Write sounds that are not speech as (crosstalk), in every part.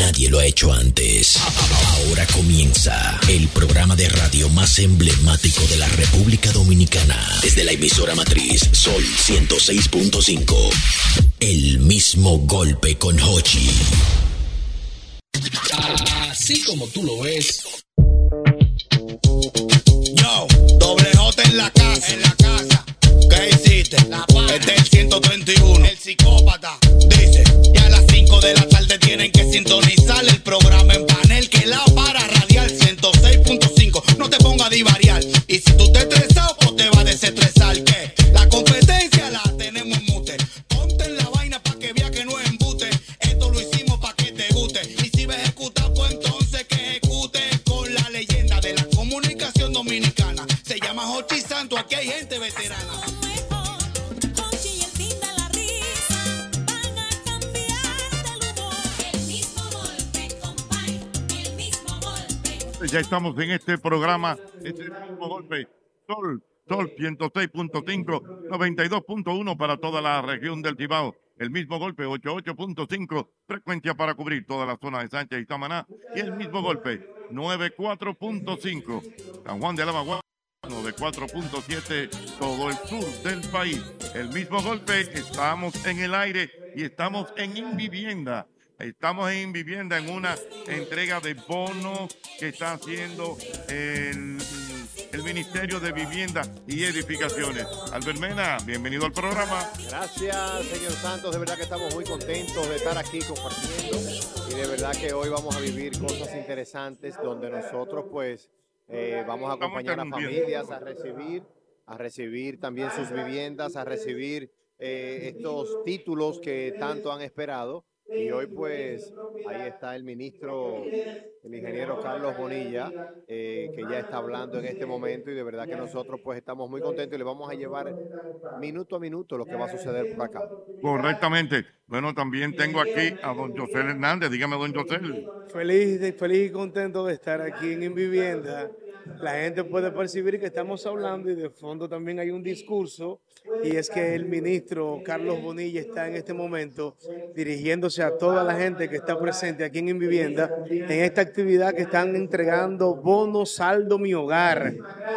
Nadie lo ha hecho antes. Ahora comienza el programa de radio más emblemático de la República Dominicana. Desde la emisora matriz Sol 106.5. El mismo golpe con Hochi. Así como tú lo ves. Yo, doble J en la casa. En la casa. ¿Qué hiciste? La este es el 131. El psicópata. Las 5 de la tarde tienen que sintonizar el programa en panel que la para radial 106.5. No te pongas a divariar. Ya estamos en este programa, este mismo golpe, Sol, Sol 106.5, 92.1 para toda la región del Cibao. El mismo golpe, 88.5, frecuencia para cubrir toda la zona de Sánchez y Samaná. Y el mismo golpe, 94.5, San Juan de la Maguana, 94.7, todo el sur del país. El mismo golpe, estamos en el aire y estamos en Invivienda. Estamos en vivienda en una entrega de bonos que está haciendo el, el Ministerio de Vivienda y Edificaciones. Albermena, bienvenido al programa. Gracias, señor Santos. De verdad que estamos muy contentos de estar aquí compartiendo. Y de verdad que hoy vamos a vivir cosas interesantes donde nosotros, pues, eh, vamos a acompañar a familias a recibir, a recibir también sus viviendas, a recibir eh, estos títulos que tanto han esperado. Y hoy, pues, ahí está el ministro, el ingeniero Carlos Bonilla, eh, que ya está hablando en este momento. Y de verdad que nosotros, pues, estamos muy contentos y le vamos a llevar minuto a minuto lo que va a suceder por acá. Correctamente. Bueno, también tengo aquí a don José Hernández. Dígame, don José. Feliz, feliz y contento de estar aquí en Invivienda. La gente puede percibir que estamos hablando y de fondo también hay un discurso y es que el ministro Carlos Bonilla está en este momento dirigiéndose a toda la gente que está presente aquí en Invivienda en esta actividad que están entregando bonos saldo mi hogar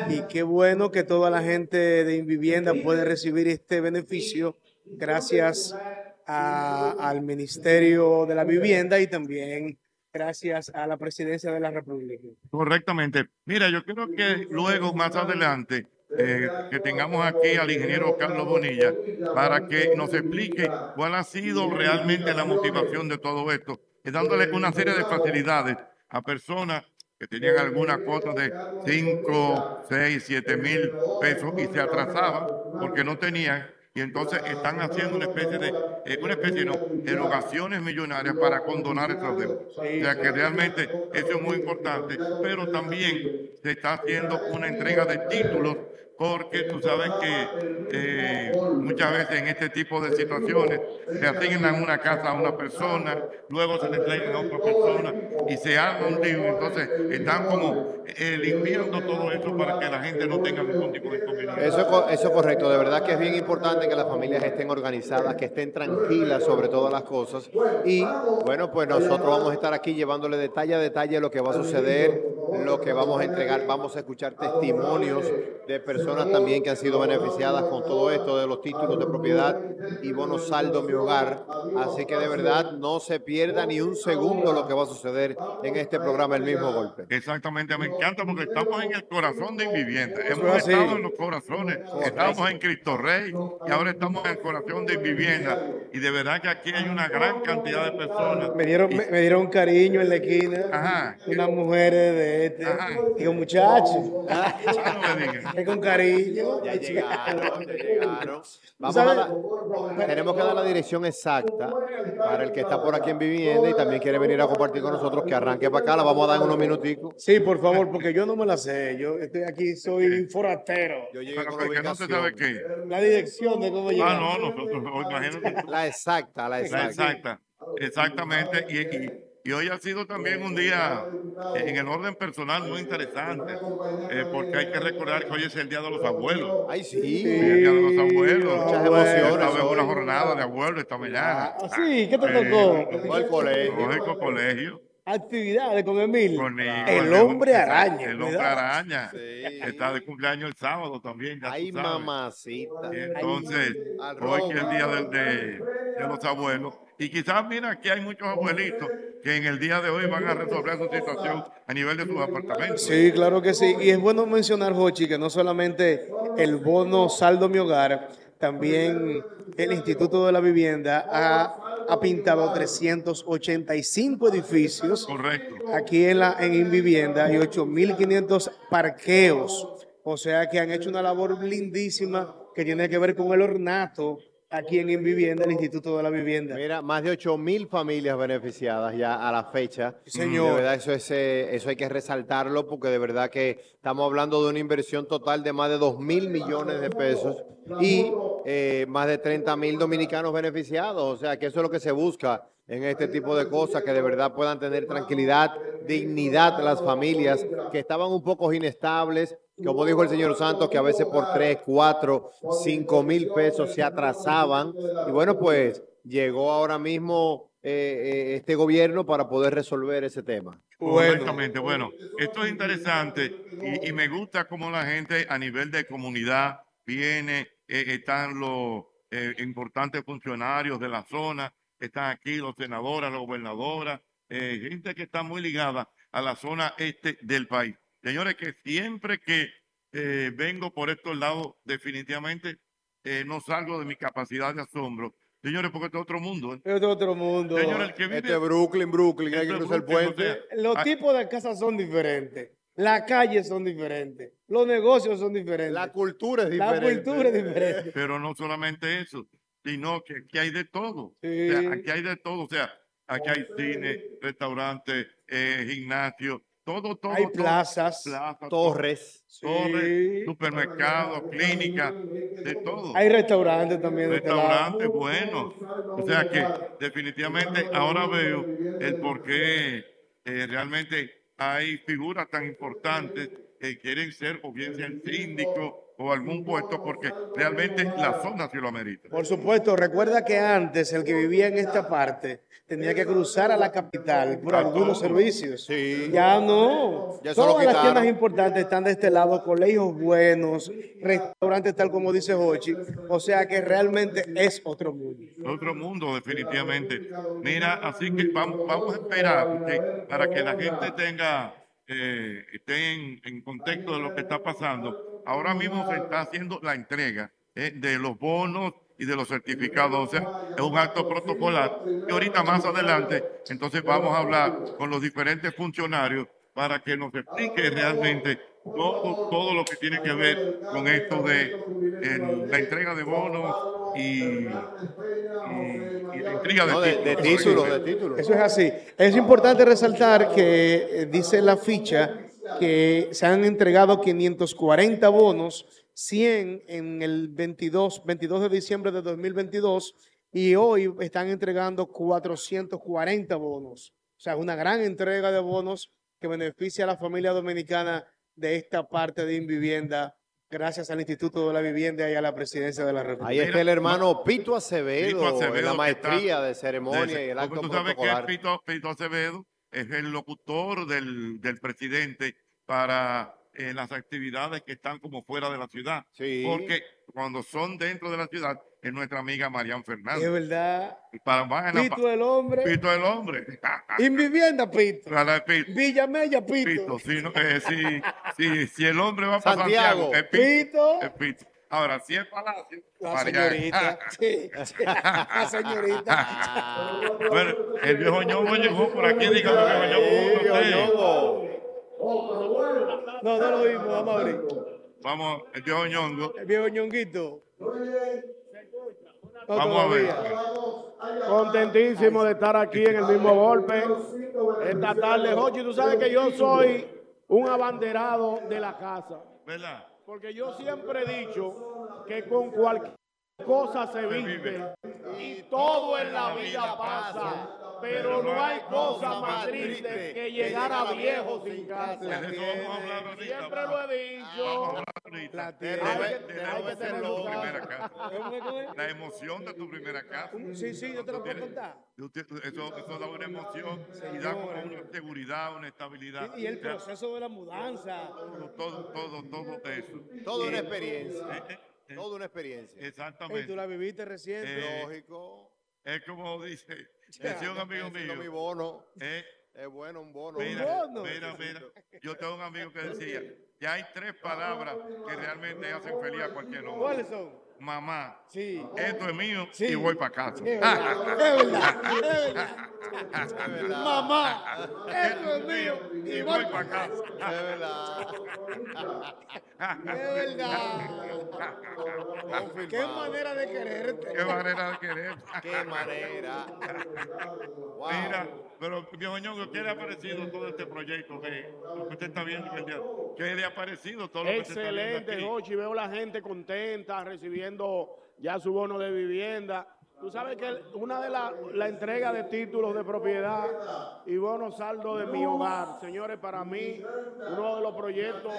y qué bueno que toda la gente de Invivienda puede recibir este beneficio gracias a- al Ministerio de la Vivienda y también gracias a la Presidencia de la República. Correctamente. Mira, yo creo que luego, más adelante, eh, que tengamos aquí al ingeniero Carlos Bonilla para que nos explique cuál ha sido realmente la motivación de todo esto, y dándole una serie de facilidades a personas que tenían alguna cuota de 5, 6, 7 mil pesos y se atrasaban porque no tenían y entonces están haciendo una especie de, eh, una especie no, erogaciones millonarias para condonar esas deudas. O sea que realmente eso es muy importante, pero también se está haciendo una entrega de títulos porque tú sabes que muchas veces en este tipo de situaciones se asignan una casa a una persona, luego se le entregan a otra persona y se arma un lío. Entonces están como eh, limpiando todo eso para que la gente no tenga ningún tipo de inconveniente. Eso eso es correcto, de verdad que es bien importante que las familias estén organizadas, que estén tranquilas sobre todas las cosas. Y bueno, pues nosotros vamos a estar aquí llevándole detalle a detalle lo que va a suceder, lo que vamos a entregar. Vamos a escuchar testimonios de personas también que han sido beneficiadas con todo esto de los títulos de propiedad y bonos saldo mi hogar. Así que de verdad no se pierda ni un segundo lo que va a suceder en este programa El mismo golpe. Exactamente, me encanta porque estamos en el corazón de Invivienda. Hemos estado en los corazones, estábamos en Cristo Rey y ahora estamos en el corazón de Invivienda. Y de verdad que aquí hay una gran cantidad de personas. Me dieron, me, me dieron cariño en la esquina, Ajá. unas mujeres de este, Ajá. digo es con cariño. Ya llegaron, ya llegaron. Vamos a tenemos que dar la dirección exacta para el que está por aquí en vivienda y también quiere venir a compartir con nosotros, que arranque para acá. La vamos a dar en unos minuticos. Sí, por favor, porque yo no me la sé. Yo estoy aquí, soy forastero. Yo llegué con que no se ubicación. sabe qué. La dirección de cómo llegar. Ah, no, imagínate. La exacta, la La exacta. exacta, exactamente. Y, y- Y hoy ha sido también un día eh, en el orden personal muy interesante, eh, porque hay que recordar que hoy es el Día de los Abuelos. Ay, sí. El Día de los Abuelos. Muchas emociones. Estaba en una jornada de abuelos esta mañana. Ah, sí, ¿qué te Eh, tocó? Fue al colegio. Lógico colegio. Actividades con Emil. con el, el hombre araña. El hombre araña. Sí. Está de cumpleaños el sábado también. Ya Ay, mamacita. Y entonces, hoy que es el día del- de, de los abuelos. Y quizás, mira, aquí hay muchos abuelitos que en el día de hoy van a resolver su situación a nivel de sus apartamentos. Sí, claro que sí. Y es bueno mencionar, Jochi, que no solamente el bono saldo mi hogar, también el Instituto de la Vivienda ha, ha pintado 385 edificios Correcto. aquí en la en Invivienda y 8.500 parqueos. O sea que han hecho una labor lindísima que tiene que ver con el ornato aquí en Invivienda, el Instituto de la Vivienda. Mira, más de 8 mil familias beneficiadas ya a la fecha. Sí, señor. De verdad, eso, es, eh, eso hay que resaltarlo porque de verdad que estamos hablando de una inversión total de más de 2 mil millones de pesos y eh, más de 30 mil dominicanos beneficiados. O sea, que eso es lo que se busca en este tipo de cosas, que de verdad puedan tener tranquilidad, dignidad las familias que estaban un poco inestables. Como dijo el señor Santos, que a veces por 3, 4, 5 mil pesos se atrasaban. Y bueno, pues llegó ahora mismo eh, eh, este gobierno para poder resolver ese tema. Correctamente. Bueno, esto es interesante y, y me gusta cómo la gente a nivel de comunidad viene, eh, están los eh, importantes funcionarios de la zona, están aquí los senadores, las gobernadoras, eh, gente que está muy ligada a la zona este del país. Señores, que siempre que eh, vengo por estos lados, definitivamente eh, no salgo de mi capacidad de asombro. Señores, porque esto es otro mundo. ¿eh? Es otro mundo. Señores, el que vive... Este es Brooklyn, Brooklyn, hay que cruzar el o puente. sea, Los Ah. tipos de casas son diferentes. Las calles son diferentes. Los negocios son diferentes. La cultura es La diferente. cultura es diferente. Pero no solamente eso, sino que aquí hay de todo. Sí. O sea, aquí hay de todo. O sea, aquí hay cine, restaurantes, eh, gimnasio, todo, todo. Hay todo. plazas. Torres. torres, Sí. supermercados, clínicas, de todo. Hay restaurantes también. este. Restaurantes buenos. O sea que definitivamente ahora veo el por qué eh, realmente hay figuras tan importantes que quieren ser o bien sean síndicos o algún puesto porque realmente la zona sí lo amerita. Por supuesto, recuerda que antes el que vivía en esta parte tenía que cruzar a la capital por algunos servicios. Sí. Ya no. Ya Todas las tiendas importantes están de este lado, colegios buenos, restaurantes tal como dice Hochi. O sea que realmente es otro mundo. Otro mundo, definitivamente. Mira, así que vamos, vamos a esperar porque para que la gente tenga, eh, esté en, en contexto de lo que está pasando. Ahora mismo se está haciendo la entrega eh, de los bonos y de los certificados. O sea, es un acto protocolar. Y ahorita más adelante, entonces vamos a hablar con los diferentes funcionarios para que nos explique realmente todo, todo lo que tiene que ver con esto de el- la entrega de bonos y, y- y la entrega de, No, de, de títulos, de títulos. Eso es así. Es importante resaltar que eh, dice la ficha que se han entregado 540 bonos, 100 en el 22, 22 de diciembre de 2022 y hoy están entregando 440 bonos. O sea, una gran entrega de bonos que beneficia a la familia dominicana de esta parte de Invivienda gracias al Instituto de la Vivienda y a la Presidencia de la República. Ahí está el hermano Pito Acevedo, Pito Acevedo, en la que maestría de ceremonia y el acto tú sabes que protocolar. Pito, Pito Acevedo es el locutor del, del presidente para eh, las actividades que están como fuera de la ciudad. Sí. Porque cuando son dentro de la ciudad es nuestra amiga Marian Es Fernández. verdad. Para, Pito el hombre. Pito el hombre. Invivienda, Pito. Para Pito. Villamella, Pito. Pito, si, no- eh, si, si, si el hombre va para Santiago. Santiago, es Pito. Pito. es Pito. Ahora, si es Palacio, La Marian. señorita. (laughs) Sí, sí, La señorita. bueno, el viejo ñongo llegó por aquí, dígame que viejo ñongo. No, no lo vimos, vamos a abrir. Vamos, el viejo ñongo. El viejo ñonguito. No Vamos a ver. Contentísimo de estar aquí en el mismo golpe. Esta tarde, Jochi, tú sabes que yo soy un abanderado de la casa. ¿Verdad? Porque yo siempre he dicho que con cualquier cosa se Se viste vive. y todo en la vida pasa. Pero no hay cosa más triste que llegar a viejo sin casa. Siempre lo he dicho. La De tiene. la- Hay que- de la hay que emoción de tenerlo tu primera casa. La emoción de tu primera casa. Sí, sí, yo te lo puedo contar. Usted- Eso, eso da una emoción y da como una seguridad, una estabilidad. Y, y el proceso de la mudanza. todo, todo, todo, todo eso. Toda una experiencia. Eh, Toda una experiencia. Exactamente. tú la viviste reciente. Eh, Lógico. Es como dice, decía un amigo Haciendo mi mío, bono. eh, Es bueno un bono. mira, bono. mira, mira, yo tengo un amigo que decía que hay tres palabras que realmente hacen feliz a cualquier hombre. ¿Cuáles son? Mamá, Sí. esto es mío Sí. y voy para casa. Es verdad, es verdad, es verdad. Mamá, esto es mío y voy para casa. Es verdad. Es verdverdad. Qué manera de quererte. Qué manera de querer. Qué manera. Wow. Mira, pero viejo Ñongo, ¿qué le ha parecido todo este proyecto que lo que usted está viendo? ¿Qué le ha parecido todo lo que usted está viendo Excelente, aquí? Jochi. Veo la gente contenta recibiendo ya su bono de vivienda. Tú sabes que una de las la entrega de títulos de propiedad y bonos saldo de mi hogar, señores, para mí uno de los proyectos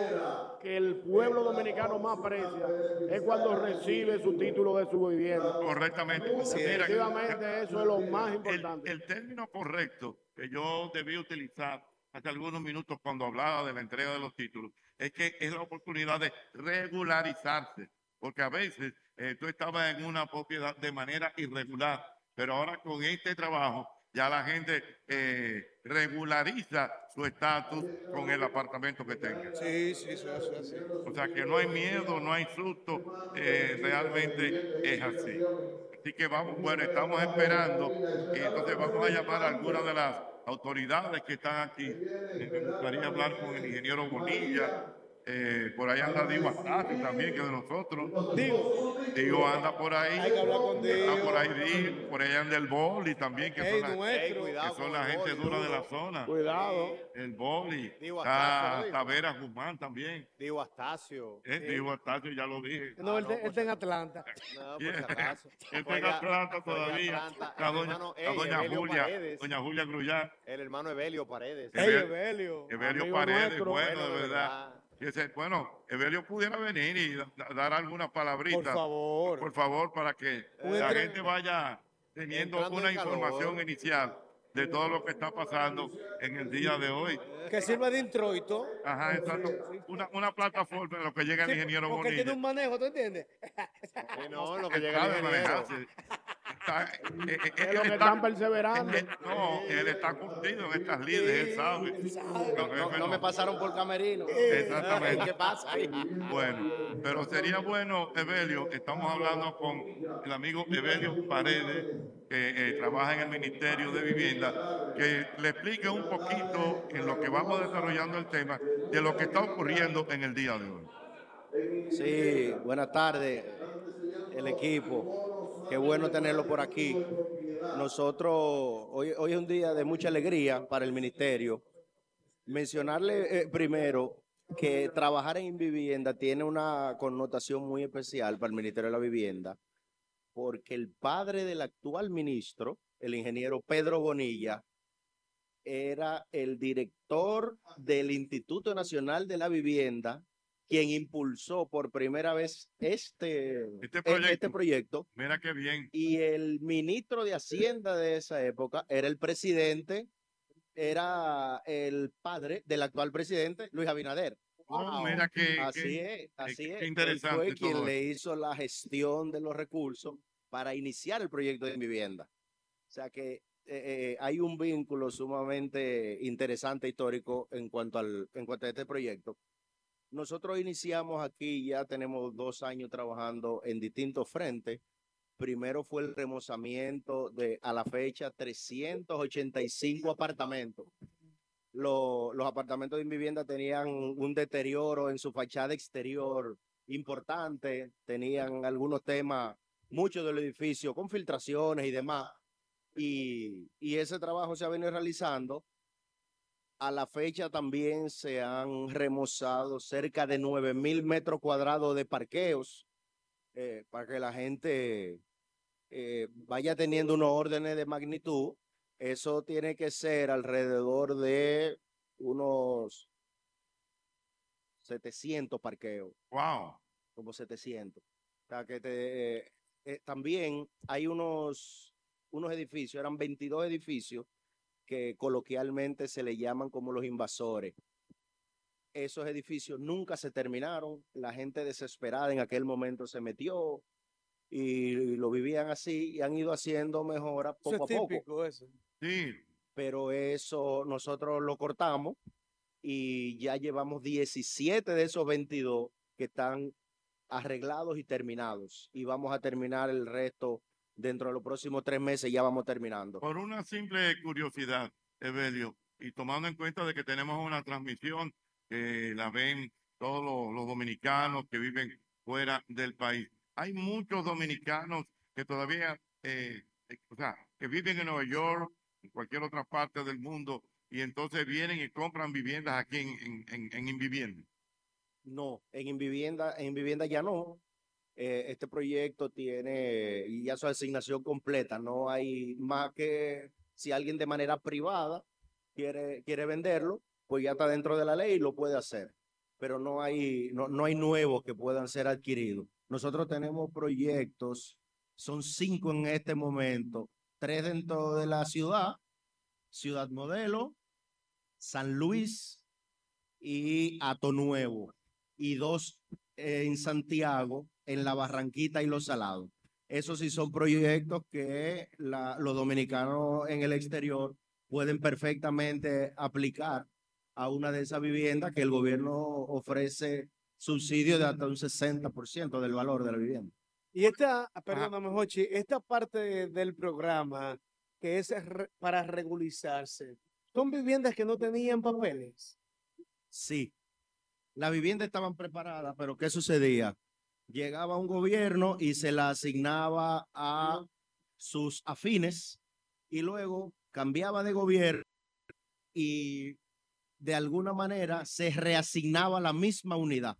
que el pueblo dominicano más aprecia es cuando recibe su título de su vivienda. Correctamente. Mira, Definitivamente eso es lo más el, importante. el término correcto que yo debí utilizar hace algunos minutos cuando hablaba de la entrega de los títulos es que es la oportunidad de regularizarse, porque a veces eh, tú estabas en una propiedad de manera irregular, pero ahora con este trabajo ya la gente eh, regulariza su estatus con el apartamento que tenga. Sí, sí, eso es así. O sea que no hay miedo, no hay susto, eh, realmente es así. Así que vamos, bueno, estamos esperando y entonces vamos a llamar a algunas de las autoridades que están aquí. Me gustaría hablar con el ingeniero Bonilla. Eh, por ahí anda Diego Astati también, que es de nosotros. Digo, Diego anda por ahí. Hay que hablar con Está Diego. por ahí Diego, por ahí anda el Boli también, que ey, son, la, Ey, nuestro. cuidado que son la el gente boli, dura de la zona. Cuidado. El Boli. Diego Está. Tavera Guzmán también. Digo Astacio. Eh, Diego Astacio, ya lo dije. No, él, Ah, no, (laughs) él está en Atlanta. No, por Yeah. si acaso. Él está en Atlanta todavía. Atlanta. Está doña, hermano, está ey, doña Evelio Julia, Paredes. doña Julia Grullán, El hermano Evelio Paredes. Evelio. Evelio Paredes, bueno, de verdad. Ese- bueno, Evelio pudiera venir y da- dar algunas Por palabritas. favor. Por favor, para que Un la gente vaya teniendo una información inicial de todo lo que está pasando en el día de hoy. Que sirva de introito. Ajá, exacto. Una, una plataforma en lo que llega el Sí, ingeniero porque Bonilla. tiene un manejo, ¿tú entiendes? Sí, no, (laughs) lo que llega el ingeniero. manejarse. Está- eh, eh, Es él lo que está- están perseverando. él- no, él está curtido en estas lides, él sabe. No me pasaron por camerino. Exactamente. ¿Qué pasa ahí? Bueno, pero sería bueno, Evelio, estamos hablando con el amigo Evelio Paredes, que eh, trabaja en el Ministerio de Vivienda, que le explique un poquito en lo que vamos desarrollando el tema de lo que está ocurriendo en el día de hoy. Sí, buenas tardes, el equipo. Qué bueno tenerlo por aquí. Nosotros, hoy, hoy es un día de mucha alegría para el ministerio. Mencionarle eh, primero que trabajar en vivienda tiene una connotación muy especial para el Ministerio de la Vivienda, porque el padre del actual ministro, el ingeniero Pedro Bonilla, era el director del Instituto Nacional de la Vivienda, quien impulsó por primera vez este, Este e- proyecto. este proyecto. Mira qué bien. Y el ministro de Hacienda de esa época era el presidente, era el padre del actual presidente, Luis Abinader. Oh, mira que, Así que- es, así es. Él fue quien todo le hizo la gestión de los recursos para iniciar el proyecto de vivienda. O sea que eh, eh, hay un vínculo sumamente interesante histórico en cuanto al en cuanto a este proyecto. Nosotros iniciamos aquí, ya tenemos dos años trabajando en distintos frentes. Primero fue el remozamiento de, a la fecha, 385 apartamentos. Lo- los apartamentos de vivienda tenían un deterioro en su fachada exterior importante, tenían algunos temas, muchos del edificio con filtraciones y demás. Y, y ese trabajo se ha venido realizando. A la fecha también se han remozado cerca de 9 mil metros cuadrados de parqueos eh, para que la gente eh, vaya teniendo unos órdenes de magnitud, eso tiene que ser alrededor de unos 700 parqueos. Wow. Como 700. O sea, que te, eh, eh, también hay unos, unos edificios, eran 22 edificios que coloquialmente se le llaman como los invasores. Esos edificios nunca se terminaron, la gente desesperada en aquel momento se metió y lo vivían así y han ido haciendo mejoras Eso poco es a poco típico, eso. Sí, pero eso nosotros lo cortamos y ya llevamos 17 de esos 22 que están arreglados y terminados. Y vamos a terminar el resto dentro de los próximos tres meses, ya vamos terminando. por una simple curiosidad, Evelio, y tomando en cuenta de que tenemos una transmisión que la ven todos los, los dominicanos que viven fuera del país. Hay muchos dominicanos que todavía, eh, eh, o sea, que viven en Nueva York, en cualquier otra parte del mundo, y entonces vienen y compran viviendas aquí en, en, en, en Invivienda. No, en Invivienda, en Invivienda ya no. Eh, este proyecto tiene ya su asignación completa. No hay más que si alguien de manera privada quiere, quiere venderlo, pues ya está dentro de la ley y lo puede hacer. Pero no hay, no, no hay nuevos que puedan ser adquiridos. Nosotros tenemos proyectos, son cinco en este momento, tres dentro de la ciudad, Ciudad Modelo, San Luis y Ato Nuevo, y dos eh, en Santiago, en la Barranquita y Los Salados. Esos sí son proyectos que la- los dominicanos en el exterior pueden perfectamente aplicar a una de esas viviendas que el gobierno ofrece subsidio de hasta un 60% del valor de la vivienda. Y esta, perdóname, Jochi, esta parte del programa que es para regularizarse, son viviendas que no tenían papeles. Sí, las viviendas estaban preparadas, pero ¿qué sucedía? Llegaba un gobierno y se la asignaba a sus afines y luego cambiaba de gobierno y de alguna manera se reasignaba la misma unidad.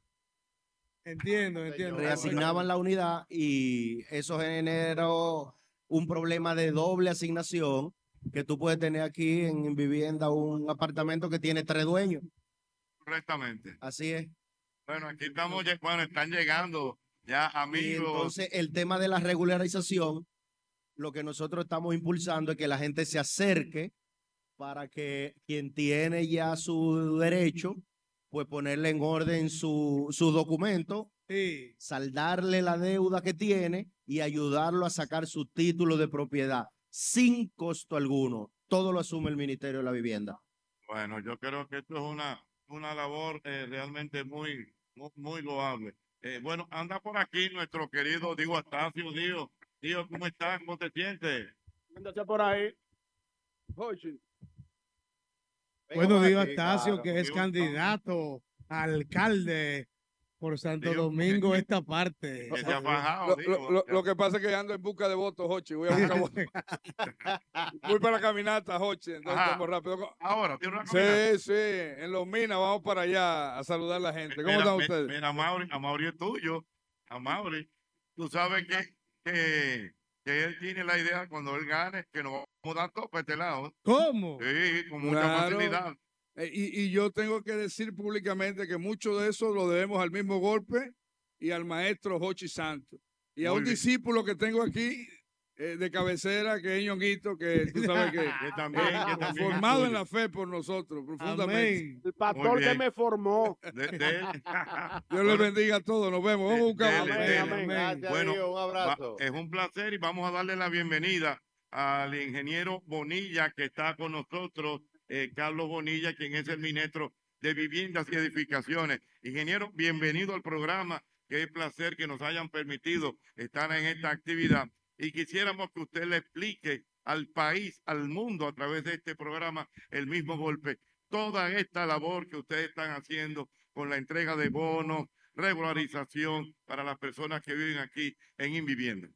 Entiendo, entiendo. Reasignaban la unidad y eso generó un problema de doble asignación que tú puedes tener aquí en vivienda un apartamento que tiene tres dueños. Correctamente. Así es. Bueno, aquí estamos, ya- bueno, están llegando ya Y amigos. entonces el tema de la regularización, lo que nosotros estamos impulsando es que la gente se acerque para que quien tiene ya su derecho, pues ponerle en orden su, su documento, Sí. saldarle la deuda que tiene y ayudarlo a sacar su título de propiedad sin costo alguno. Todo lo asume el Ministerio de la Vivienda. Bueno, yo creo que esto es una, una labor eh, realmente muy, muy, muy loable. Eh, bueno, anda por aquí nuestro querido Diego Astacio. Diego, Diego, ¿cómo estás? ¿Cómo te sientes? Ándate por ahí. Jochi. Bueno, aquí, Astacio, claro. que es candidato a alcalde por Santo Domingo, que- (laughs) esta parte. Que se ha bajado, Lo, Diego. lo- lo- lo que pasa es que ando en busca de votos, Jochi. Voy a buscar (laughs) votos. Voy para la caminata, Jochi. Entonces, Ajá. vamos rápido. Ahora, tiene una caminata. Sí, sí, en Los Minas vamos para allá a saludar a la gente. ¿Cómo Mira, están ustedes? Mira, Mauri, a Mauri es tuyo. A Mauri. Tú sabes que, que, que él tiene la idea cuando él gane que nos vamos a dar todo para este lado. ¿Cómo? Sí, con mucha Claro. facilidad. Eh, y, y yo tengo que decir públicamente que mucho de eso lo debemos al mismo golpe y al maestro Jochi Santos. Y a Muy un bien. discípulo que tengo aquí eh, de cabecera, que es Ñonguito, que tú sabes que (laughs) Que también, que también es formado en la fe por nosotros, profundamente. Amén. El pastor que me formó. De- de- (laughs) Dios les bendiga a todos. Nos vemos. Vamos a buscar. Dele. amén. Gracias, Bueno, Dios, un Va- abrazo. es un placer y vamos a darle la bienvenida al ingeniero Bonilla que está con nosotros, eh, Carlos Bonilla, quien es el ministro de Viviendas y Edificaciones. Ingeniero, bienvenido al programa. Qué placer que nos hayan permitido estar en esta actividad y quisiéramos que usted le explique al país, al mundo a través de este programa el mismo golpe, toda esta labor que ustedes están haciendo con la entrega de bonos, regularización para las personas que viven aquí en Invivienda.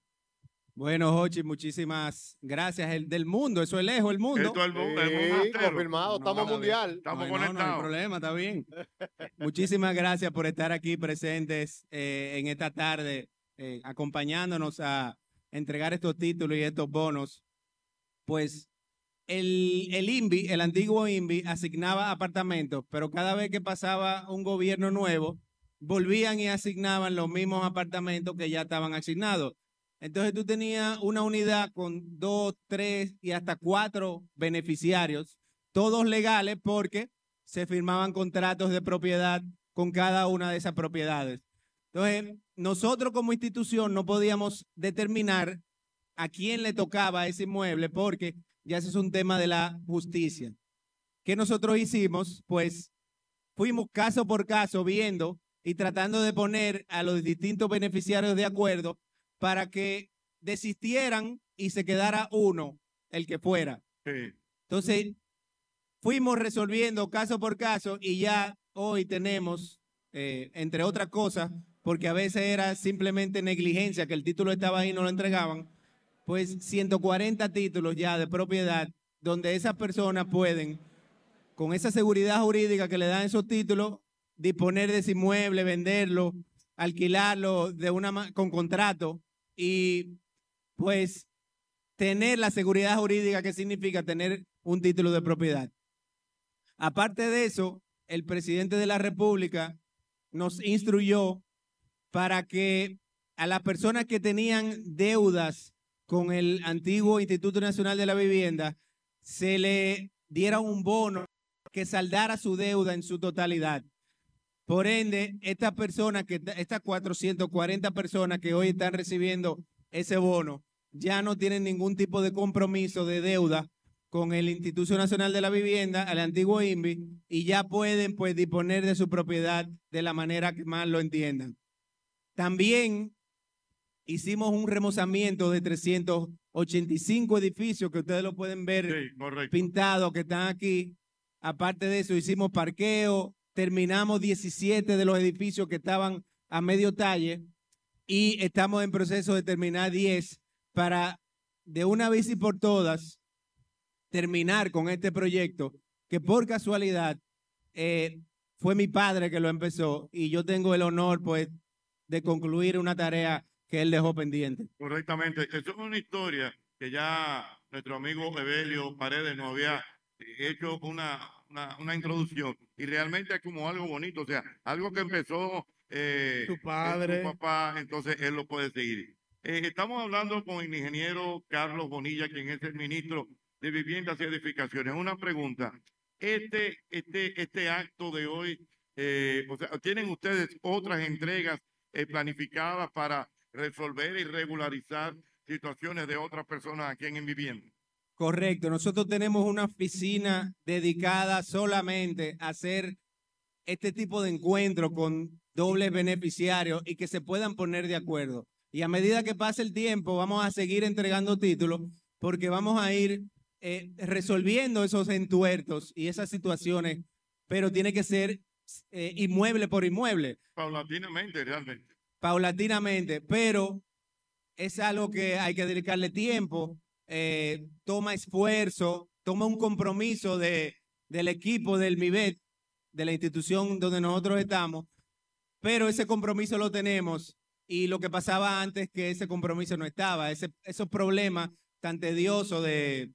Bueno, Jochi, muchísimas gracias. El del mundo, eso es lejos, el mundo. Esto es el mundo, el mundo Sí, confirmado, No, estamos mundial. Estamos No, no, no hay conectados. problema, está bien. (laughs) Muchísimas gracias por estar aquí presentes eh, en esta tarde, eh, acompañándonos a, entregar estos títulos y estos bonos, pues el, el INVI, el antiguo INVI, asignaba apartamentos, pero cada vez que pasaba un gobierno nuevo, volvían y asignaban los mismos apartamentos que ya estaban asignados. Entonces tú tenías una unidad con dos, tres y hasta cuatro beneficiarios, todos legales porque se firmaban contratos de propiedad con cada una de esas propiedades. Entonces, nosotros como institución no podíamos determinar a quién le tocaba ese inmueble porque ya ese es un tema de la justicia. ¿Qué nosotros hicimos? Pues fuimos caso por caso viendo y tratando de poner a los distintos beneficiarios de acuerdo para que desistieran y se quedara uno, el que fuera. Sí. Entonces, fuimos resolviendo caso por caso y ya hoy tenemos, eh, entre otras cosas, porque a veces era simplemente negligencia, que el título estaba ahí y no lo entregaban, pues 140 títulos ya de propiedad donde esas personas pueden, con esa seguridad jurídica que le dan esos títulos, disponer de ese inmueble, venderlo, alquilarlo de una con contrato y pues tener la seguridad jurídica que significa tener un título de propiedad. Aparte de eso, el presidente de la República nos instruyó para que a las personas que tenían deudas con el antiguo Instituto Nacional de la Vivienda se le diera un bono que saldara su deuda en su totalidad. Por ende, estas personas, que, estas 440 personas que hoy están recibiendo ese bono, ya no tienen ningún tipo de compromiso de deuda con el Instituto Nacional de la Vivienda, al antiguo INVI, y ya pueden pues disponer de su propiedad de la manera que más lo entiendan. También hicimos un remozamiento de 385 edificios que ustedes lo pueden ver Sí, pintados que están aquí. Aparte de eso, hicimos parqueo, terminamos 17 de los edificios que estaban a medio talle y estamos en proceso de terminar 10 para de una vez y por todas terminar con este proyecto que por casualidad eh, fue mi padre que lo empezó y yo tengo el honor pues de concluir una tarea que él dejó pendiente. Correctamente. Eso es una historia que ya nuestro amigo Evelio Paredes nos había hecho una, una, una introducción y realmente es como algo bonito, o sea, algo que empezó eh, Tu padre. su papá, entonces él lo puede seguir. Eh, estamos hablando con el ingeniero Carlos Bonilla, quien es el ministro de Viviendas y Edificaciones. Una pregunta. Este, este, este acto de hoy, eh, o sea, ¿tienen ustedes otras entregas eh, planificadas para resolver y regularizar situaciones de otras personas aquí en vivienda? Correcto, nosotros tenemos una oficina dedicada solamente a hacer este tipo de encuentros con dobles beneficiarios y que se puedan poner de acuerdo. Y a medida que pase el tiempo, vamos a seguir entregando títulos porque vamos a ir eh, resolviendo esos entuertos y esas situaciones, pero tiene que ser eh, inmueble por inmueble Paulatinamente, realmente. paulatinamente, pero es algo que hay que dedicarle tiempo, eh, toma esfuerzo, toma un compromiso de, del equipo del MIBET, de la institución donde nosotros estamos, pero ese compromiso lo tenemos y lo que pasaba antes que ese compromiso no estaba, ese, esos problemas tan tediosos de,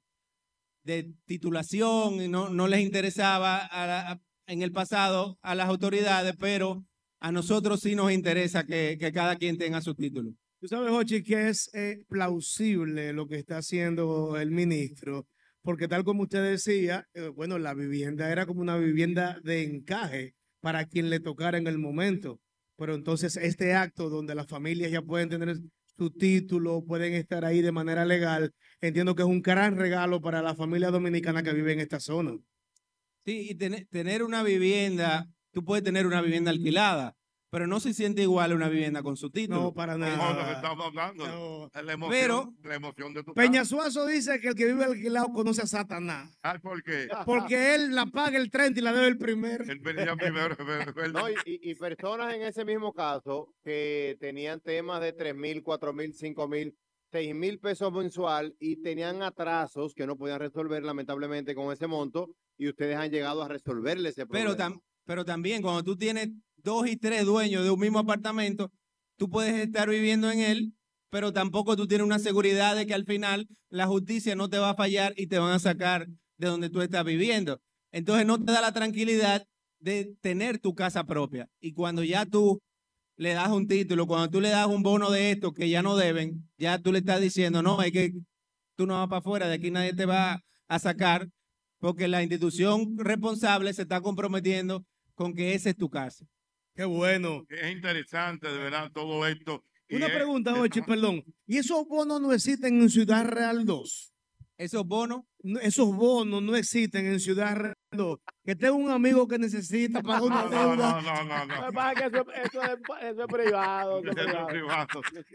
de titulación, no, no les interesaba en el pasado a las autoridades, pero a nosotros sí nos interesa que, que cada quien tenga su título. Tú sabes, Jochi, que es eh, plausible lo que está haciendo el ministro, porque tal como usted decía, eh, bueno, la vivienda era como una vivienda de encaje para quien le tocara en el momento. Pero entonces este acto donde las familias ya pueden tener su título, pueden estar ahí de manera legal, entiendo que es un gran regalo para la familia dominicana que vive en esta zona. Sí, y tener, tener una vivienda, tú puedes tener una vivienda alquilada, pero no se siente igual una vivienda con su título. No, para No, nada. estamos hablando No. es la emoción, Pero- la emoción de tu Peña. Suazo dice que el que vive alquilado conoce a Satanás, Ah, ¿por qué? porque él la paga el 30 y la debe el primero. Él venía primero. (laughs) No, y, personas en ese mismo caso que tenían temas de 3 mil, 4 mil, 5 mil, 6 mil pesos mensual y tenían atrasos que no podían resolver lamentablemente con ese monto y ustedes han llegado a resolverle ese problema. Pero, tam- pero también cuando tú tienes dos y tres dueños de un mismo apartamento, tú puedes estar viviendo en él, pero tampoco tú tienes una seguridad de que al final la justicia no te va a fallar y te van a sacar de donde tú estás viviendo. Entonces no te da la tranquilidad de tener tu casa propia. Y cuando ya tú le das un título, cuando tú le das un bono de esto que ya no deben, ya tú le estás diciendo, no, es que tú no vas para afuera, de aquí nadie te va a sacar, porque la institución responsable se está comprometiendo con que esa es tu casa. Qué bueno. Es interesante, de verdad, todo esto. Una es- pregunta, es- Ochi, perdón. ¿Y esos bonos no existen en Ciudad Real 2? ¿Esos bonos? esos bonos no existen en Ciudad Real 2. Que tengo un amigo que necesita (laughs) pagar una No, deuda. no, no, no, no. Lo que pasa es que eso, eso es, eso es privado. Eso es Eso es privado. privado.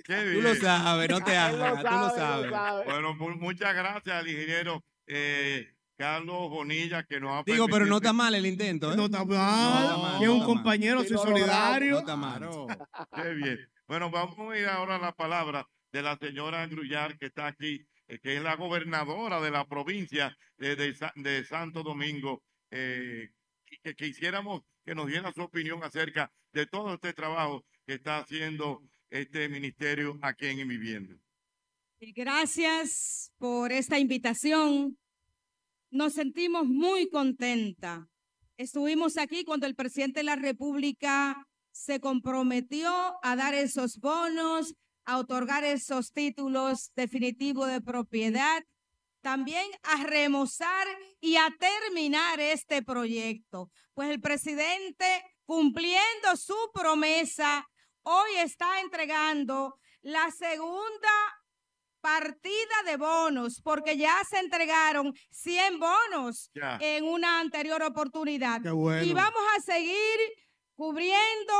Qué Tú lo sabes, no te hagas, tú lo sabes. lo sabe. Bueno, mu- muchas gracias al ingeniero eh, Carlos Bonilla que nos ha Digo, pero no está mal el intento, ¿eh? No está mal. No, no, que es no un compañero, soy solidario. No está mal. Qué bien. Bueno, vamos a ir ahora a la palabra de la señora Grullar, que está aquí, eh, que es la gobernadora de la provincia de, de Sa- de Santo Domingo, eh, y que quisiéramos que nos diera su opinión acerca de todo este trabajo que está haciendo este ministerio aquí en Vivienda. Gracias por esta invitación. Nos sentimos muy contenta. Estuvimos aquí cuando el presidente de la República se comprometió a dar esos bonos, a otorgar esos títulos definitivos de propiedad, también a remozar y a terminar este proyecto. Pues el presidente, cumpliendo su promesa, hoy está entregando la segunda partida de bonos, porque ya se entregaron 100 bonos en una anterior oportunidad. Qué bueno. Y vamos a seguir cubriendo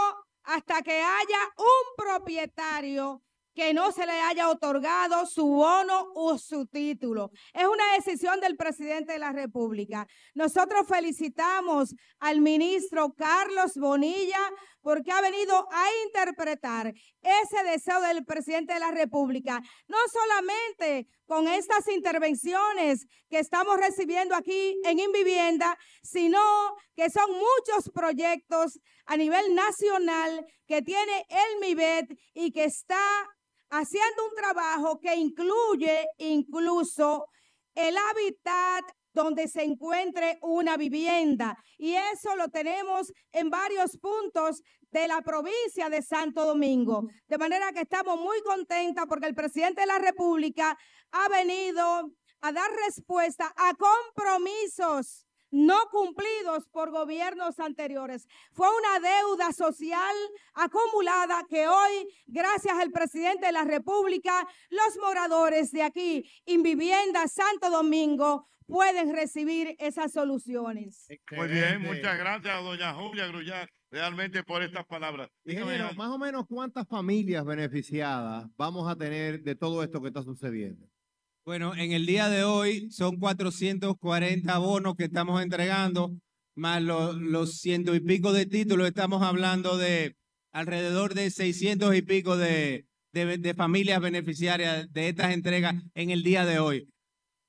hasta que haya un propietario que no se le haya otorgado su bono o su título. Es una decisión del presidente de la República. Nosotros felicitamos al ministro Carlos Bonilla porque ha venido a interpretar ese deseo del presidente de la República, no solamente con estas intervenciones que estamos recibiendo aquí en Invivienda, sino que son muchos proyectos a nivel nacional que tiene el MIBET y que está haciendo un trabajo que incluye incluso el hábitat donde se encuentre una vivienda. Y eso lo tenemos en varios puntos de la provincia de Santo Domingo. De manera que estamos muy contentas porque el presidente de la República ha venido a dar respuesta a compromisos no cumplidos por gobiernos anteriores. Fue una deuda social acumulada que hoy, gracias al presidente de la República, los moradores de aquí, en Vivienda Santo Domingo, pueden recibir esas soluciones. Muy bien, muchas gracias, doña Julia Grullar, realmente por estas palabras. Dígame, Ingeniero, más o menos cuántas familias beneficiadas vamos a tener de todo esto que está sucediendo. Bueno, en el día de hoy son 440 bonos que estamos entregando, más lo- los ciento y pico de títulos. Estamos hablando de alrededor de 600 y pico de, de- de familias beneficiarias de estas entregas en el día de hoy.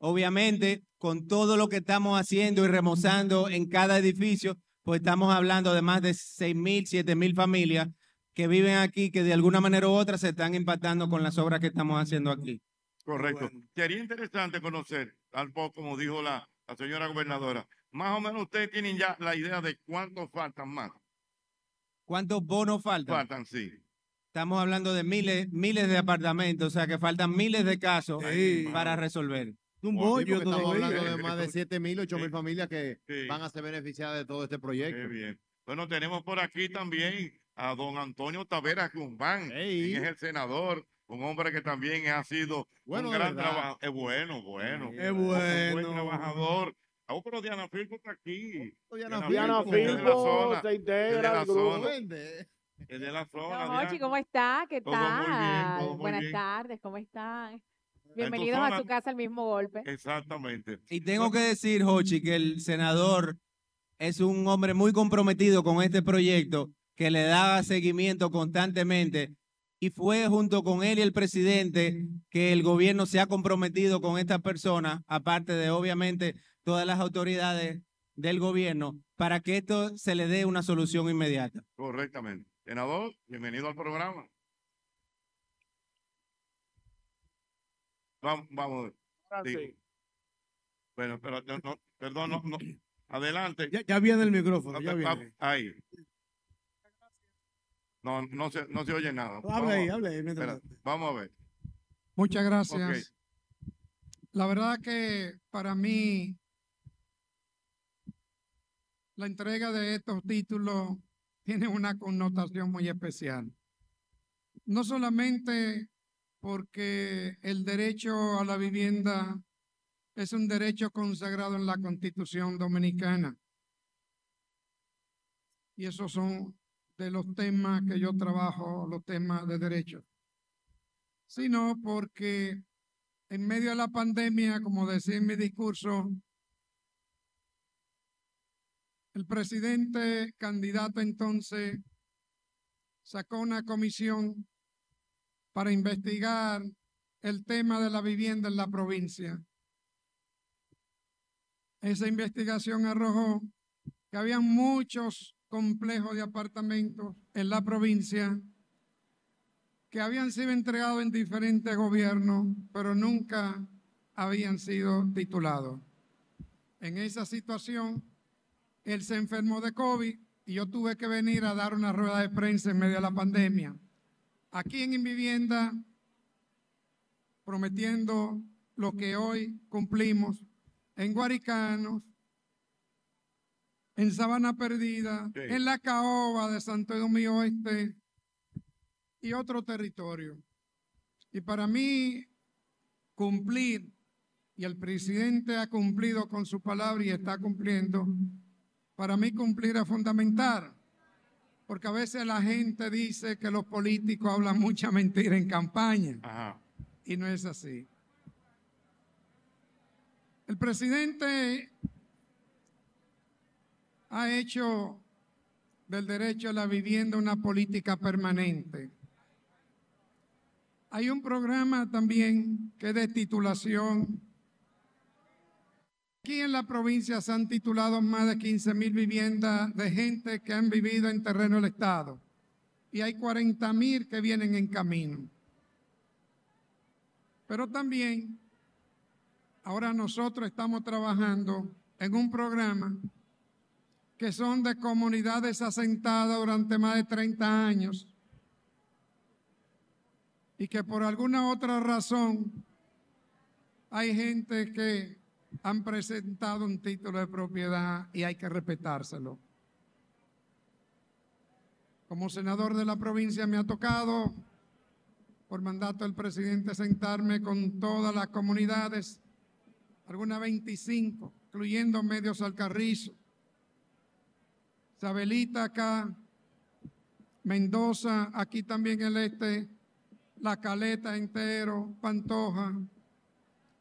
Obviamente, con todo lo que estamos haciendo y remozando en cada edificio, pues estamos hablando de más de 6.000, 7.000 familias que viven aquí, que de alguna manera u otra se están impactando con las obras que estamos haciendo aquí. Correcto. Sería interesante conocer, tal poco como dijo la, la señora gobernadora, más o menos ustedes tienen ya la idea de cuántos faltan más. ¿Cuántos bonos faltan? Faltan, sí. Estamos hablando de miles, miles de apartamentos, o sea que faltan miles de casos para resolver. Bollo porque estamos hablando de más de 7 mil, 8 mil familias que Sí. van a ser beneficiadas de todo este proyecto. Qué bien. Bueno, tenemos por aquí también a don Antonio Taveras Guzmán, Ey. quien es el senador, un hombre que también ha sido Bueno, un gran trabajador. Es bueno, bueno. Es Un buen bueno. trabajador. Ah, pero Diana Filpo está aquí. Diana Diana Filpo, es de la Filpo zona, se integra la al grupo. es de la zona. Hochi. ¿cómo está? ¿Qué Todo muy bien, tal? todo muy Buenas bien. tardes, ¿cómo están? Bienvenidos a su casa al mismo golpe. Exactamente. Y tengo que decir, Jochi, que el senador es un hombre muy comprometido con este proyecto, que le daba seguimiento constantemente. Y fue junto con él y el presidente que el gobierno se ha comprometido con esta persona, aparte de obviamente todas las autoridades del gobierno, para que esto se le dé una solución inmediata. Correctamente. Senador, bienvenido al programa. Vamos, vamos. Ahora Sí. sí. Bueno, pero no, no, perdón, no, no. Adelante. Ya, ya viene el micrófono, ya viene. Ahí. No, no se, no se oye nada. Ahí, ahí. mientras espera, vamos a ver. Muchas gracias. La verdad que para mí la entrega de estos títulos tiene una connotación muy especial. No solamente porque el derecho a la vivienda es un derecho consagrado en la Constitución Dominicana. Y esos son de los temas que yo trabajo, los temas de derecho. Sino porque en medio de la pandemia, como decía en mi discurso, el presidente candidato entonces sacó una comisión para investigar el tema de la vivienda en la provincia. Esa investigación arrojó que había muchos complejos de apartamentos en la provincia que habían sido entregados en diferentes gobiernos, pero nunca habían sido titulados. En esa situación, él se enfermó de COVID y yo tuve que venir a dar una rueda de prensa en medio de la pandemia. Aquí en Invivienda, prometiendo lo que hoy cumplimos en Guaricanos, en Sabana Perdida, en la Caoba de Santo Domingo Oeste y otro territorio. Y para mí, cumplir, y el presidente ha cumplido con su palabra y está cumpliendo, para mí cumplir es fundamental. Porque a veces la gente dice que los políticos hablan mucha mentira en campaña. Y no es así. El presidente ha hecho del derecho a la vivienda una política permanente. Hay un programa también que es de titulación. Aquí en la provincia se han titulado más de 15 mil viviendas de gente que han vivido en terreno del Estado. Y hay 40 mil que vienen en camino. Pero también, ahora nosotros estamos trabajando en un programa que son de comunidades asentadas durante más de 30 años y que por alguna otra razón hay gente que han presentado un título de propiedad y hay que respetárselo. Como senador de la provincia me ha tocado, por mandato del presidente, sentarme con todas las comunidades, algunas 25, incluyendo Medios Alcarrizo, Sabelita acá, Mendoza, aquí también el este, La Caleta entero, Pantoja.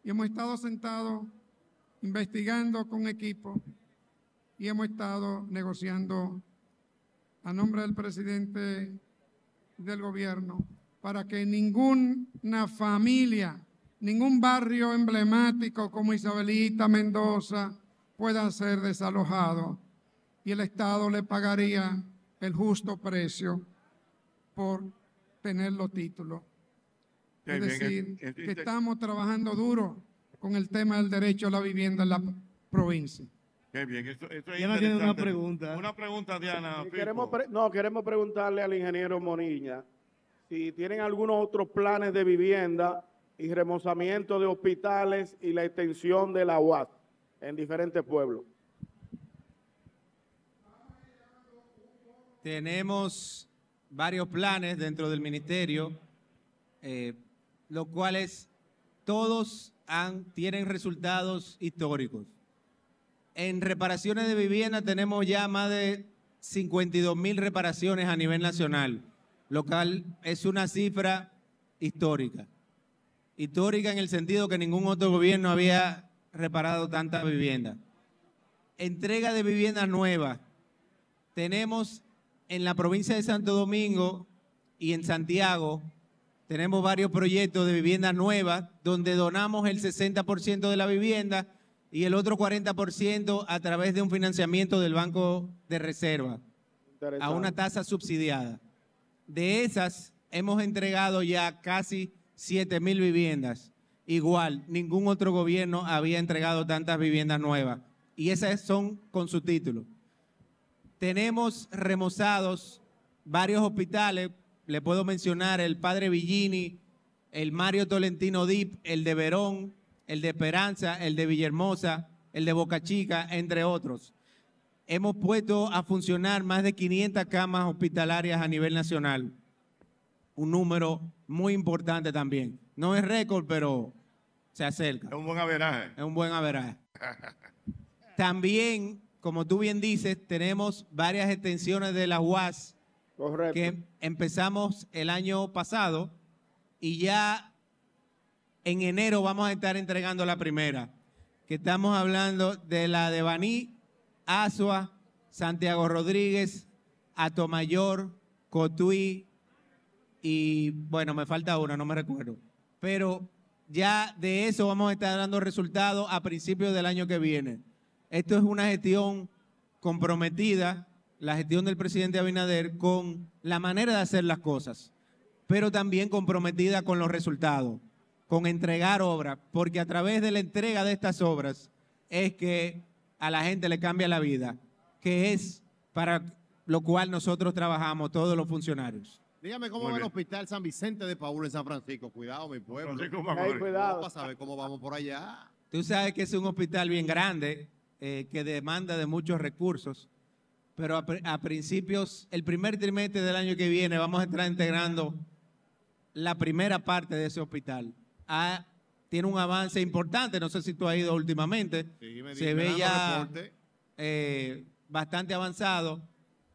Y hemos estado sentados investigando con equipo y hemos estado negociando a nombre del presidente del gobierno para que ninguna familia, ningún barrio emblemático como Isabelita, Mendoza, pueda ser desalojado y el Estado le pagaría el justo precio por tener los títulos. Es decir, que estamos trabajando duro con el tema del derecho a la vivienda en la provincia. Qué bien, eso, eso es Diana tiene una pregunta. Una pregunta, Diana. Queremos pre- no, queremos preguntarle al ingeniero Moniña si tienen algunos otros planes de vivienda y remozamiento de hospitales y la extensión de la UAS en diferentes pueblos. Tenemos varios planes dentro del ministerio, eh, los cuales todos tienen resultados históricos. En reparaciones de vivienda tenemos ya más de 52 mil reparaciones a nivel nacional, lo cual es una cifra histórica. Histórica en el sentido que ningún otro gobierno había reparado tanta vivienda. Entrega de viviendas nuevas. Tenemos en la provincia de Santo Domingo y en Santiago, tenemos varios proyectos de viviendas nuevas donde donamos el 60% de la vivienda y el otro 40% a través de un financiamiento del Banco de Reserva a una tasa subsidiada. De esas hemos entregado ya casi 7 mil viviendas igual, ningún otro gobierno había entregado tantas viviendas nuevas. Y esas son con su título. Tenemos remozados varios hospitales, le puedo mencionar el Padre Villini, el Mario Tolentino Dip, el de Verón, el de Esperanza, el de Villahermosa, el de Boca Chica, entre otros. Hemos puesto a funcionar más de 500 camas hospitalarias a nivel nacional. Un número muy importante también. No es récord, pero se acerca. Es un buen averaje. Es un buen averaje. (laughs) También, como tú bien dices, tenemos varias extensiones de la UAS que empezamos el año pasado y ya en enero vamos a estar entregando la primera, que estamos hablando de la de Baní, Asua, Santiago Rodríguez, Atomayor, Cotuí y bueno, me falta una, no me recuerdo. Pero ya de eso vamos a estar dando resultados a principios del año que viene. Esto es una gestión comprometida, la gestión del presidente Abinader, con la manera de hacer las cosas, pero también comprometida con los resultados, con entregar obras, porque a través de la entrega de estas obras es que a la gente le cambia la vida, que es para lo cual nosotros trabajamos, todos los funcionarios. Dígame cómo Muy va el hospital San Vicente de Paúl en San Francisco. Cuidado, mi pueblo. Francisco cuidado. Saber cómo vamos por allá. Tú sabes que es un hospital bien grande, eh, que demanda de muchos recursos, pero a, pri- a principios, el primer trimestre del año que viene, vamos a estar integrando la primera parte de ese hospital. Ah, tiene un avance importante, no sé si tú has ido últimamente, Sí, me se ve ya eh, bastante avanzado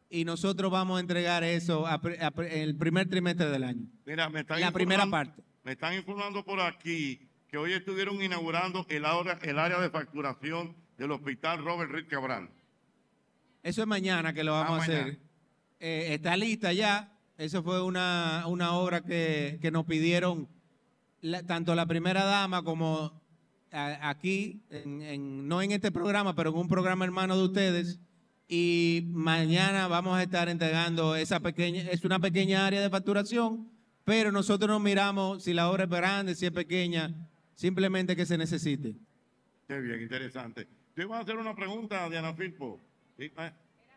y nosotros vamos a entregar eso a a en el primer trimestre del año. Mira, me están La primera informando- parte. Me están informando por aquí que hoy estuvieron inaugurando el área, el área de facturación del hospital Robert Reed Cabral. Eso es mañana que lo vamos Ah, a hacer. Eh, está lista ya. Eso fue una, una obra que, que nos pidieron la- tanto la primera dama como a- aquí, en- en- no en este programa, pero en un programa hermano de ustedes. Y mañana vamos a estar entregando esa pequeña, es una pequeña área de facturación, pero nosotros no miramos si la obra es grande, si es pequeña, simplemente que se necesite. Qué bien, interesante. Te iba a hacer una pregunta, Diana Filpo. Sí, eh,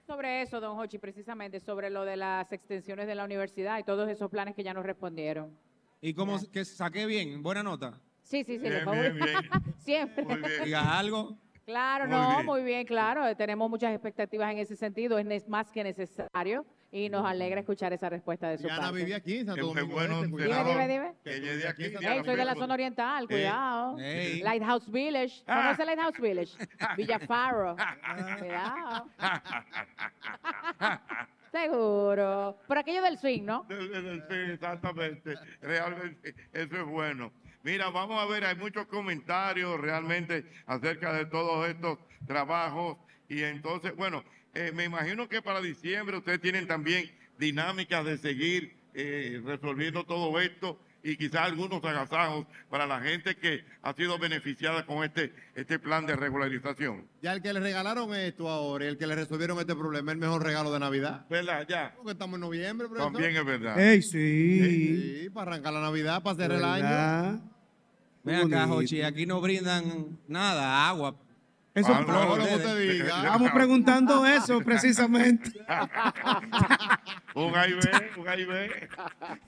Sobre eso, don Hochi, precisamente, sobre lo de las extensiones de la universidad y todos esos planes que ya nos respondieron. ¿Y cómo que saqué bien? ¿Buena nota? Sí, sí, sí, Bien, por favor. bien, bien. (laughs) Siempre. Diga algo. Claro, Muy no, bien. muy bien, claro. Tenemos muchas expectativas en ese sentido. Es más que necesario y nos alegra escuchar esa respuesta de su Diana parte. vivía aquí en Santo Domingo bueno, Este. Dime, dime, dime. Que ella de aquí. Ey, soy de la zona oriental, Eh, cuidado. ey. Lighthouse Village. Ah. ¿Conoce Lighthouse Village? (laughs) Villafaro. cuidado. (laughs) Seguro. Por aquello del swing, ¿no? Sí, exactamente. Realmente, eso es bueno. Mira, vamos a ver, hay muchos comentarios realmente acerca de todos estos trabajos. Y entonces, bueno, eh, me imagino que para diciembre ustedes tienen también dinámicas de seguir eh, resolviendo todo esto y quizás algunos agasajos para la gente que ha sido beneficiada con este, este plan de regularización. Ya el que le regalaron esto ahora y el que le resolvieron este problema es el mejor regalo de Navidad. ¿Verdad? Ya. Porque estamos en noviembre, profesor. También es verdad. Ey, sí. Sí, para arrancar la Navidad, para cerrar el ¿Verdad? año. Ven acá. Jochi, aquí no brindan nada, agua. Eso- Ah, no, no, como te diga. Estamos preguntando eso (laughs) precisamente. un ve, un ve.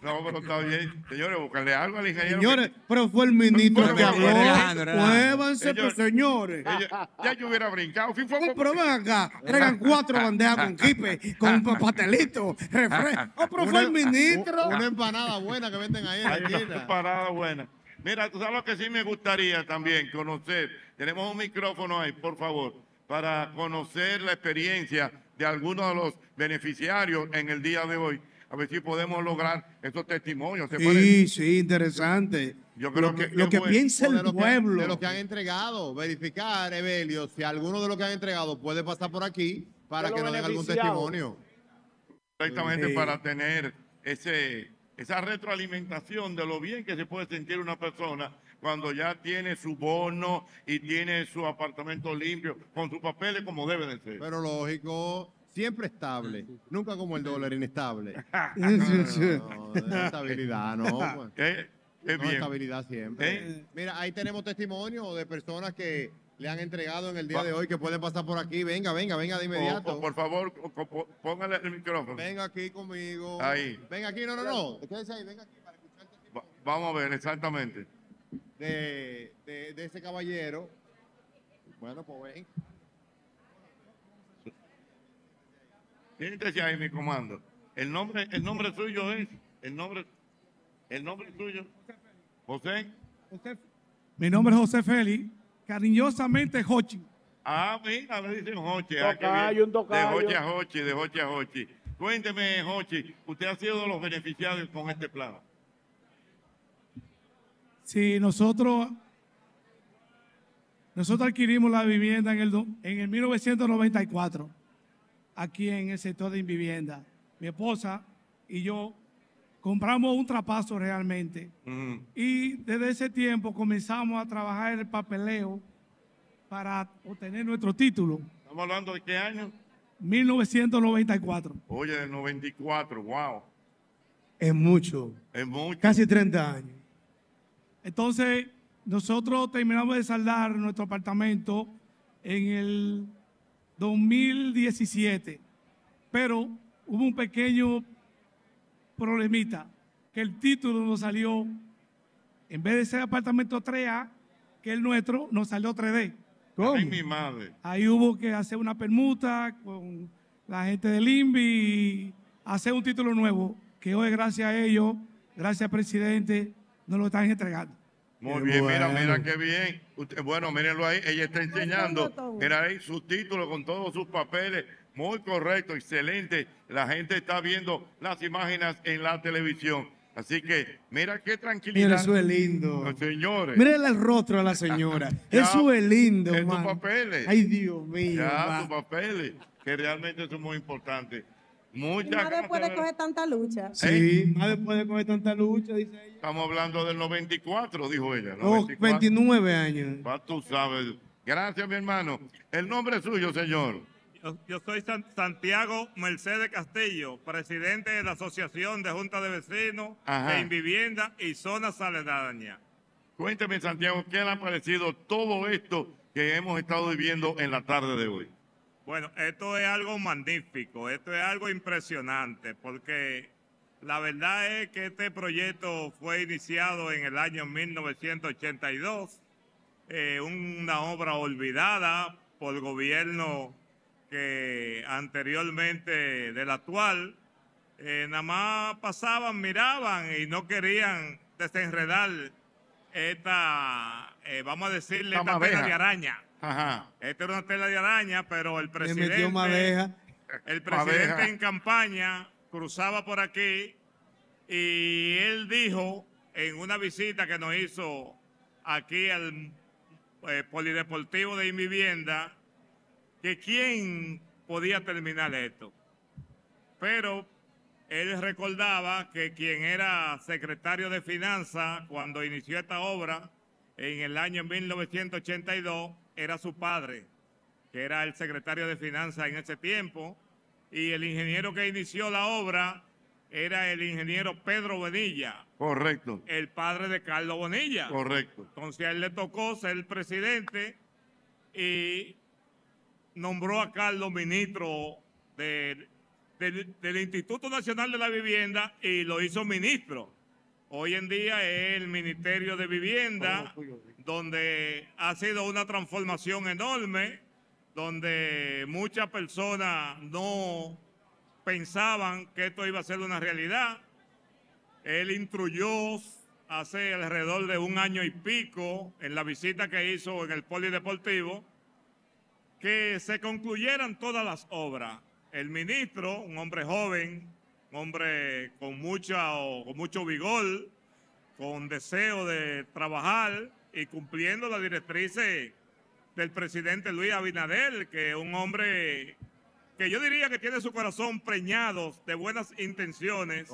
No, pero está bien. Señores, buscarle algo al ingeniero. Señores, pero fue el ministro Pero que habló. Muévanse, pues, señores. Ella- ya yo hubiera brincado. Fui, fue, No, pero ven acá, traigan cuatro bandejas con kipe, con pa- pastelito, refresco. Oh, pero fue el ministro. Una empanada buena que venden ahí en la una parada buena. Mira, tú sabes lo que sí me gustaría también conocer. Tenemos un micrófono ahí, por favor, para conocer la experiencia de algunos de los beneficiarios en el día de hoy. A ver si podemos lograr esos testimonios. ¿Se puede? Sí, sí, interesante. Yo creo lo que- lo que piensa de el que- pueblo. de lo que han entregado, verificar, Evelio, si alguno de los que han entregado puede pasar por aquí para que nos den algún testimonio. Exactamente Sí. para tener ese, esa retroalimentación de lo bien que se puede sentir una persona cuando ya tiene su bono y tiene su apartamento limpio, con sus papeles como debe de ser. Pero lógico, siempre estable, nunca como el dólar inestable. Sí, (laughs) sí. No, no, estabilidad, no. Eh, Qué No, bien. estabilidad siempre. ¿Eh? Mira, ahí tenemos testimonio de personas que le han entregado en el día de hoy que pueden pasar por aquí. Venga, venga, venga de inmediato. O- o por favor, o- póngale el micrófono. Venga aquí conmigo. Ahí. Venga aquí, no, no, no. Quédese ahí, venga aquí para escuchar el testimonio Va- Vamos a ver, exactamente. De, de, de ese caballero. Bueno, pues ven. Siéntese ahí, mi comando. El nombre, el nombre suyo es, el nombre, el nombre suyo, José. Mi nombre es José Félix, cariñosamente Jochi. Ah, mira, le dicen Jochi. ah, Tocayo, un tocayo. De Jochi a Jochi, de Jochi a Jochi. Cuénteme, Jochi, usted ha sido de los beneficiados con este plan. Sí, nosotros, nosotros adquirimos la vivienda en el, en el 1994, aquí en el sector de vivienda. Mi esposa y yo compramos un trapazo realmente. Y desde ese tiempo comenzamos a trabajar en el papeleo para obtener nuestro título. Estamos hablando de qué año? 1994. Oye, del 94, wow. Es mucho. Es mucho. Casi 30 años. Entonces, nosotros terminamos de saldar nuestro apartamento en el 2017, pero hubo un pequeño problemita, que el título nos salió, en vez de ser apartamento 3A, que el nuestro, nos salió 3D. Ay, mi madre. Ahí hubo que hacer una permuta con la gente del INVI y hacer un título nuevo, que hoy gracias a ellos, gracias al presidente, nos lo están entregando. Muy bien, mira, bueno. mira qué bien. Usted- bueno, mírenlo ahí, ella está enseñando. Mira ahí su título con todos sus papeles. Muy correcto, excelente. La gente está viendo las imágenes en la televisión. Así que, mira qué tranquilidad. Mira, eso es lindo. Los señores. Mírale el rostro a la señora. (laughs) Ya, eso es lindo, es tus mano. papeles. Ay, Dios mío. Ya, va. sus papeles, que realmente son muy importantes. Muchas más gracias. después de coger tanta lucha. Sí, más después de coger tanta lucha, dice ella. Estamos hablando del 94, dijo ella. Oh, 94. 29 años. Pa' tú sabes. Gracias, mi hermano. El nombre es suyo, señor. Yo, yo soy San- Santiago Mercedes Castillo, presidente de la Asociación de Junta de Vecinos Ajá. de Invivienda y Zonas Aledañas. Cuénteme, Santiago, ¿qué le ha parecido todo esto que hemos estado viviendo en la tarde de hoy? Bueno, esto es algo magnífico, esto es algo impresionante, porque la verdad es que este proyecto fue iniciado en el año 1982, eh, una obra olvidada por el gobierno que anteriormente del actual, eh, nada más pasaban, miraban y no querían desenredar esta, eh, vamos a decirle, Esta tela de araña. Ajá. Esta era una tela de araña, pero el presidente, metió madeja. el presidente Madeja. en campaña cruzaba por aquí y él dijo en una visita que nos hizo aquí al eh, Polideportivo de Invivienda que quién podía terminar esto. Pero él recordaba que quien era secretario de Finanzas cuando inició esta obra en el año 1982 era su padre, que era el secretario de Finanzas en ese tiempo, y el ingeniero que inició la obra era el ingeniero Pedro Bonilla, Correcto, el padre de Carlos Bonilla. correcto. Entonces a él le tocó ser el presidente y nombró a Carlos ministro de- del- del Instituto Nacional de la Vivienda y lo hizo ministro. Hoy en día es el Ministerio de Vivienda, donde ha sido una transformación enorme, donde muchas personas no pensaban que esto iba a ser una realidad. Él instruyó hace alrededor de un año y pico en la visita que hizo en el polideportivo que se concluyeran todas las obras. El ministro, un hombre joven, un hombre con, mucha, con mucho vigor, con deseo de trabajar y cumpliendo las directrices del presidente Luis Abinader, que es un hombre que yo diría que tiene su corazón preñado de buenas intenciones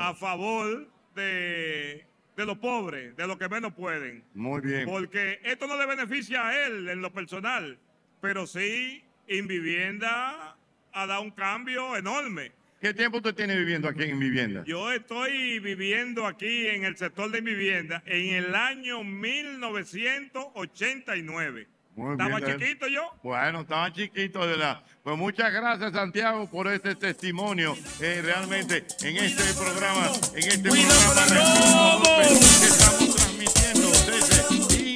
a favor de, de los pobres, de los que menos pueden. Muy bien. Porque esto no le beneficia a él en lo personal, pero sí Invivienda ha dado un cambio enorme. ¿Qué tiempo usted tiene viviendo aquí en vivienda? Yo estoy viviendo aquí en el sector de vivienda en el año 1989. Muy ¿Estaba bien, chiquito yo? Bueno, estaba chiquito, de verdad. Pues muchas gracias, Santiago, por este testimonio. eh, realmente, en este programa, en este programa que estamos transmitiendo desde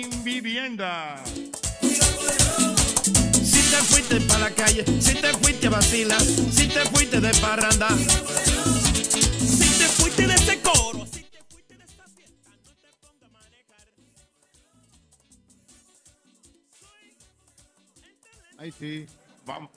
Invivienda. Si te fuiste para la calle, si te fuiste a vacilar, si te fuiste de parranda, si te fuiste de ese coro. Ahí sí. Vamos.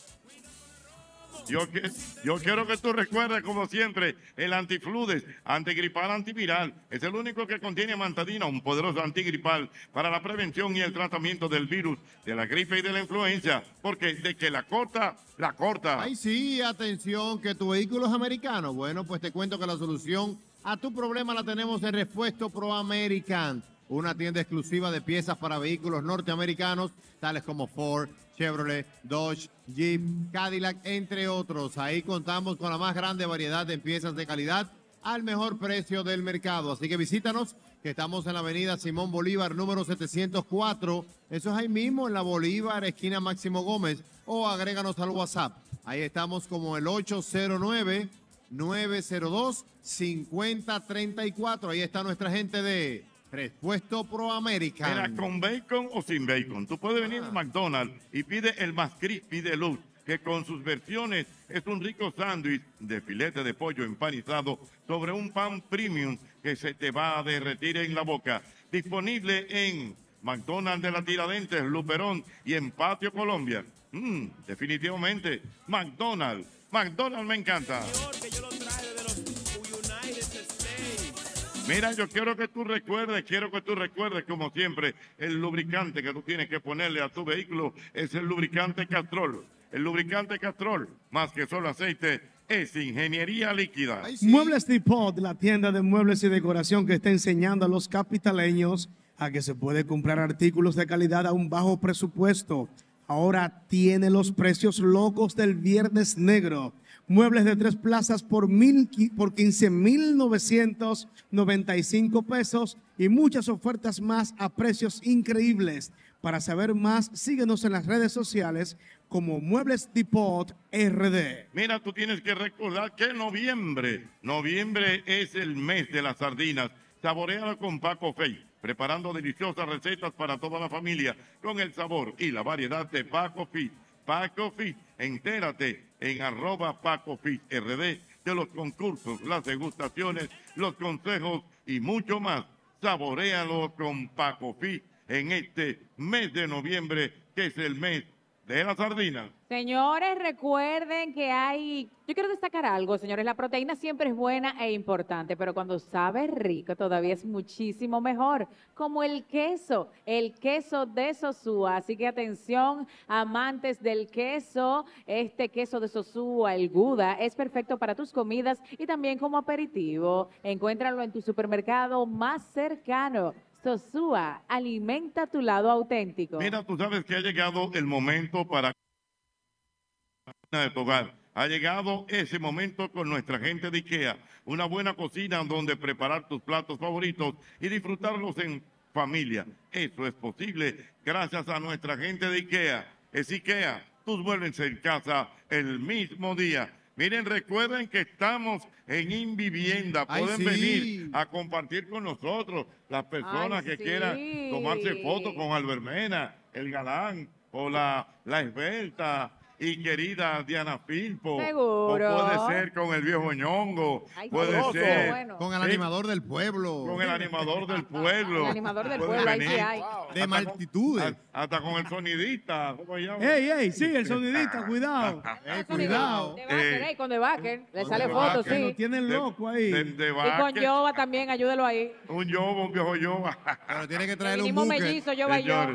Yo, que- yo quiero que tú recuerdes, como siempre, el antifludes, antigripal antiviral. Es el único que contiene mantadina, un poderoso antigripal para la prevención y el tratamiento del virus, de la gripe y de la influenza. Porque de que la corta, la corta. Ay, sí, atención, que tu vehículo es americano. Bueno, pues te cuento que la solución a tu problema la tenemos en Repuesto Pro American, una tienda exclusiva de piezas para vehículos norteamericanos, tales como Ford, Chevrolet, Dodge, Jeep, Cadillac, entre otros. Ahí contamos con la más grande variedad de piezas de calidad al mejor precio del mercado. Así que visítanos, que estamos en la avenida Simón Bolívar, número 704. Eso es ahí mismo, en la Bolívar, esquina Máximo Gómez. O agréganos al WhatsApp. Ahí estamos como el 809 902 5034. Ahí está nuestra gente de Respuesto Pro American. Mira, con bacon o sin bacon. Tú puedes venir a McDonald's y pide el más crispy deluxe, que con sus versiones es un rico sándwich de filete de pollo empanizado sobre un pan premium que se te va a derretir en la boca. Disponible en McDonald's de la Tiradentes, Luperón y en Patio Colombia. Mm, definitivamente, McDonald's. McDonald's me encanta. Mira, yo quiero que tú recuerdes, quiero que tú recuerdes, como siempre, el lubricante que tú tienes que ponerle a tu vehículo es el lubricante Castrol. El lubricante Castrol, más que solo aceite, es ingeniería líquida. Muebles Depot, la tienda de muebles y decoración que está enseñando a los capitaleños a que se puede comprar artículos de calidad a un bajo presupuesto. Ahora tiene los precios locos del Viernes Negro. Muebles de tres plazas por, mil, por 15,995 pesos y muchas ofertas más a precios increíbles. Para saber más, síguenos en las redes sociales como Muebles Depot RD. Mira, tú tienes que recordar que noviembre, noviembre es el mes de las sardinas. Saborealo con Paco Fey, preparando deliciosas recetas para toda la familia con el sabor y la variedad de Paco Fit. Paco Fit, entérate en arroba Paco RD de los concursos, las degustaciones, los consejos y mucho más. Saborealo con Paco Fit en este mes de noviembre, que es el mes de las sardinas. Señores, recuerden que hay, yo quiero destacar algo, señores, la proteína siempre es buena e importante, pero cuando sabe rico todavía es muchísimo mejor, como el queso, el queso de Sosúa. Así que atención, amantes del queso, este queso de Sosúa, el Guda, es perfecto para tus comidas y también como aperitivo. Encuéntralo en tu supermercado más cercano. Sosúa, alimenta tu lado auténtico. Mira, tú sabes que ha llegado el momento para de tu. Ha llegado ese momento con nuestra gente de IKEA. Una buena cocina donde preparar tus platos favoritos y disfrutarlos en familia. Eso es posible gracias a nuestra gente de IKEA. Es IKEA, tus muebles en casa el mismo día. Miren, recuerden que estamos en Invivienda. Ay, Pueden sí. venir a compartir con nosotros las personas Ay, que quieran tomarse fotos con Albermena, el galán o la, la esbelta y querida Diana Filpo. Seguro. O puede ser con el viejo ñongo. Ay, puede sabroso. ser Bueno. Con el animador del pueblo. Con el animador del (laughs) pueblo. El animador del pueblo, ahí sí hay. De Hasta con- multitudes. Hasta con el sonidista. ¿Cómo se llama? Ey, ey, sí, el sonidista, (laughs) cuidado. Eh, cuidado. De Baker, ey, con De Baker, le sale De fotos, Baker. sí. Lo tienen loco ahí. De, de Y con. Yoba también, ayúdelo ahí. Un yoba, un viejo yoba. Pero tiene que traerle un buque. mellizos, Yoba y yo.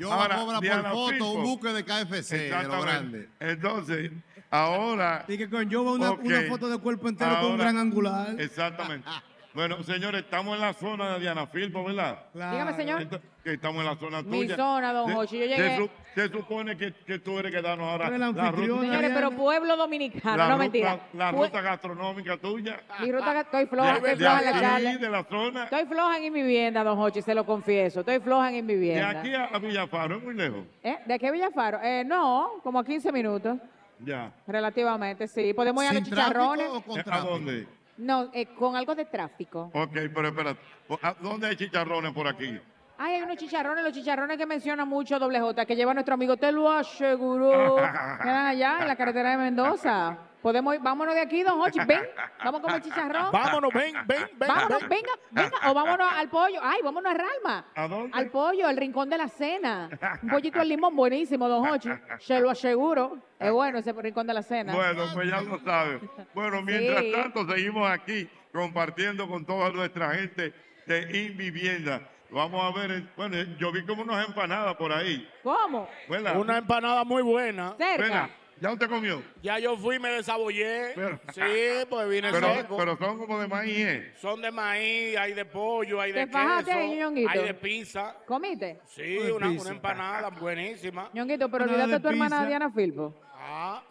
Yo ahora, cobra por Diana foto Filpo. un buque de KFC, de lo grande. Entonces, ahora. Y que con yo una, Ok. una foto de cuerpo entero con un gran angular. Exactamente. (laughs) Bueno, señores, estamos en la zona de Diana Filpo, ¿verdad? Dígame, señor. Que estamos en la zona Mi tuya. zona, don Jochi, yo llegué- Se, supone que, que tú eres que danos ahora la la ruta, Señores, pero pueblo dominicano, la no ruta- mentira. la Pue- ruta gastronómica tuya. Mi ruta, estoy floja, De- estoy de floja en la aquí, charla. de la zona. Estoy floja en mi vivienda, don Jochi, se lo confieso. Estoy floja en mi De vivienda. aquí a, a Villafaro es muy lejos. ¿Eh? ¿De qué Villafaro? Eh, no, como 15 minutos, Ya. relativamente, sí. Podemos ir a los ¿Sin chicharrones. o con ¿A dónde? No, eh, con algo de tráfico. Ok, pero espera. ¿a ¿Dónde hay chicharrones por aquí? Ay, hay unos chicharrones, los chicharrones que menciona mucho Doble J, que lleva nuestro amigo, te lo aseguró. Quedan (laughs) allá en la carretera de Mendoza. Podemos ir, vámonos de aquí, don Hochi, ven, vamos a comer chicharrón. Vámonos, ven, ven, ven. Vámonos, ven. venga, venga, o vámonos al pollo. Ay, vámonos a Ralma. ¿A dónde? Al pollo, al rincón de la cena. Un pollito al limón buenísimo, don Hochi. Se lo aseguro. Es bueno ese rincón de la cena. Bueno, pues ya lo saben. Bueno, mientras Sí. tanto, seguimos aquí compartiendo con toda nuestra gente de Invivienda. Vamos a ver, el- bueno, yo vi como unas empanadas por ahí. ¿Cómo? ¿Verdad? Una empanada muy buena. Buena. ¿Ya usted comió? Ya yo fui, me desabollé. sí, pues vine Pero, seco. pero son como de maíz, ¿eh? Son de maíz, hay de pollo, hay de ¿Te fajaste queso, ahí, Ñonguito? hay de pizza. ¿Comiste? Sí, una, pizza. una empanada buenísima. Ñonguito, pero olvídate tu hermana. Diana Filpo. Ah,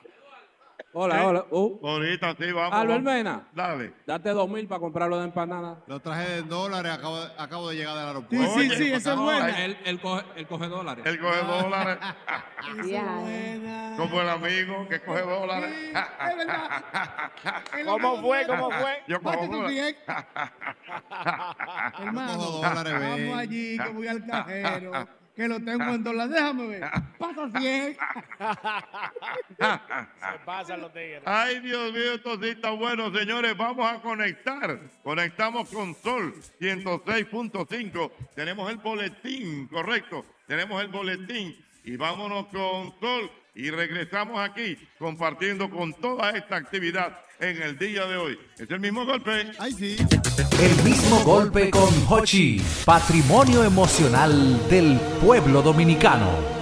Hola, hola. Uh, Ahorita sí, vamos. Albert vamos. Mena. Dale. Date dos mil para comprarlo de empanada. Lo traje de dólares, acabo de, acabo de llegar del aeropuerto. Sí, sí, sí, esa es buena. Él, él coge, él coge dólares. Él coge dólares. (laughs) Ya. Como el amigo que coge dólares. (laughs) ¿Cómo fue? ¿Cómo fue? Yo (laughs) cojo dólares. Hermano, dólares, vamos allí, que voy al cajero, que lo tengo en dólares. Déjame ver. Pasa 100. Se pasan los tigres. Ay, Dios mío, esto sí está bueno, señores. Vamos a conectar. Conectamos con Sol 106.5. Tenemos el boletín, correcto. Tenemos el boletín. Y vámonos con Sol. Y regresamos aquí compartiendo con toda esta actividad en el día de hoy. Es el mismo golpe. Ay, sí. El mismo golpe con Hochi, patrimonio emocional del pueblo dominicano.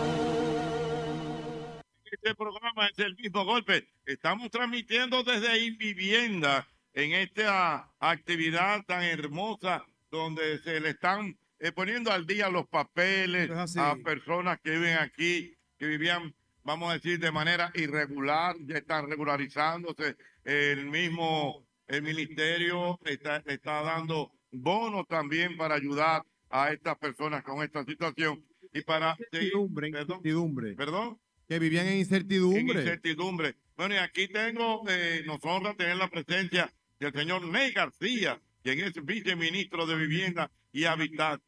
Este programa es el mismo golpe. Estamos transmitiendo desde Invivienda en esta actividad tan hermosa donde se le están eh, poniendo al día los papeles a personas que viven aquí, que vivían, vamos a decir, de manera irregular, ya están regularizándose. El mismo el ministerio está, está dando bonos también para ayudar a estas personas con esta situación y para seguir- Incertidumbre, Perdón. incertidumbre. Perdón. Que vivían en En incertidumbre. incertidumbre. Bueno, y aquí tengo, eh, nos honra tener la presencia del señor Ney García, quien es viceministro de Vivienda y Hábitat.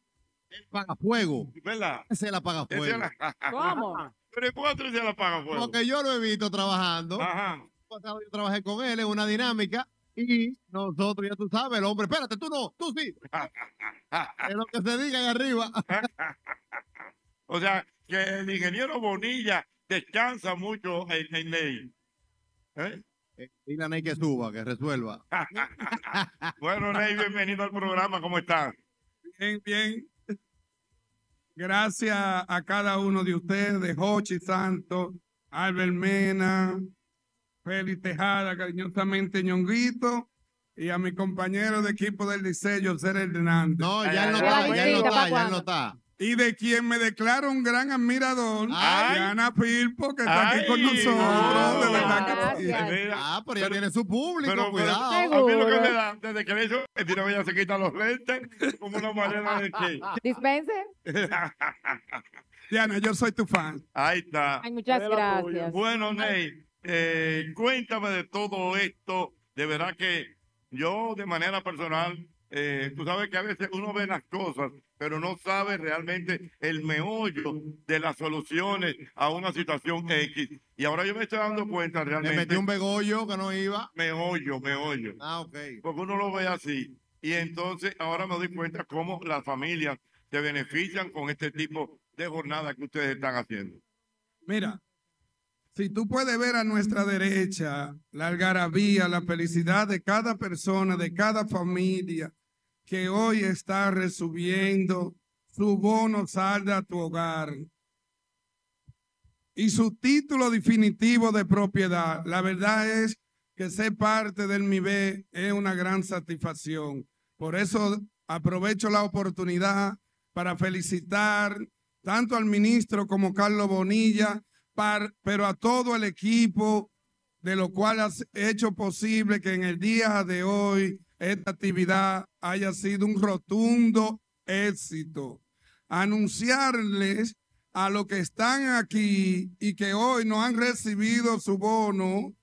Paga fuego. ¿Verdad? Ese es la paga Ese (laughs) fuego. es la- ¿Cómo? Pero ¿cuánto se la paga fuego? Porque yo lo he visto trabajando. Ajá. Pasado Yo trabajé con él en una dinámica y nosotros, ya tú sabes, el hombre, espérate, tú no, tú sí. (laughs) es lo que se diga ahí arriba. (laughs) O sea, que el ingeniero Bonilla descansa mucho en, en Ney. ¿Eh? Dile a Ney que suba, que resuelva. (laughs) Bueno, Ney, bienvenido al programa. ¿Cómo estás? Bien, bien. Gracias a cada uno de ustedes, Jochi Santos, Albert Mena, Félix Tejada, cariñosamente Ñonguito, y a mi compañero de equipo del diseño, Ser Hernández. No, ya él no está, ya no está, ya no está. Y de quien me declaro un gran admirador, Diana Pilpo, que está aquí con Ay, nosotros, de verdad que sí. Ah, pero ya tiene su público, Pero, pero, cuidado. a mí lo que me da, desde que le hizo, el tiro ella se quita los lentes como una manera de que. (laughs) ¿Dispense? (laughs) Diana, yo soy tu fan. Ahí está. Ay, muchas gracias. Bueno, Ney, eh, cuéntame de todo esto. De verdad que yo, de manera personal, eh, tú sabes que a veces uno ve las cosas, pero no sabe realmente el meollo de las soluciones a una situación X. Y ahora yo me estoy dando cuenta realmente. metió un begollo que no iba. Meollo, meollo. Ah, ok. Porque uno lo ve así. Y entonces ahora me doy cuenta cómo las familias se benefician con este tipo de jornada que ustedes están haciendo. Mira, si tú puedes ver a nuestra derecha la algarabía, la felicidad de cada persona, de cada familia que hoy está recibiendo su bono salda a tu hogar y su título definitivo de propiedad. La verdad es que ser parte del MIBE es una gran satisfacción. Por eso aprovecho la oportunidad para felicitar tanto al ministro como Carlos Bonilla, pero a todo el equipo de lo cual has hecho posible que en el día de hoy esta actividad haya sido un rotundo éxito. Anunciarles a los que están aquí y que hoy no han recibido su bono,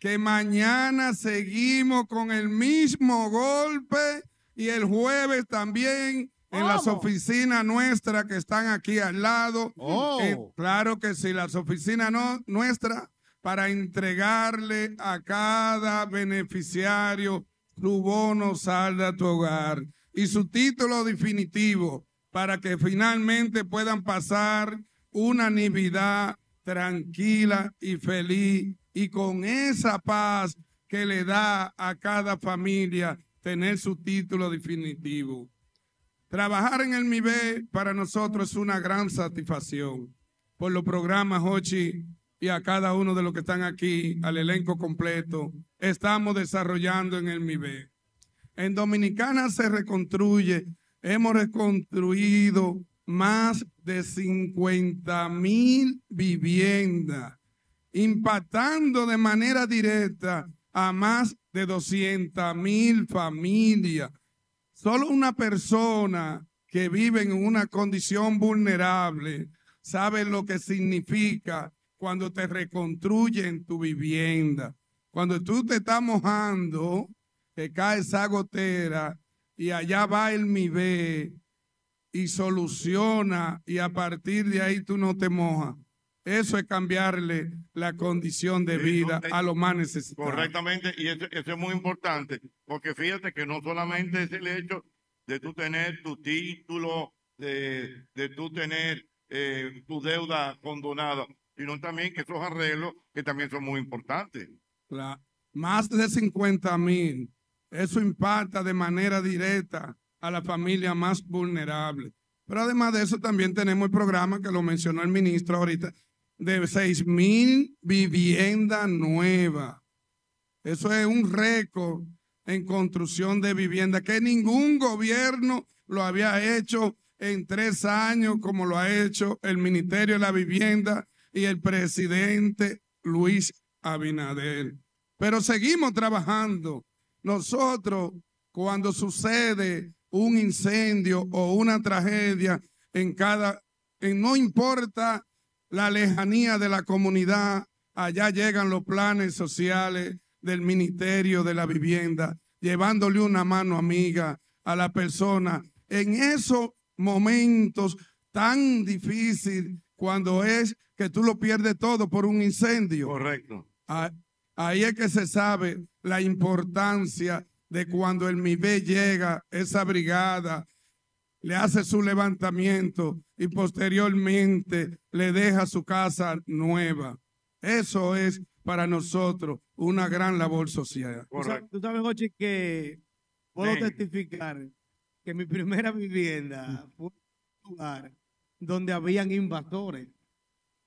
que mañana seguimos con el mismo golpe y el jueves también en las oficinas nuestras que están aquí al lado. Oh. Eh, claro que sí, las oficinas no, nuestras para entregarle a cada beneficiario su bono salda a tu hogar. Y su título definitivo para que finalmente puedan pasar una Navidad tranquila y feliz. Y con esa paz que le da a cada familia tener su título definitivo. Trabajar en el MIBE para nosotros es una gran satisfacción. Por los programas, Hochi, y a cada uno de los que están aquí, al elenco completo, estamos desarrollando en el MIBE. En Dominicana se reconstruye, hemos reconstruido más de 50 mil viviendas, impactando de manera directa a más de 200 mil familias. Solo una persona que vive en una condición vulnerable sabe lo que significa cuando te reconstruyen tu vivienda. Cuando tú te estás mojando, que cae esa gotera y allá va el MIBE y soluciona y a partir de ahí tú no te mojas. Eso es cambiarle la condición de vida a los más necesitados. Correctamente, y eso, eso es muy importante, porque fíjate que no solamente es el hecho de tú tener tu título, de, de tú tener eh, tu deuda condonada, sino también esos arreglos que también son muy importantes. Más de 50 mil. Eso impacta de manera directa a la familia más vulnerable. Pero además de eso, también tenemos el programa que lo mencionó el ministro ahorita, de 6 mil viviendas nuevas. Eso es un récord en construcción de vivienda que ningún gobierno lo había hecho en tres años como lo ha hecho el Ministerio de la Vivienda y el presidente Luis Abinader. Pero seguimos trabajando. Nosotros, cuando sucede un incendio o una tragedia en cada, en no importa la lejanía de la comunidad, allá llegan los planes sociales del Ministerio de la Vivienda, llevándole una mano amiga a la persona en esos momentos tan difíciles cuando es que tú lo pierdes todo por un incendio. Correcto. Ahí es que se sabe la importancia de cuando el MIBE llega, esa brigada, le hace su levantamiento y posteriormente le deja su casa nueva. Eso es para nosotros una gran labor social. Tú sabes- Tú sabes, Jochi, que puedo Sí. testificar que mi primera vivienda fue un lugar donde habían invasores.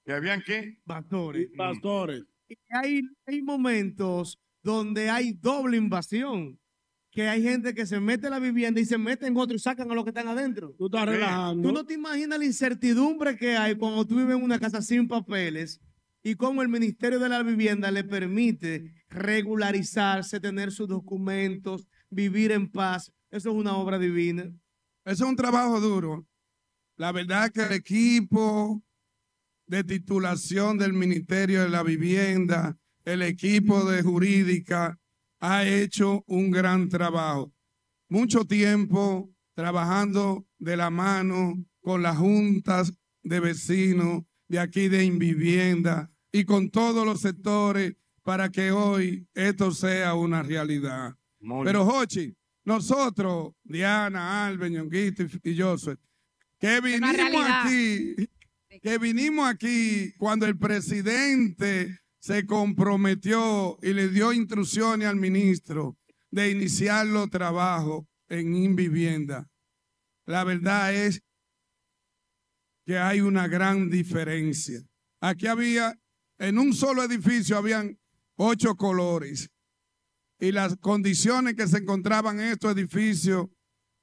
¿Que habían qué? Invasores. Pastores. Y hay, hay momentos donde hay doble invasión. Que hay gente que se mete en la vivienda y se mete en otro y sacan a los que están adentro. Tú estás relajando. Tú no te imaginas la incertidumbre que hay cuando tú vives en una casa sin papeles y cómo el Ministerio de la Vivienda le permite regularizarse, tener sus documentos, vivir en paz. Eso es una obra divina. Eso es un trabajo duro. La verdad que el equipo de titulación del Ministerio de la Vivienda, el equipo de jurídica, ha hecho un gran trabajo. Mucho tiempo trabajando de la mano con las juntas de vecinos de aquí de Invivienda y con todos los sectores para que hoy esto sea una realidad. Muy Pero. Jochi, nosotros, Diana, Alben, Ñonguito y y Joseph, que vinimos aquí, que vinimos aquí cuando el presidente se comprometió y le dio instrucciones al ministro de iniciar los trabajos en Invivienda. La verdad es que hay una gran diferencia. Aquí había, en un solo edificio habían ocho colores. y las condiciones que se encontraban en estos edificios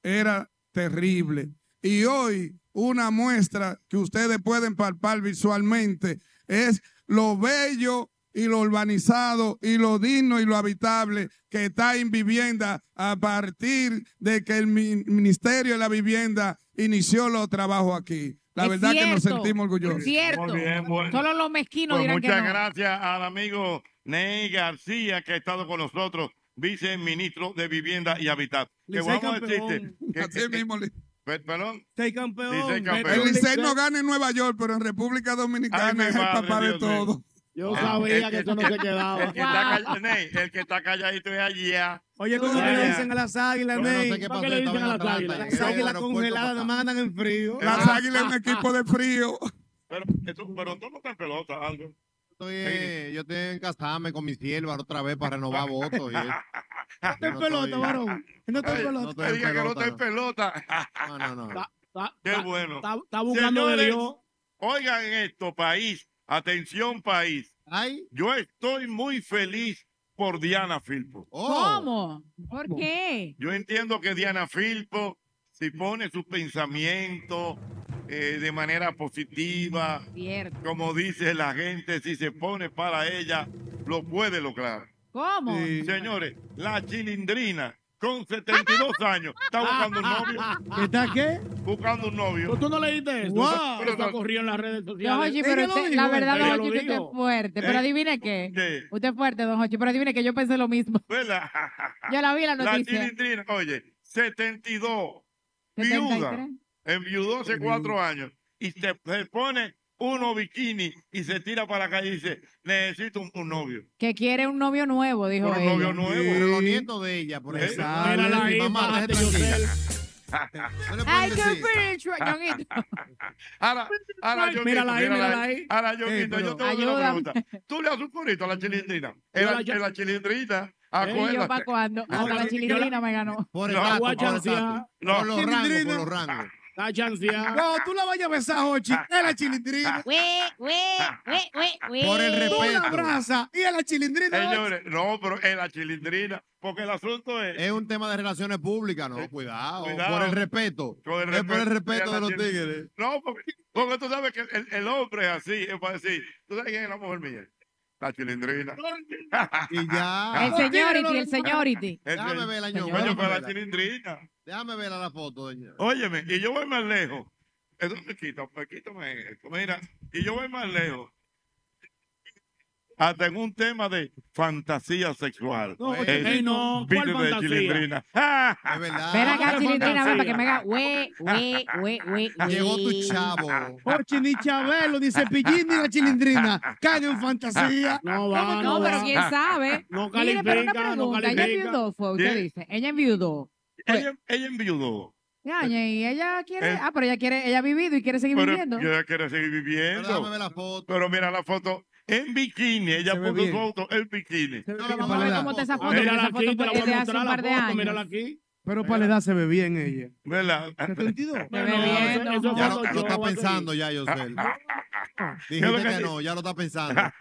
era terrible. Y hoy una muestra que ustedes pueden palpar visualmente es lo bello y lo urbanizado y lo digno y lo habitable que está en vivienda a partir de que el mi- Ministerio de la Vivienda inició los trabajos aquí. La Es verdad que nos sentimos orgullosos. es cierto. Muy bien, bueno. Solo los mezquinos Pues dirán que muchas no. gracias al amigo Ney García que ha estado con nosotros, viceministro de Vivienda y Hábitat. Que vamos a decirte. que- Así que- mismo, perdón. Campeón. Campeón. El Licey no gana en Nueva York, pero en República Dominicana mi es el papá de Dios todo. Yo Ah, sabía el que eso no se quedaba. El que, está call- Ney, el que está calladito es allá. Oye, ¿cómo que le dicen a las águilas, no Ney? sé qué ¿Para pasó, qué le estaba dicen a en las águilas? Las congeladas para no andan en frío. Las águilas es un equipo de frío. Pero, pero tú no estás en pelota, algo. Estoy, eh, yo estoy en casarme con mi sierva otra vez para renovar (laughs) votos. y eso. Está en (laughs) no pelota, estoy- varón. No está en pelota. no diga que no está en pelota, pelota. No, no, no. Qué bueno. Está, buscando de Dios. Oigan esto, país. Atención, país. Ay. Yo estoy muy feliz por Diana Filpo. ¿Cómo? ¿Por qué? Yo entiendo que Diana Filpo, si pone sus pensamientos eh, de manera positiva, Cierto. como dice la gente, si se pone para ella, lo puede lograr. ¿Cómo? Señores, la chilindrina con 72 (laughs) años está buscando un novio. ¿Qué está qué? Buscando un novio. ¿Tú no leíste eso? Wow. Pero está corrido en las redes Don sociales. Hochi, pero usted- la verdad, don Hochi, usted es fuerte. Pero Eh. adivine qué. ¿Qué? Usted es fuerte, don Hochi, pero adivine que yo pensé lo mismo. (laughs) ¿Verdad? (laughs) Yo la vi la La noticia. chilindrina, oye, 72, viuda, 73. Enviudó hace cuatro años y se, se pone uno bikini y se tira para la calle y dice, necesito un, un novio. Que quiere un novio nuevo, dijo Un ella. novio nuevo. Pero los nietos de ella, por Eh, ejemplo. Mírala ahí, Mi mamá, (laughs) Ay, qué ñonguito. (laughs) Ahora, ahora yo Mírala ahí, mírala ahí. Ahora yo Eh, yo pero- te voy a hacer una Ayúdame. pregunta. ¿Tú le das un corito a la chilindrina? Yo En la, la- la chilindrina, ¿Y yo para acuérdate. cuándo? (laughs) Hasta la- la chilindrina me ganó. Por el No, gato, por el gato. No. Por los rangos, por los rangos. Está chanceada. Cuando tú la vayas a besar, Hochi, es la chilindrina. (laughs) Por el Tú la respeto. abrazas y es la chilindrina. Señores, no, pero es la chilindrina, porque el asunto es... Es un tema de relaciones públicas, ¿no? Cuidado. Cuidado. Por el respeto. Con el es por el respeto, respeto de los tigres. No, porque, porque tú sabes que el, el hombre es así, es para decir, ¿tú sabes quién es la mujer mía? La chilindrina. Y ya. (laughs) El señority, el señority. El- Déjame ver la ñonga. Coño, Déjame pero la chilindrina. Déjame ver la foto, doña. Óyeme, y yo voy más lejos. Eso me quita, me quítame esto. Mira, y yo voy más lejos. Hasta en un tema de fantasía sexual. No, Es ey, no, ¿cuál vídeo de fantasía? chilindrina. Es verdad. Ven acá, chilindrina, para que me haga güey, güey, güey, güey. Llegó tu chavo. Hochi, ni Chabelo, ni Cepillín, ni la chilindrina. Caen en fantasía. (laughs) No va, No, no pero va. quién sabe. No Mire, pero una califica, no pregunta. Ella califica. enviudó, fue, usted Sí. dice. Ella enviudó. Ella, ella enviudó. Yaña, y ella quiere, Eh. ah, pero ella quiere, ella ha vivido y quiere seguir Pero viviendo. ella quiere seguir Pero viviendo. déjame ver la foto. Pero mira la foto en bikini. Ella puso bien. foto en bikini. Bien vamos a para ver la cómo está esa edad. foto, Mírala aquí, te la voy de a hace un mostrar par la de foto, años. mírala aquí. Pero para la edad se ve bien ella. ¿Verdad? 72. Se ve No, bien, eso Ya lo, lo está pensando ya, Yosel. ¿Qué es lo Dijiste que no, ya lo está pensando. (laughs)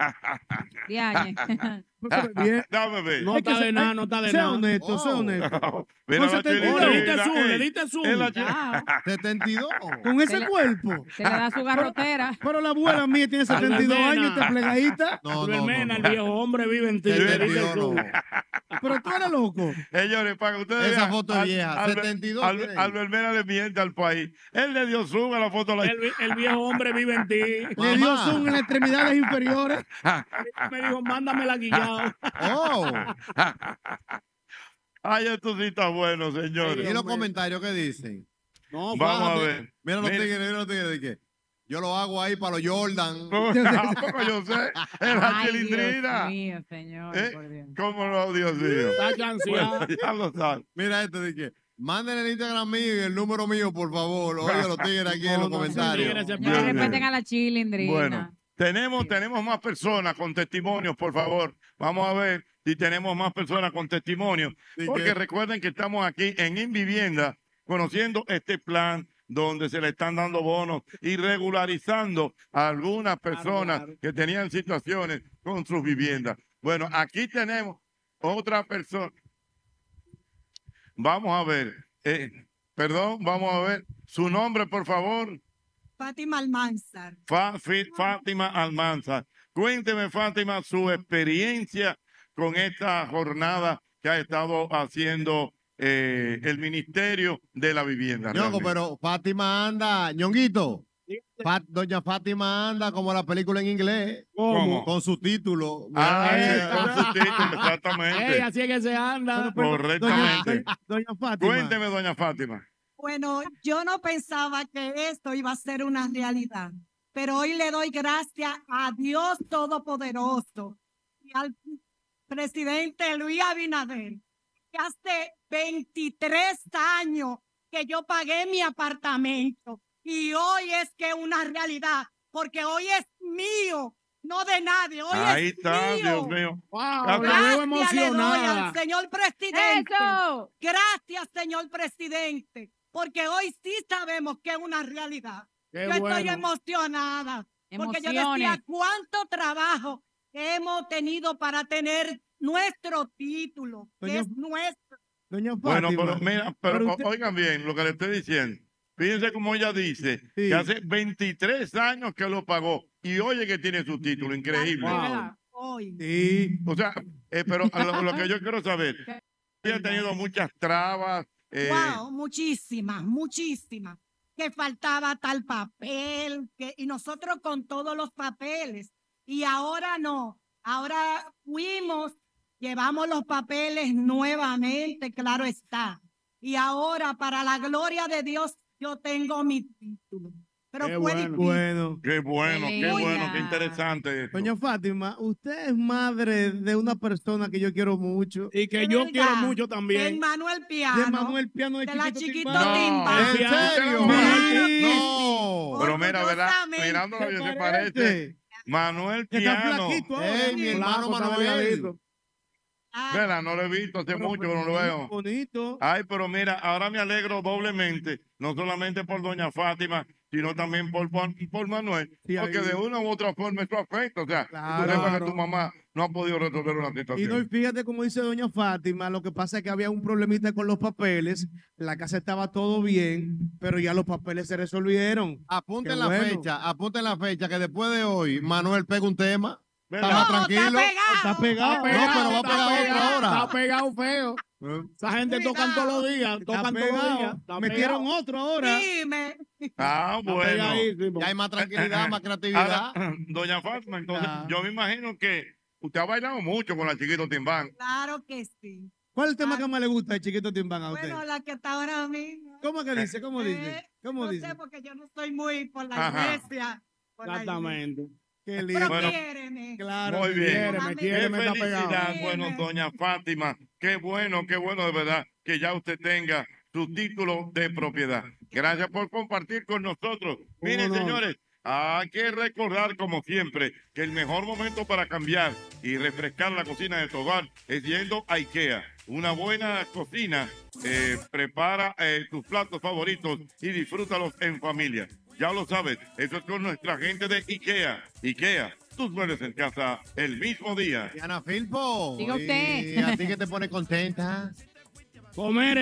(laughs) (laughs) Bien. Dame ver. No está de nada, no está de Sea nada. honesto, sea Oh. honesto. (laughs) Mira Con la 72. Oh, le diste zoom, le diste zoom. Es la chi- Chao. (laughs) 72. Con Se ese cuerpo. Se le da su garrotera. Pero la abuela mía tiene 72 Albermena. años y está plegadita. No, no, el viejo hombre vive en ti. le diste 72 no. zoom. Pero tú eres loco. Señores, para que ustedes Esa foto es vieja, Albert- 72 Albert- Mena le miente al país. Él le dio zoom a la foto. El, vi- el viejo hombre vive en ti. Le dio zoom en las extremidades inferiores. Me dijo, mándame la Oh. Ay, esto sí está bueno, ¿Y señores. los comentarios qué dicen? No, Vamos a ver. Mira los tigres, mira los tigres. de que Yo lo hago ahí para los Jordan. (laughs) Tampoco yo sé. Es la Ay, chilindrina. Dios mío, señor. ¿Eh? por Dios. ¿Cómo no, Dios mío? Está chanceada. Bueno, ya lo saben. Mira este de que manden el Instagram mío y el número mío, por favor. Oye, los tigres aquí en No, los no, comentarios. tigres Bien, respeten a la chilindrina. Bueno, tenemos, tenemos más personas con testimonios, por favor. Vamos a ver si tenemos más personas con testimonios. Porque que- recuerden que estamos aquí en Invivienda conociendo este plan donde se le están dando bonos y regularizando a algunas personas claro. que tenían situaciones con sus viviendas. Bueno, aquí tenemos Otra persona. Vamos a ver. eh, perdón, vamos a ver. Su nombre, por favor. Fátima Almanzar. Fa- Fi- Fátima Almanza. Cuénteme, Fátima, su experiencia con esta jornada que ha estado haciendo eh, el Ministerio de la Vivienda. Ñongo, pero Fátima anda, ñonguito. Fat- Doña Fátima anda como la película en inglés. ¿Cómo? Con su título. Ah, sí, con su título, exactamente. (laughs) Ey, así es que se anda. Correctamente. Doña Fátima. Cuénteme, doña Fátima. Bueno, yo no pensaba que esto iba a ser una realidad, pero hoy le doy gracias a Dios Todopoderoso y al presidente Luis Abinader, que hace 23 años que yo pagué mi apartamento y hoy es que es una realidad, porque hoy es mío, no de nadie, hoy Ahí es está, mío. Dios mío. Wow, la veo Gracias le doy emocionada. al señor presidente. Gracias, señor presidente, porque hoy sí sabemos que es una realidad. Qué Yo estoy emocionada, porque yo decía cuánto trabajo hemos tenido para tener nuestro título, que Doña- es nuestro. Doña Bueno, pero mira, pero, pero o- usted- oigan bien lo que le estoy diciendo. Fíjense cómo ella dice que hace 23 años que lo pagó y oye que tiene su título, increíble. Hoy. Sí. O sea, eh, pero lo, lo que yo quiero saber, (laughs) ella ha tenido muchas trabas. Eh, Wow, muchísimas, muchísimas. Que faltaba tal papel, y nosotros con todos los papeles. Y ahora no. Ahora fuimos, llevamos los papeles nuevamente, claro está. Y ahora, para la gloria de Dios, yo tengo mi título. Pero Qué bueno. Qué bueno, qué bueno, qué interesante. esto. Doña Fátima, usted es madre de una persona que yo quiero mucho. Y que De yo verdad, quiero mucho De también. Manuel Piano. De Manuel Piano de de la Chiquito Chiquito Timbán. Timbán. ¿En serio? Sí. No. Pero mira, ¿verdad? Mirándolo ¿Te bien, se parece? Manuel Está Piano. flaquito ahora. Ey, mi hermano Manuel. Sabelladito. Ah, Vela, no lo he visto hace Pero mucho pues, no lo veo. Bonito. Ay, pero mira, ahora me alegro doblemente, no solamente por doña Fátima, sino también por, por, por Manuel, Sí, porque ahí- de una u otra forma eso afecta. O sea, Claro. tú que tu mamá no ha podido resolver una Y no, y situación. fíjate como dice doña Fátima, lo que pasa es que había un problemita con los papeles, la casa estaba todo bien, pero ya los papeles se resolvieron. Apunten Qué la bueno. fecha, apunten la fecha que después de hoy Manuel pega un tema. Está tranquilo. está pegado. Está pegado. No, pero va a está pegar otro pegado, ahora. Está pegado feo. Esa gente Cuidado. tocan todos los días. Tocan todos los días. Metieron pegado. otro ahora. Dime. Ah, Está bueno. Ya hay más tranquilidad, más creatividad. Ahora, doña Fátima, entonces Ah. yo me imagino que usted ha bailado mucho con la chiquito Timbán. Claro que sí. ¿Cuál es el tema Ah. que más le gusta de Chiquito Timbán a usted? Bueno, la que está ahora mismo. ¿Cómo que dice? ¿Cómo dice? Eh, ¿Cómo no dice? sé, porque yo no estoy muy por la Ajá. iglesia. por la iglesia. Exactamente. Qué Pero lindo. Bueno. Claro. Muy bien. Qué felicidad, bueno, doña Fátima. Qué bueno, qué bueno de verdad que ya usted tenga su título de propiedad. Gracias por compartir con nosotros. Miren, no? señores, hay que recordar, como siempre, que el mejor momento para cambiar y refrescar la cocina de tu hogar es yendo a IKEA. Una buena cocina eh, prepara eh, tus platos favoritos y disfrútalos en familia. Ya lo sabes, eso es con nuestra gente de IKEA. IKEA, tus muebles en casa el mismo día. Diana Filpo. Diga usted. ¿Y a ti que te pone contenta? Comer.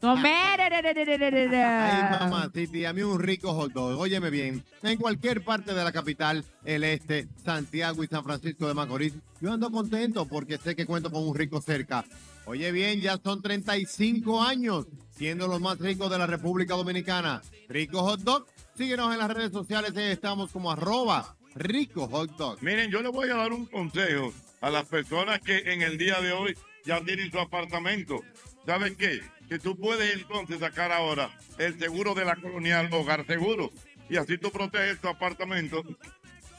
Comer. Ay, mamá, Titi, a mí un rico hot dog. Óyeme bien, en cualquier parte de la capital, el este, Santiago y San Francisco de Macorís, yo ando contento porque sé que cuento con un rico cerca. Oye bien, ya son 35 años siendo los más ricos de la República Dominicana. Rico Hot Dog, síguenos en las redes sociales, estamos como arroba rico hot dog. Miren, yo les voy a dar un consejo a las personas que en el día de hoy ya tienen su apartamento. ¿Saben qué? Que tú puedes entonces sacar ahora el seguro de la colonial Hogar Seguro. Y así tú proteges tu apartamento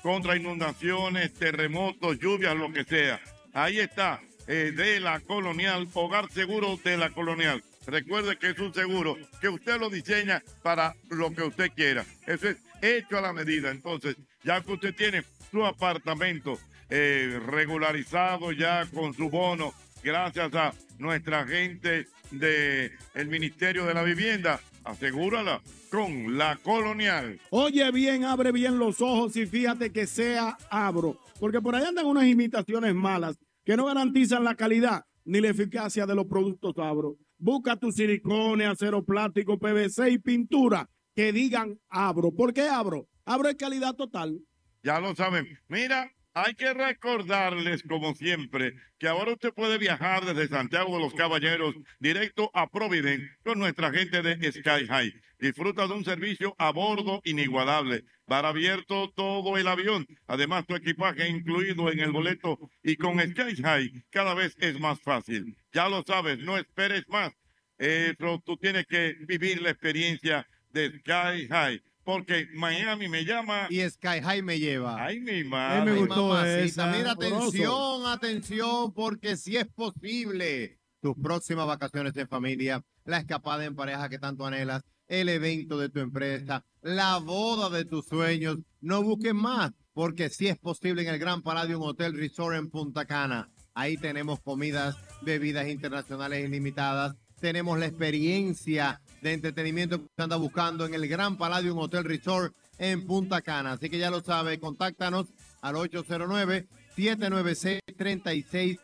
contra inundaciones, terremotos, lluvias, lo que sea. Ahí está, eh, de la colonial, Hogar Seguro de la colonial. Recuerde que es un seguro que usted lo diseña para lo que usted quiera. Eso es hecho a la medida. Entonces, ya que usted tiene su apartamento eh, regularizado ya con su bono, gracias a nuestra gente del el Ministerio de la Vivienda, asegúrala con la colonial. Oye bien, abre bien los ojos y fíjate que sea abro. Porque por ahí andan unas imitaciones malas. que no garantizan la calidad ni la eficacia de los productos Abro. Busca tu silicone, acero plástico, PVC y pintura que digan Abro. ¿Por qué Abro? Abro es calidad total. Ya lo saben. Mira, hay que recordarles, como siempre, que ahora usted puede viajar desde Santiago de los Caballeros directo a Providence con nuestra gente de Sky High. Disfruta de un servicio a bordo inigualable. Bar abierto todo el avión. Además, tu equipaje incluido en el boleto y con Sky High cada vez es más fácil. Ya lo sabes, no esperes más. Eso tú tienes que vivir la experiencia de Sky High. Porque Miami me llama. Y Sky High me lleva. Ay, mi Ay, madre. me gustó Mira, atención, atención, porque si es posible, tus próximas vacaciones en familia, la escapada en pareja que tanto anhelas, el evento de tu empresa, la boda de tus sueños, no busques más, porque si es posible en el Gran Palladium Hotel Resort en Punta Cana. Ahí tenemos comidas, bebidas internacionales ilimitadas, tenemos la experiencia de entretenimiento que se anda buscando en el Gran Palladium Hotel Resort en Punta Cana. Así que ya lo sabe, contáctanos al 809-796-3626.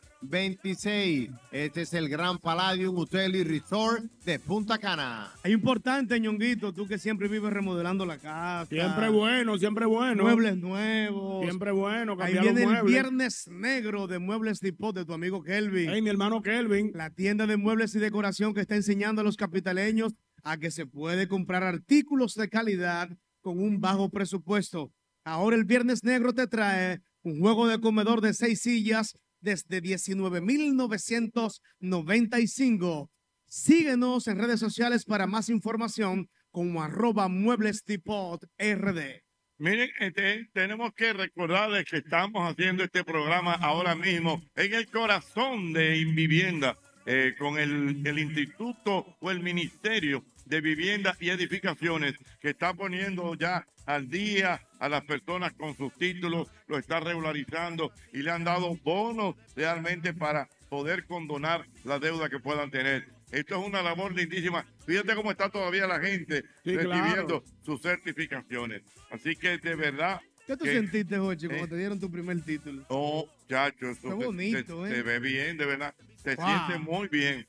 Este es el Gran Palladium Hotel y Resort de Punta Cana. Es importante, ñonguito, tú que siempre vives remodelando la casa. Siempre bueno, siempre bueno. Muebles nuevos. Siempre bueno, Ahí viene el viernes negro de Muebles Depot de tu amigo Kelvin. Hey, mi hermano Kelvin. La tienda de muebles y decoración que está enseñando a los capitaleños a que se puede comprar artículos de calidad con un bajo presupuesto. Ahora el viernes negro te trae un juego de comedor de seis sillas desde 19,995. Síguenos en redes sociales para más información como arroba Muebles RD. Miren, este, tenemos que recordarles que estamos haciendo este programa ahora mismo en el corazón de Invivienda, eh, con el, el Instituto o el Ministerio de Vivienda y Edificaciones, que está poniendo ya al día a las personas con sus títulos, lo está regularizando y le han dado bonos realmente para poder condonar la deuda que puedan tener. Esto es una labor lindísima. Fíjate cómo está todavía la gente Sí, recibiendo claro. sus certificaciones. Así que de verdad. ¿Qué tú que- sentiste, Jochi, cuando eh, te dieron tu primer título? Oh, chacho, eso Qué bonito, se, ¿eh? se ve bien, de verdad. Se Wow. siente muy bien.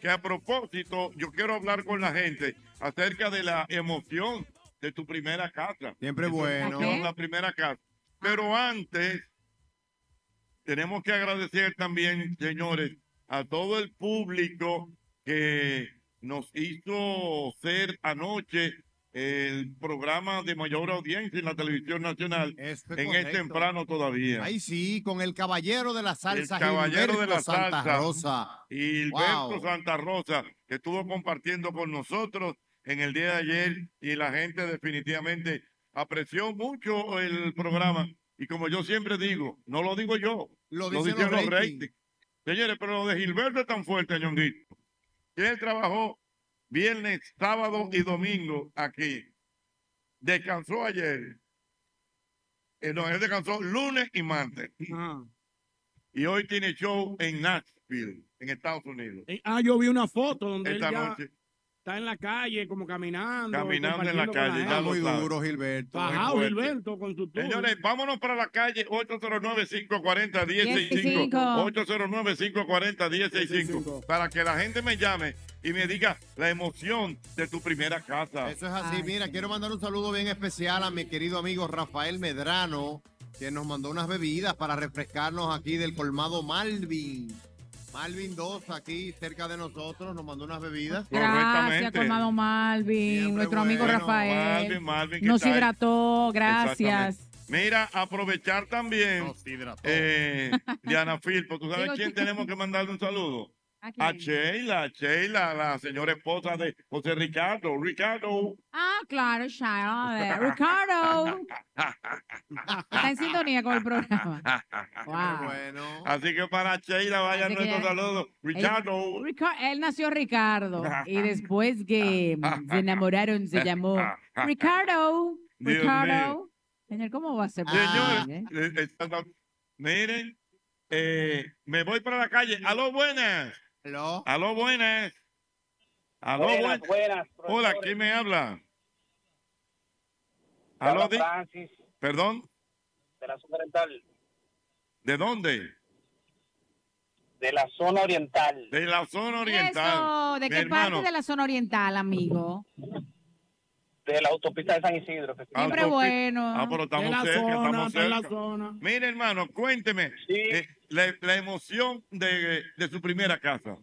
Que a propósito, yo quiero hablar con la gente acerca de la emoción de tu primera casa. Siempre bueno. emoción, La primera casa. Pero antes, tenemos que agradecer también, señores, a todo el público que nos hizo ser anoche el programa de mayor audiencia en la televisión nacional en es correcto. temprano todavía. Ahí sí, con el caballero de la salsa, el caballero de la Gilberto Santa salsa, Rosa. Gilberto Wow. Santa Rosa, que estuvo compartiendo con nosotros en el día de ayer y la gente definitivamente apreció mucho el programa. Y como yo siempre digo, no lo digo yo, Lo lo dicen los ratings. Señores, pero lo de Gilberto es tan fuerte, Ñonguito, que él trabajó viernes, sábado y domingo aquí. Descansó ayer. Eh, no, él descansó lunes y martes. Y hoy tiene show en Nashville, en Estados Unidos. Eh, Ah, yo vi una foto donde él Esta ya noche. Está en la calle, como caminando. Caminando en la calle, ya sabe. duro, Gilberto. Bajado, Muy. Gilberto, con su tour. Señores, vámonos para la calle 809-540-1065. 809-540-1065. Para que la gente me llame y me diga la emoción de tu primera casa. Eso es así. Mira, quiero mandar un saludo bien especial a mi querido amigo Rafael Medrano, que nos mandó unas bebidas para refrescarnos aquí del colmado Malvin. Malvin 2 aquí cerca de nosotros nos mandó unas bebidas. Gracias, colmado Malvin, nuestro amigo bueno, Rafael. Malvin, Malvin, ¿qué Nos tal? hidrató, gracias. Mira, aprovechar también eh, (laughs) Diana Filpo. ¿Tú sabes Digo, quién tenemos que mandarle un saludo? ¿A A? Sheila, Sheila, la señora esposa de José Ricardo. Ricardo. Ah, claro, Shaila. (laughs) de Ricardo. Está en sintonía con el programa. (laughs) Wow. Así que para Sheila vaya Así nuestro ya- saludo. Ricardo. Él, Rica- él nació Ricardo y después que (laughs) se enamoraron se llamó Ricardo. Dios Ricardo. Señor, ¿cómo va a ser posible? Señores, eh, eh, miren, eh, me voy para la calle. Aló, buenas. Aló. Aló, buenas. Aló, Buenas, buenas. buenas, Hola. ¿quién me habla? Aló, Francis, perdón, de la zona rental. ¿de dónde? de la zona oriental. De la zona oriental. Eso, ¿de qué hermano, parte de la zona oriental, amigo? De la autopista de San Isidro. que- Siempre bueno. Ah, pero estamos De la cerca, zona, estamos de la cerca. Mire, hermano, cuénteme eh, la, la emoción de, de su primera casa.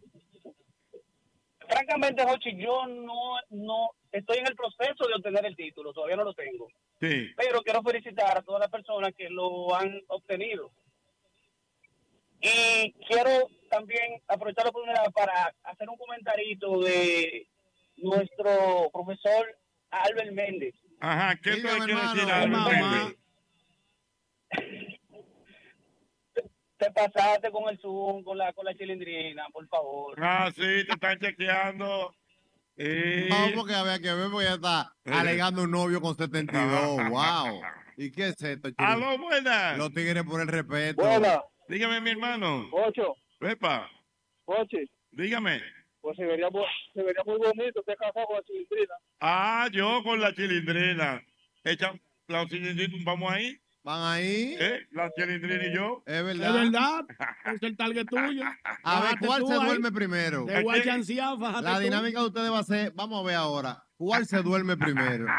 Francamente, Jochi, yo no, no estoy en el proceso de obtener el título, todavía no lo tengo. Sí. Pero quiero felicitar a todas las personas que lo han obtenido. Y quiero también aprovechar la oportunidad para hacer un comentarito de nuestro profesor Albert Méndez. Ajá, ¿qué Dígame, quieres decir hermano. a Albert. Méndez? Te pasaste con el Zoom, con la, con la chilindrina, por favor. Ah, sí, te están chequeando. Eh, No, porque había que ver, porque ya está alegando un novio con 72. ¡Wow! (laughs) ¿Y qué es esto, chico? Aló, buenas. Los tigres por el respeto. Buenas. Dígame, mi hermano. Ocho. Epa, Oche, dígame. pues se vería, se vería muy bonito usted casado con la chilindrina. Ah, yo con la chilindrina. Echa la chilindrina, vamos ahí. ¿Van ahí? ¿Eh? La chilindrina y yo. Es Es verdad. verdad, es el target tuyo. (laughs) A ver, ¿cuál se ahí. duerme primero? La tú. dinámica de ustedes va a ser, vamos a ver ahora, ¿cuál se duerme primero? (laughs)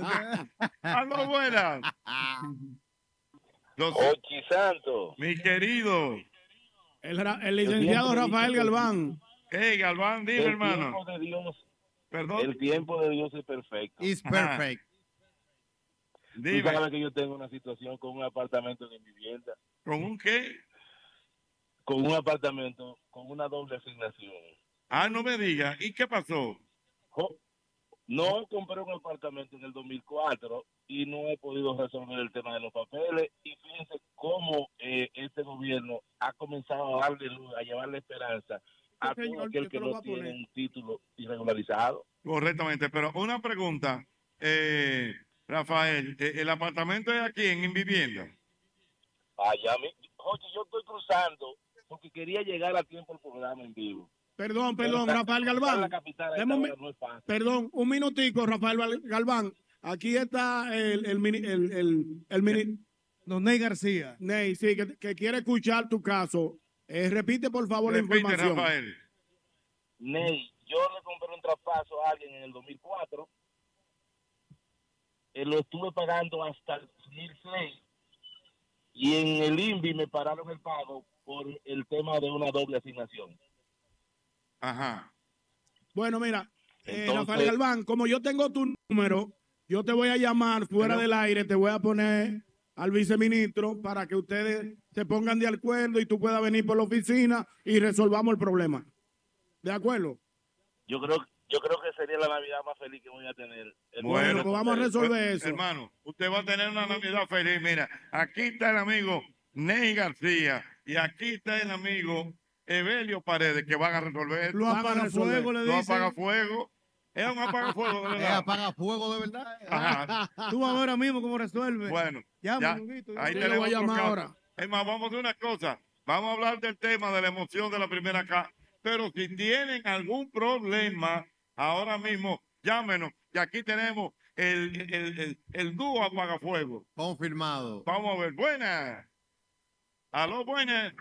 (laughs) Aló, buenas. Los- Ochi Santo. Mi querido. El, licenciado Rafael Galván. Hey, Galván, dime, El hermano. tiempo de Dios, Perdón. el tiempo de Dios es perfecto. Is Ajá. Tú Dime. sabes que yo tengo una situación con un apartamento en mi vivienda, ¿Con un qué? con un apartamento con una doble asignación. Ah, no me diga. ¿Y qué pasó? Jo- No compré un apartamento en el 2004 y no he podido resolver el tema de los papeles. Y fíjense cómo eh, este gobierno ha comenzado a darle luz, a llevarle esperanza a señor, todo aquel que no tiene un título irregularizado. Correctamente, pero una pregunta. Eh, Rafael, eh, ¿el apartamento es aquí en Invivienda? Allá, mi, oye, yo estoy cruzando porque quería llegar a tiempo al programa en vivo. Perdón, perdón, Pero Rafael en Galván. la capital mi- no es fácil. Perdón, un minutico, Rafael Galván. Aquí está el, el, mini- el, el, el mini- Don Ney García. Ney, sí, que, que quiere escuchar tu caso. Eh, repite, por favor, la Repite, información. Rafael. Ney, yo le compré un traspaso a alguien en el 2004. Eh, lo estuve pagando hasta el 2006. Y en el INVI me pararon el pago por el tema de una doble asignación. Ajá. Bueno, mira, eh, Rafael Galván, como yo tengo tu número, yo te voy a llamar fuera Pero- del aire, te voy a poner al viceministro para que ustedes se pongan de acuerdo y tú puedas venir por la oficina y resolvamos el problema. ¿De acuerdo? Yo creo, yo creo que sería la Navidad más feliz que voy a tener. Bueno, pues vamos a resolver pues, eso. Hermano, usted va a tener una Navidad feliz. Mira, aquí está el amigo Ney García y aquí está el amigo Evelio Paredes que van a resolver. Lo apaga resolver. fuego, le Lo dice. apaga fuego. Es un apagafuego, de (laughs) ¿Es verdad. apaga fuego de verdad? Ajá. (laughs) Tú ahora mismo cómo resuelve. Bueno, Llama, ya, ahí le tenemos voy a llamar caso. ahora. Es más, vamos a hacer una cosa. Vamos a hablar del tema de la emoción de la primera casa. Pero si tienen algún problema, ahora mismo llámenos. Y aquí tenemos el, el, el, el dúo apagafuego. Confirmado. Vamos a ver. Buenas. Aló, buenas.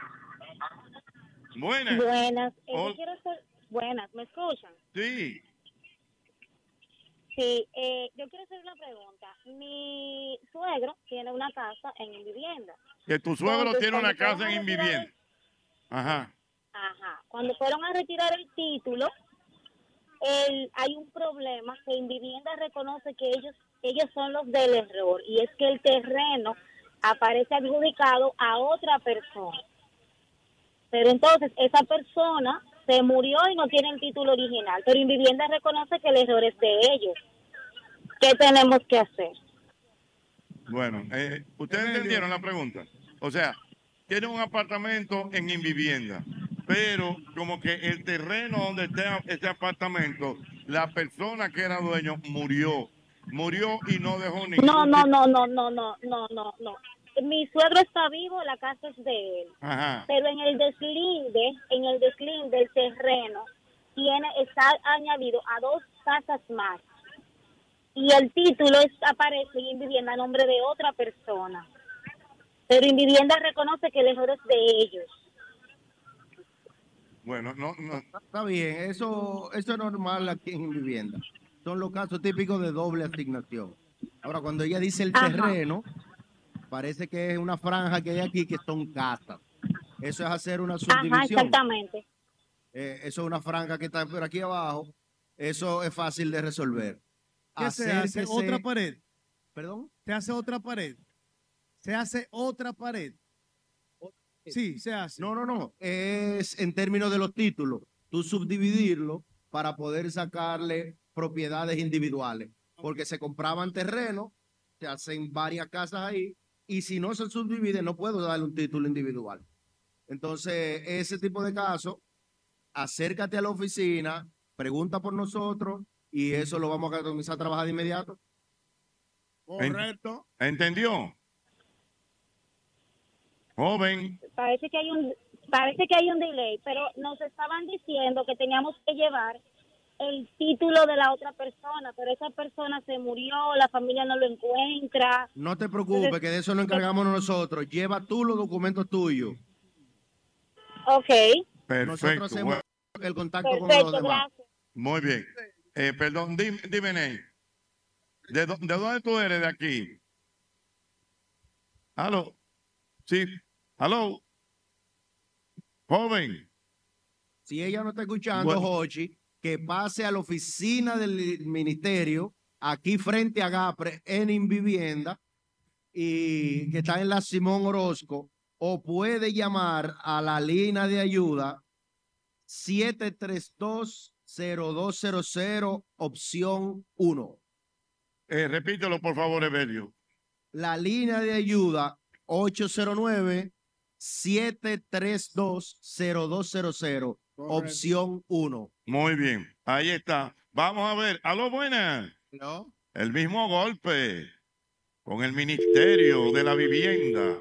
Buenas. Buenas, eh, yo quiero hacer, buenas, ¿me escuchan? Sí. Sí, eh, yo quiero hacer una pregunta. Mi suegro tiene una casa en vivienda. Que tu suegro Entonces, tiene una casa en a retirar Invivienda. Ajá. Ajá. Cuando fueron a retirar el título, el, hay un problema que en vivienda reconoce que ellos ellos son los del error y es que el terreno aparece adjudicado a otra persona. Pero entonces esa persona se murió y no tiene el título original, pero en vivienda reconoce que el error es de ellos. ¿Qué tenemos que hacer? Bueno, eh, ustedes entendieron la pregunta. O sea, tiene un apartamento en Invivienda, pero como que el terreno donde está ese apartamento, la persona que era dueño murió. Murió y no dejó ningún No, no, no, no, no, no, no, no, no. Mi suegro está vivo, la casa es de él. Ajá. pero en el deslinde, en el deslinde del terreno, tiene, está añadido a dos casas más. Y el título es, aparece en vivienda a nombre de otra persona. Pero en vivienda reconoce que el error es de ellos. Bueno, no, no. Está bien, eso, eso es normal aquí en vivienda. Son los casos típicos de doble asignación. Ahora, cuando ella dice el Ajá. terreno, parece que es una franja que hay aquí que son casas. Eso es hacer una Ajá, subdivisión. exactamente. Eh, eso es una franja que está por aquí abajo. Eso es fácil de resolver. ¿Qué se hace? ¿Otra pared? ¿Perdón? ¿Se hace otra pared? ¿Se hace otra pared? Sí, se hace. No, no, no. Es en términos de los títulos. Tú subdividirlo para poder sacarle propiedades individuales. Porque se compraban terrenos, se hacen varias casas ahí, y si no se subdivide, no puedo darle un título individual. Entonces, ese tipo de casos, acércate a la oficina, pregunta por nosotros, y eso lo vamos a comenzar a trabajar de inmediato. Correcto. ¿Entendió? Joven. Parece que hay un parece que hay un delay, pero nos estaban diciendo que teníamos que llevar el título de la otra persona, pero esa persona se murió, la familia no lo encuentra. No te preocupes, que de eso nos encargamos nosotros. Lleva tú los documentos tuyos. Ok. Perfecto. Nosotros hacemos bueno, el contacto con los demás. gracias. muy bien. Eh, perdón, dime, dime Ney. ¿De, ¿De dónde tú eres de aquí? ¿Aló? Sí. ¿Aló? Joven. Si ella no está escuchando, Bueno. Jochi, que pase a la oficina del ministerio, aquí frente a Gapre, en Invivienda, y que está en la Simón Orozco, o puede llamar a la línea de ayuda 732-0200, opción 1. Eh, repítelo, por favor, Evelio. La línea de ayuda 809-732-0200, opción 1. Muy bien. Ahí está. Vamos a ver. ¿Aló, buenas? El mismo golpe con el Ministerio de la Vivienda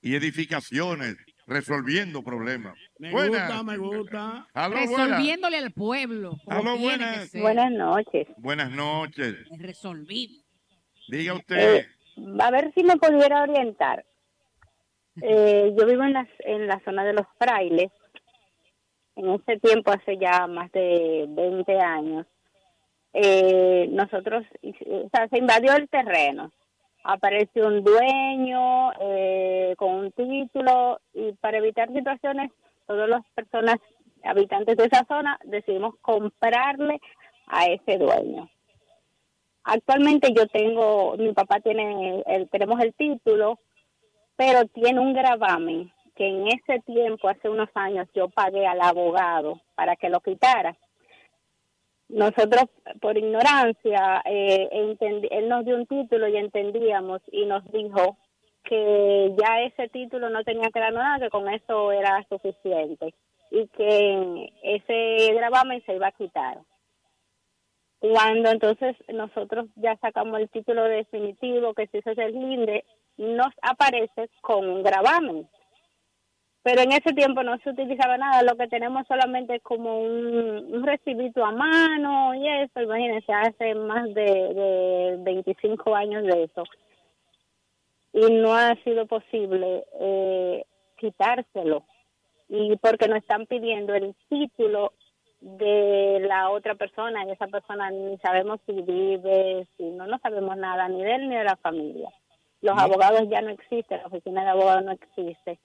y Edificaciones, resolviendo problemas. Me Buenas. gusta, me gusta. Aló, buenas. Resolviéndole al pueblo. Aló, buenas. Buenas noches. Buenas noches. Resolví. Diga usted. Eh, a ver si me pudiera orientar. Eh, yo vivo en la, en la zona de los frailes. En ese tiempo, hace ya más de 20 años, eh, nosotros, o sea, se invadió el terreno. Apareció un dueño eh, con un título y para evitar situaciones, todas las personas habitantes de esa zona decidimos comprarle a ese dueño. Actualmente yo tengo, mi papá tiene, el, tenemos el título, pero tiene un gravamen que en ese tiempo, hace unos años, yo pagué al abogado para que lo quitara. Nosotros, por ignorancia, eh, él nos dio un título y entendíamos y nos dijo que ya ese título no tenía que darnos nada, que con eso era suficiente y que ese gravamen se iba a quitar. Cuando entonces nosotros ya sacamos el título definitivo que se hizo el linde, nos aparece con un gravamen. Pero en ese tiempo no se utilizaba nada, lo que tenemos solamente como un, un recibito a mano y eso, imagínense, hace más de, de 25 años de eso. Y no ha sido posible eh, quitárselo. Y porque nos están pidiendo el título de la otra persona y esa persona ni sabemos si vive, si no, no sabemos nada ni de él ni de la familia. Los abogados ya no existen, la oficina de abogados no existe.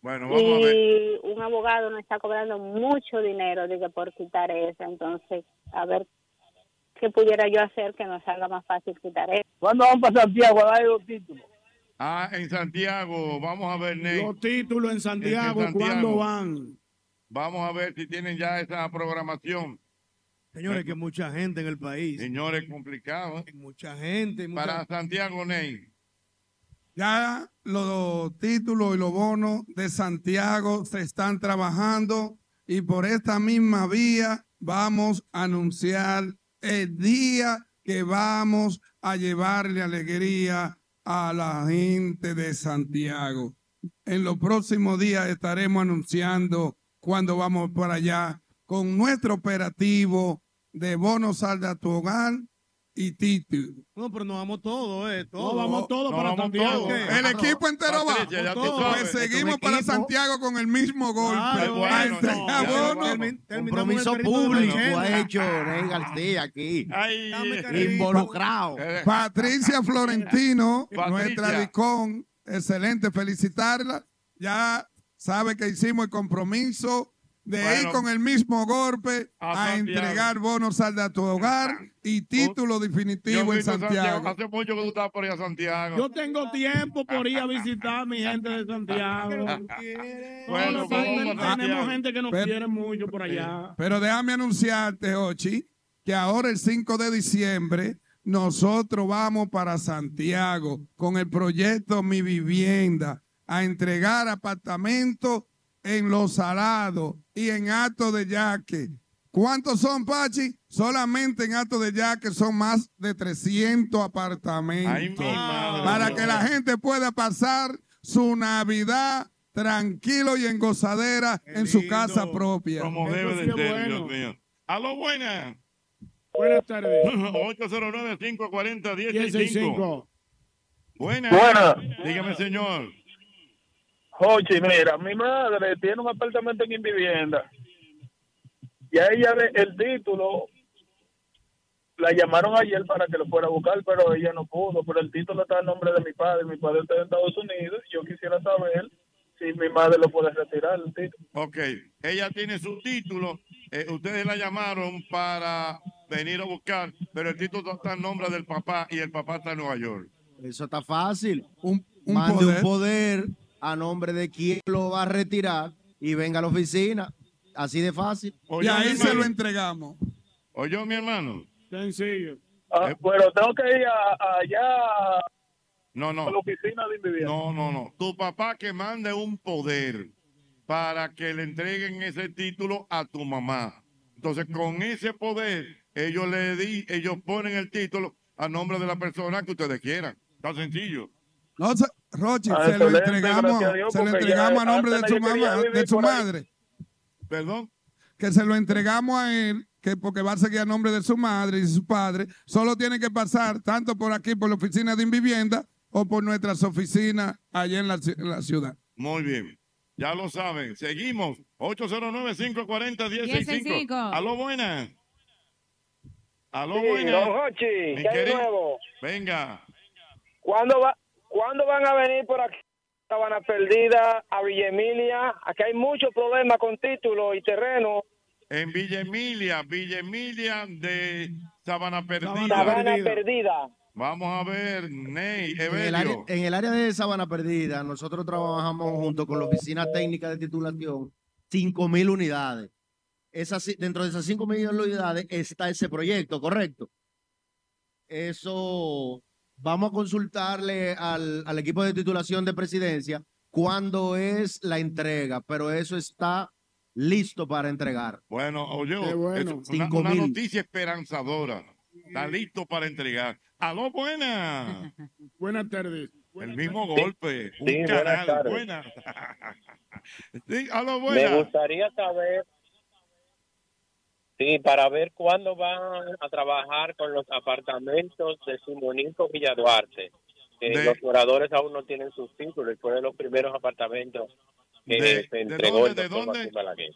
Bueno, vamos a ver. Y un abogado nos está cobrando mucho dinero digo, por quitar eso. Entonces, a ver qué pudiera yo hacer que nos salga más fácil quitar eso. ¿Cuándo van para Santiago a dar los títulos? Ah, en Santiago. Vamos a ver, Ney. Los títulos en Santiago, En ¿cuándo van? Vamos a ver si tienen ya esa programación. Señores, que mucha gente en el país. Señores, complicado. ¿eh? Mucha gente. mucha- Para Santiago, Ney. Ya los títulos y los bonos de Santiago se están trabajando y por esta misma vía vamos a anunciar el día que vamos a llevarle alegría a la gente de Santiago. En los próximos días estaremos anunciando cuando vamos por allá con nuestro operativo de bonos salda a tu hogar y título. No, pero nos vamos todos, eh. Todos. No, vamos todos No, para vamos Santiago. todos. El equipo entero va. Patricia, Pues sabes. seguimos para. Santiago con el mismo golpe. Claro, a bueno, entregar no, ya bonos. Termin- Compromiso público ha hecho Ney García aquí. Involucrado. Patricia Florentino, (laughs) Patricia. nuestra Dicón, excelente, felicitarla. Ya sabe que hicimos el compromiso de ir Bueno, con el mismo golpe a entregar bonos sal de tu hogar y título definitivo en Santiago. Hace mucho que tú estabas por ahí a Santiago. Yo tengo tiempo por ir a visitar a mi gente de Santiago. (laughs) Bueno, Santiago. tenemos gente que nos Pero- quiere mucho por allá. Pero déjame anunciarte, Ochi, que ahora el 5 de diciembre nosotros vamos para Santiago con el proyecto Mi Vivienda a entregar apartamentos en Los Salados y en Alto de Yaque. ¿Cuántos son, Pachi? Solamente en Alto de Yaque son más de 300 apartamentos. Ay, mi madre. para que la gente pueda pasar su Navidad tranquilo y en gozadera en su casa propia. Como debe de ser, bueno. Dios mío. Aló, buenas. Buenas tardes. 809-540-1065. Buenas. Buenas. Dígame, señor. Jochi, mira, mi madre tiene un apartamento en vivienda y a ella le- el título la llamaron ayer para que lo fuera a buscar, pero ella no pudo, pero el título está en nombre de mi padre, mi padre está en Estados Unidos, yo quisiera saber si mi madre lo puede retirar el título. Ok, ella tiene su título. eh, ustedes la llamaron para venir a buscar, pero el título está en nombre del papá y el papá está en Nueva York. Eso está fácil. Un, Mande poder. un poder a nombre de quien lo va a retirar y venga a la oficina. Así de fácil. Y ahí se lo entregamos. Oye, mi hermano. Sencillo. Ah, bueno, tengo que ir a- a- allá No, no. a la oficina de vivienda. No, no, no. Tu papá que mande un poder para que le entreguen ese título a tu mamá. Entonces, con ese poder, ellos le di, ellos ponen el título a nombre de la persona que ustedes quieran. Está sencillo. No, se- Rochi, Ah, se lo entregamos, Dios, se lo entregamos ya a nombre de su mamá, de su madre. Perdón. Que se lo entregamos a él, que porque va a seguir a nombre de su madre y su padre, solo tiene que pasar tanto por aquí, por la oficina de Invivienda, o por nuestras oficinas allá en la, ci- en la ciudad. Muy bien. Ya lo saben. Seguimos. 809-540-1065. 1065. Aló, buenas. Aló, Sí, buenas. don Jochi, Mi ¿qué hay nuevo? Venga. ¿Cuándo, va, ¿Cuándo van a venir por aquí? Sabana Perdida, a Villa Emilia. Aquí hay muchos problemas con títulos y terreno. En Villa Emilia, Villa Emilia de Sabana Perdida. Sabana Perdida. Vamos a ver, Ney, En el, área, en el área de Sabana Perdida, nosotros trabajamos junto con la Oficina Técnica de Titulación 5.000 unidades. Esas, dentro de esas 5.000 unidades está ese proyecto, ¿correcto? Eso vamos a consultarle al, al equipo de titulación de presidencia cuándo es la entrega, pero eso está listo para entregar. Bueno, oye, bueno. es una, noticia esperanzadora. Está listo para entregar. Aló, buena. (laughs) Buenas tardes. El mismo golpe. Un Sí, buenas canal. tardes. Buena. (laughs) Sí, aló, Me gustaría saber, sí, para ver cuándo van a trabajar con los apartamentos de Simonico Villaduarte. De- los moradores aún no tienen sus títulos y fue de los primeros apartamentos que De- se ¿de entregó dónde, el de doctor dónde? Joaquín Balaguer.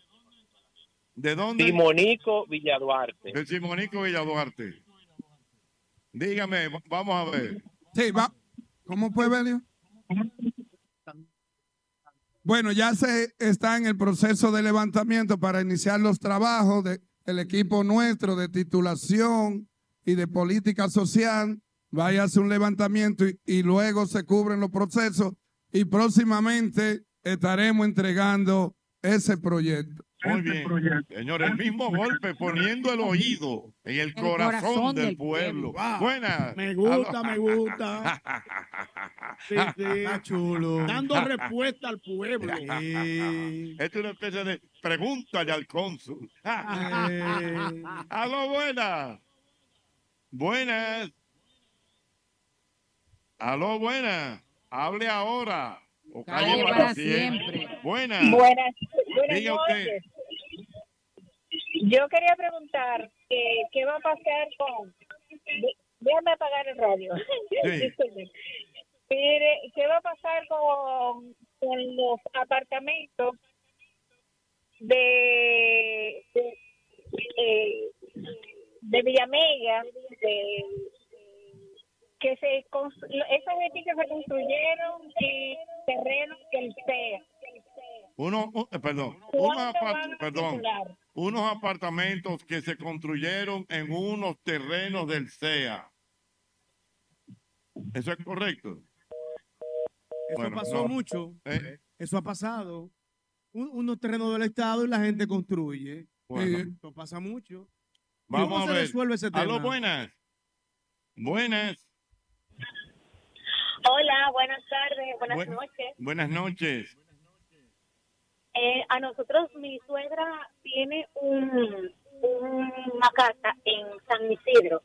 ¿De dónde? Simonico Villaduarte. De Simonico Villaduarte. Dígame, vamos a ver. Sí, va. ¿Cómo fue, Belio? Bueno, ya se está en el proceso de levantamiento para iniciar los trabajos del equipo nuestro de titulación y de política social. Vaya a hacer un levantamiento y, y luego se cubren los procesos y próximamente estaremos entregando ese proyecto. Muy bien. Señor, el mismo golpe poniendo el oído en el, corazón, corazón del, del pueblo. pueblo. Wow. Buenas. Me gusta, me gusta. (laughs) Sí, sí. chulo. Dando respuesta al pueblo. (laughs) Esto es una especie de pregúntale al cónsul. (laughs) Aló, buenas. Buenas. Aló, buenas. Hable ahora. O calle, para, siempre. Buenas. Buenas, buenas Diga usted. Yo quería preguntar eh, qué va a pasar con déjame apagar el radio. (laughs) Mire, ¿qué va a pasar con, con los apartamentos de, de, eh, de Villamella, de, que se esos edificios se construyeron en terrenos del CEA. Uno, eh, perdón, ¿Cuándo unos, apart- perdón, unos apartamentos que se construyeron en unos terrenos del CEA. ¿Eso es correcto? Eso Bueno, pasó no. mucho. Eh. Eso ha pasado. Un- unos terrenos del Estado y la gente construye. Bueno. Eh, Eso pasa mucho. ¿Y Vamos cómo a se ver. resuelve ese tema? Aló, buenas. Buenas. Hola, buenas tardes, buenas Buen- noches. Buenas noches. Eh, a nosotros, mi suegra tiene un, una casa en San Isidro.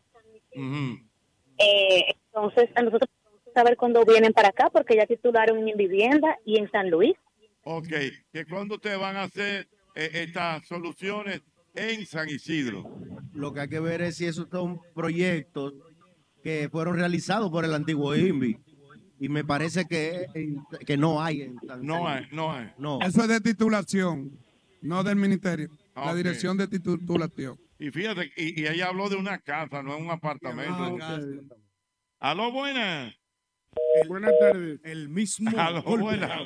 Eh, entonces, a nosotros queremos saber cuándo vienen para acá, porque ya titularon en vivienda y en San Luis. Ok, que cuando ustedes van a hacer eh, estas soluciones en San Isidro. Lo que hay que ver es si esos son proyectos que fueron realizados por el antiguo INVI. Y me parece que, que no hay. En No hay, no hay. No. Eso es de titulación, no del ministerio. Ah, La dirección de titulación. Y fíjate, y, y ella habló de una casa, no es un apartamento. Ah, Aló, buenas. Buenas tardes. El mismo. Aló, buenas.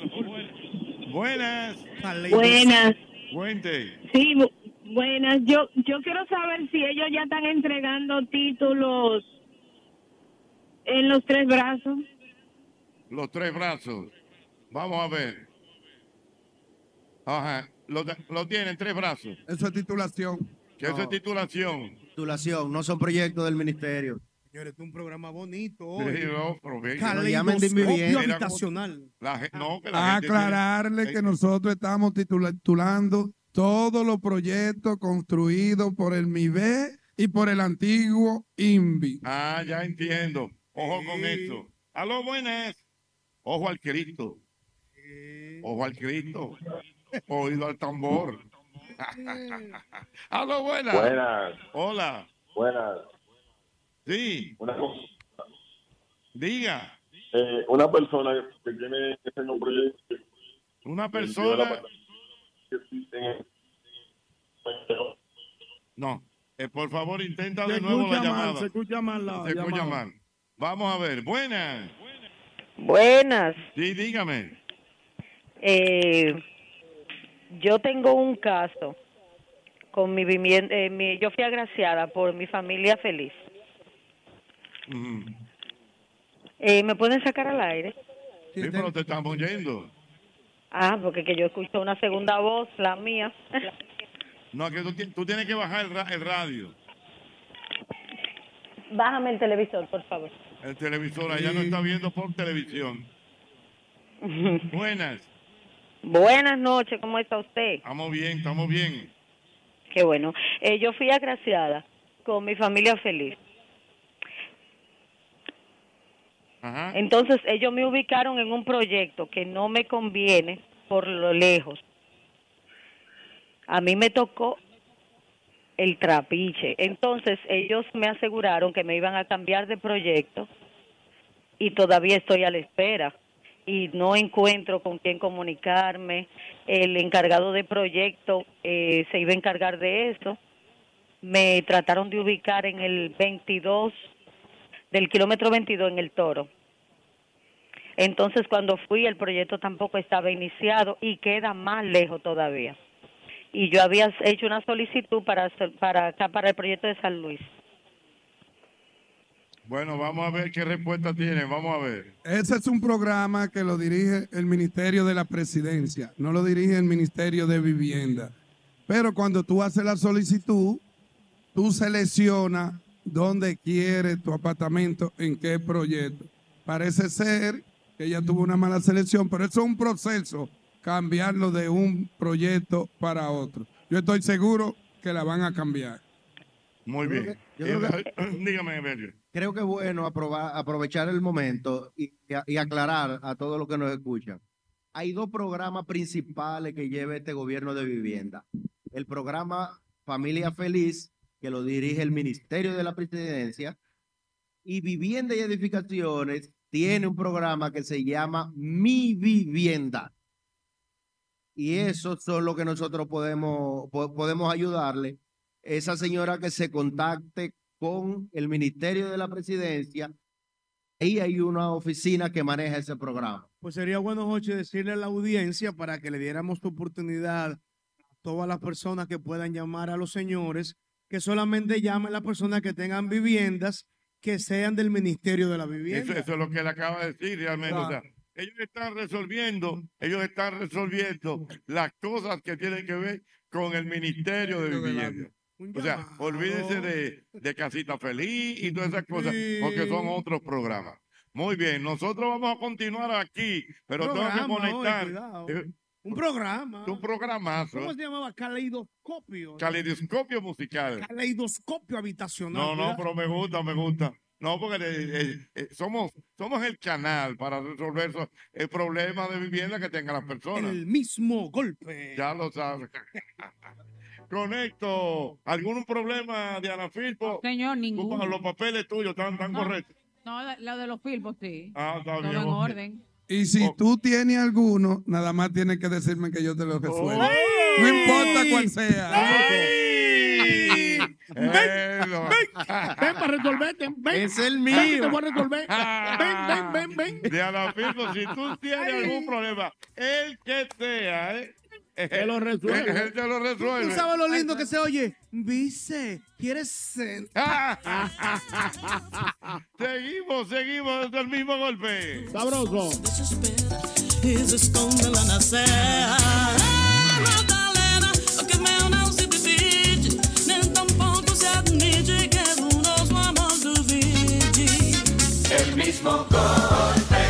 Buenas. Buenas. Cuente. Sí, bu- buenas. Yo, yo quiero saber si ellos ya están entregando títulos en los tres brazos. Los tres brazos. Vamos a ver. Ajá. Lo, tienen tres brazos. Eso es titulación. Que eso es titulación. Titulación, no son proyectos del ministerio. Señores, es un programa bonito. Sí, hoy. no, pero ve- Caleidoscopio habitacional. La no, que la Aclararle que nosotros estamos titula- titulando todos los proyectos construidos por el MIBE y por el antiguo INVI. Ah, ya entiendo. Ojo con eso. Aló, buenas. Ojo al Cristo. Ojo al Cristo. Oído al tambor. (laughs) Aló, buenas. Buenas. Hola. Buenas. Sí. Una, cosa, Diga. eh, una persona que tiene ese nombre. Una persona. No. Eh, por favor, intenta de nuevo la llamada. se escucha mal la Se escucha mal. Vamos a ver. Buenas. Buenas. Sí, dígame. Eh, yo tengo un caso con mi vivienda. eh, mi- yo fui agraciada por mi familia feliz. Eh, ¿Me pueden sacar al aire? Sí, pero te estamos oyendo. Ah, porque que yo escucho una segunda voz, la mía. No, que tú, tú tienes que bajar el, ra- el radio. Bájame el televisor, por favor. El televisor allá no está viendo por televisión. (laughs) Buenas. Buenas noches, ¿cómo está usted? Estamos bien, estamos bien. Qué bueno. Eh, yo fui agraciada con mi familia feliz. Ajá. Entonces ellos me ubicaron en un proyecto que no me conviene por lo lejos. A mí me tocó el trapiche. Entonces ellos me aseguraron que me iban a cambiar de proyecto y todavía estoy a la espera y no encuentro con quién comunicarme. El encargado de proyecto eh, se iba a encargar de eso. Me trataron de ubicar en el 22 del kilómetro 22 en el Toro. Entonces cuando fui el proyecto tampoco estaba iniciado y queda más lejos todavía. Y yo había hecho una solicitud para hacer- para acá para el proyecto de San Luis. Bueno, vamos a ver qué respuesta tiene. Vamos a ver. Ese es un programa que lo dirige el Ministerio de la Presidencia, no lo dirige el Ministerio de Vivienda. Pero cuando tú haces la solicitud, tú seleccionas dónde quieres tu apartamento, en qué proyecto. Parece ser que ella tuvo una mala selección, pero eso es un proceso, cambiarlo de un proyecto para otro. Yo estoy seguro que la van a cambiar. Muy Yo creo bien. que- yo creo que- Eh, (coughs) Dígame, Evelio. Creo que es bueno aprobar- aprovechar el momento y, y aclarar a todos los que nos escuchan. Hay dos programas principales que lleva este gobierno de vivienda. El programa Familia Feliz, que lo dirige el Ministerio de la Presidencia, Y Vivienda y Edificaciones tiene un programa que se llama Mi Vivienda. Y eso son lo que nosotros podemos, po- podemos ayudarle. Esa señora que se contacte con el Ministerio de la Presidencia. Ahí hay una oficina que maneja ese programa. Pues sería bueno, Joche, decirle a la audiencia para que le diéramos oportunidad a todas las personas que puedan llamar a los señores, que solamente llamen las personas que tengan viviendas que sean del Ministerio de la Eso, Vivienda. eso es lo que él acaba de decir realmente. O sea, Claro. Ellos están resolviendo, ellos están resolviendo las cosas que tienen que ver con el Ministerio de Vivienda. O sea, olvídense de, de Casita Feliz y todas esas cosas, porque son otros programas. Muy bien, nosotros vamos a continuar aquí, pero tengo que Programa, conectar. eh, Un programa. un programazo. ¿Cómo se llamaba? Caleidoscopio. Caleidoscopio musical. Caleidoscopio habitacional. No, no, pero me gusta, me gusta. No, porque eh, eh, eh, somos, somos el canal para resolver so- el problema de vivienda que tengan las personas. El mismo golpe. Ya lo sabes. (laughs) Conecto. ¿Algún problema, Diana Filpo? Señor, ninguno. Los papeles tuyos están, tan No. correctos. No, lo de los filmos, sí. Ah, está Todo bien. en orden. Y si tú tienes alguno, nada más tienes que decirme que yo te lo resuelvo. No importa cuál sea. Ven, ven, ven para resolverte. Ven. Es el Ven mío. te voy a resolver. (laughs) Ven, ven, ven, ven. Diana Filpo, si tú tienes algún problema, el que sea, ¿eh? Te lo resuelve. Él te lo resuelve. ¿Tú sabes lo lindo que se oye? Vice, ¿quieres ser? (laughs) seguimos, seguimos desde el mismo golpe. Sabroso. El mismo golpe.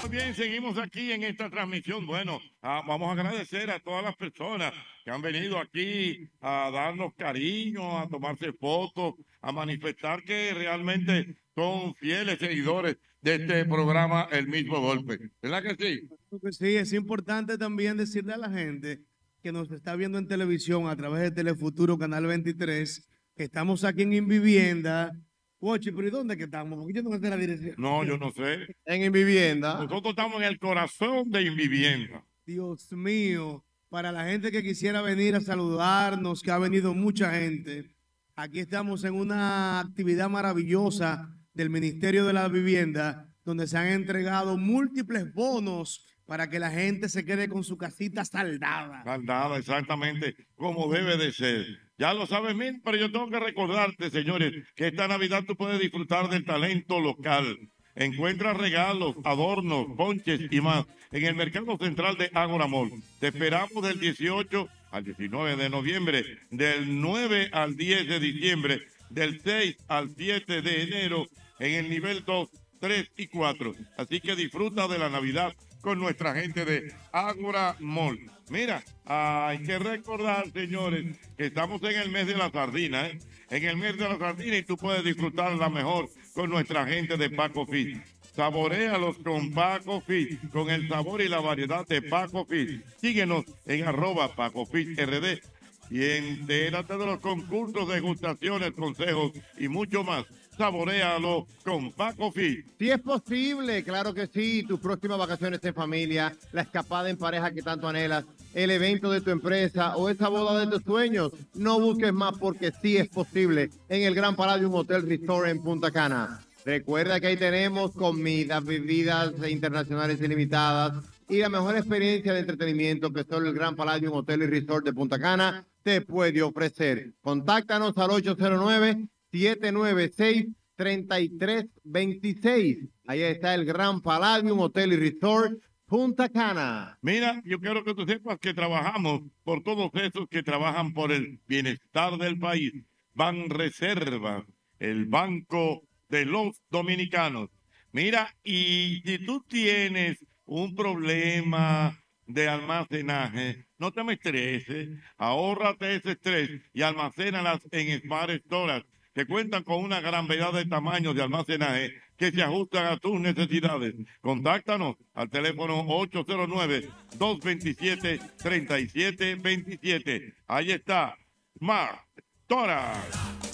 Muy bien, seguimos aquí en esta transmisión. Bueno, ah, vamos a agradecer a todas las personas que han venido aquí a darnos cariño, a tomarse fotos, a manifestar que realmente son fieles seguidores de este programa El mismo golpe. ¿Verdad que sí? Sí, es importante también decirle a la gente que nos está viendo en televisión a través de Telefuturo Canal 23, que estamos aquí en Invivienda. Pero ¿y dónde que estamos? Porque yo no sé la dirección. No, yo no sé. En Invivienda. Nosotros estamos en el corazón de Invivienda. Dios mío, para la gente que quisiera venir a saludarnos, que ha venido mucha gente, aquí estamos en una actividad maravillosa del Ministerio de la Vivienda, donde se han entregado múltiples bonos para que la gente se quede con su casita saldada. Nada, exactamente como debe de ser. Ya lo sabes, Min, pero yo tengo que recordarte, señores, que esta Navidad tú puedes disfrutar del talento local. Encuentra regalos, adornos, ponches y más en el Mercado Central de Ágora Mall. Te esperamos del 18 al 19 de noviembre, del 9 al 10 de diciembre, del 6 al 7 de enero en el nivel 2, 3 y 4. Así que disfruta de la Navidad con nuestra gente de Ágora Mall. Mira, hay que recordar, señores, que estamos en el mes de la sardina, ¿eh? En el mes de la sardina y tú puedes disfrutar la mejor con nuestra gente de Paco Fish. Saborealos con Paco Fish, con el sabor y la variedad de Paco Fish. Síguenos en arroba Paco Fish RD y entérate de los concursos, degustaciones, consejos y mucho más. Saborealo con Paco Fish. Si es posible, claro que sí, tus próximas vacaciones en familia, la escapada en pareja que tanto anhelas, el evento de tu empresa o esa boda de tus sueños, no busques más porque sí es posible en el Gran Palladium Hotel Resort en Punta Cana. Recuerda que ahí tenemos comidas, bebidas internacionales ilimitadas y la mejor experiencia de entretenimiento que solo el Gran Palladium Hotel y Resort de Punta Cana te puede ofrecer. Contáctanos al 809 796 3326. Ahí está el Gran Palladium Hotel y Resort Punta Cana. Mira, yo quiero que tú sepas que trabajamos por todos esos que trabajan por el bienestar del país. Ban Reservas, el banco de los dominicanos. Mira, y si tú tienes un problema de almacenaje, no te me estreses, ahórrate ese estrés y almacénalas en Smart Storage, que cuentan con una gran variedad de tamaños de almacenaje que se ajustan a tus necesidades. Contáctanos al teléfono 809-227-3727. Ahí está, Smart Storage.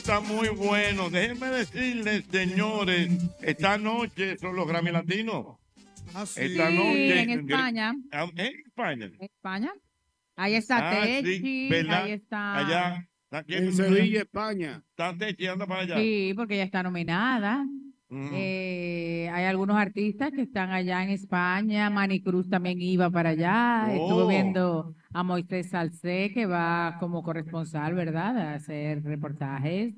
Está muy bueno. Déjenme decirles, señores, esta noche son los Grammy Latinos. Esta Sí, noche. en España. Ah, ¿En España? España. Ahí está Ah, Techi, ahí está. Allá. ¿Está? En Sevilla, España. Está Techi, anda para allá. Sí, porque ella está nominada. Ujú. Eh, hay algunos artistas que están allá en España. Manny Cruz también iba para allá. Oh. Estuve viendo a Moisés Salcé, que va como corresponsal, ¿verdad? A hacer reportajes.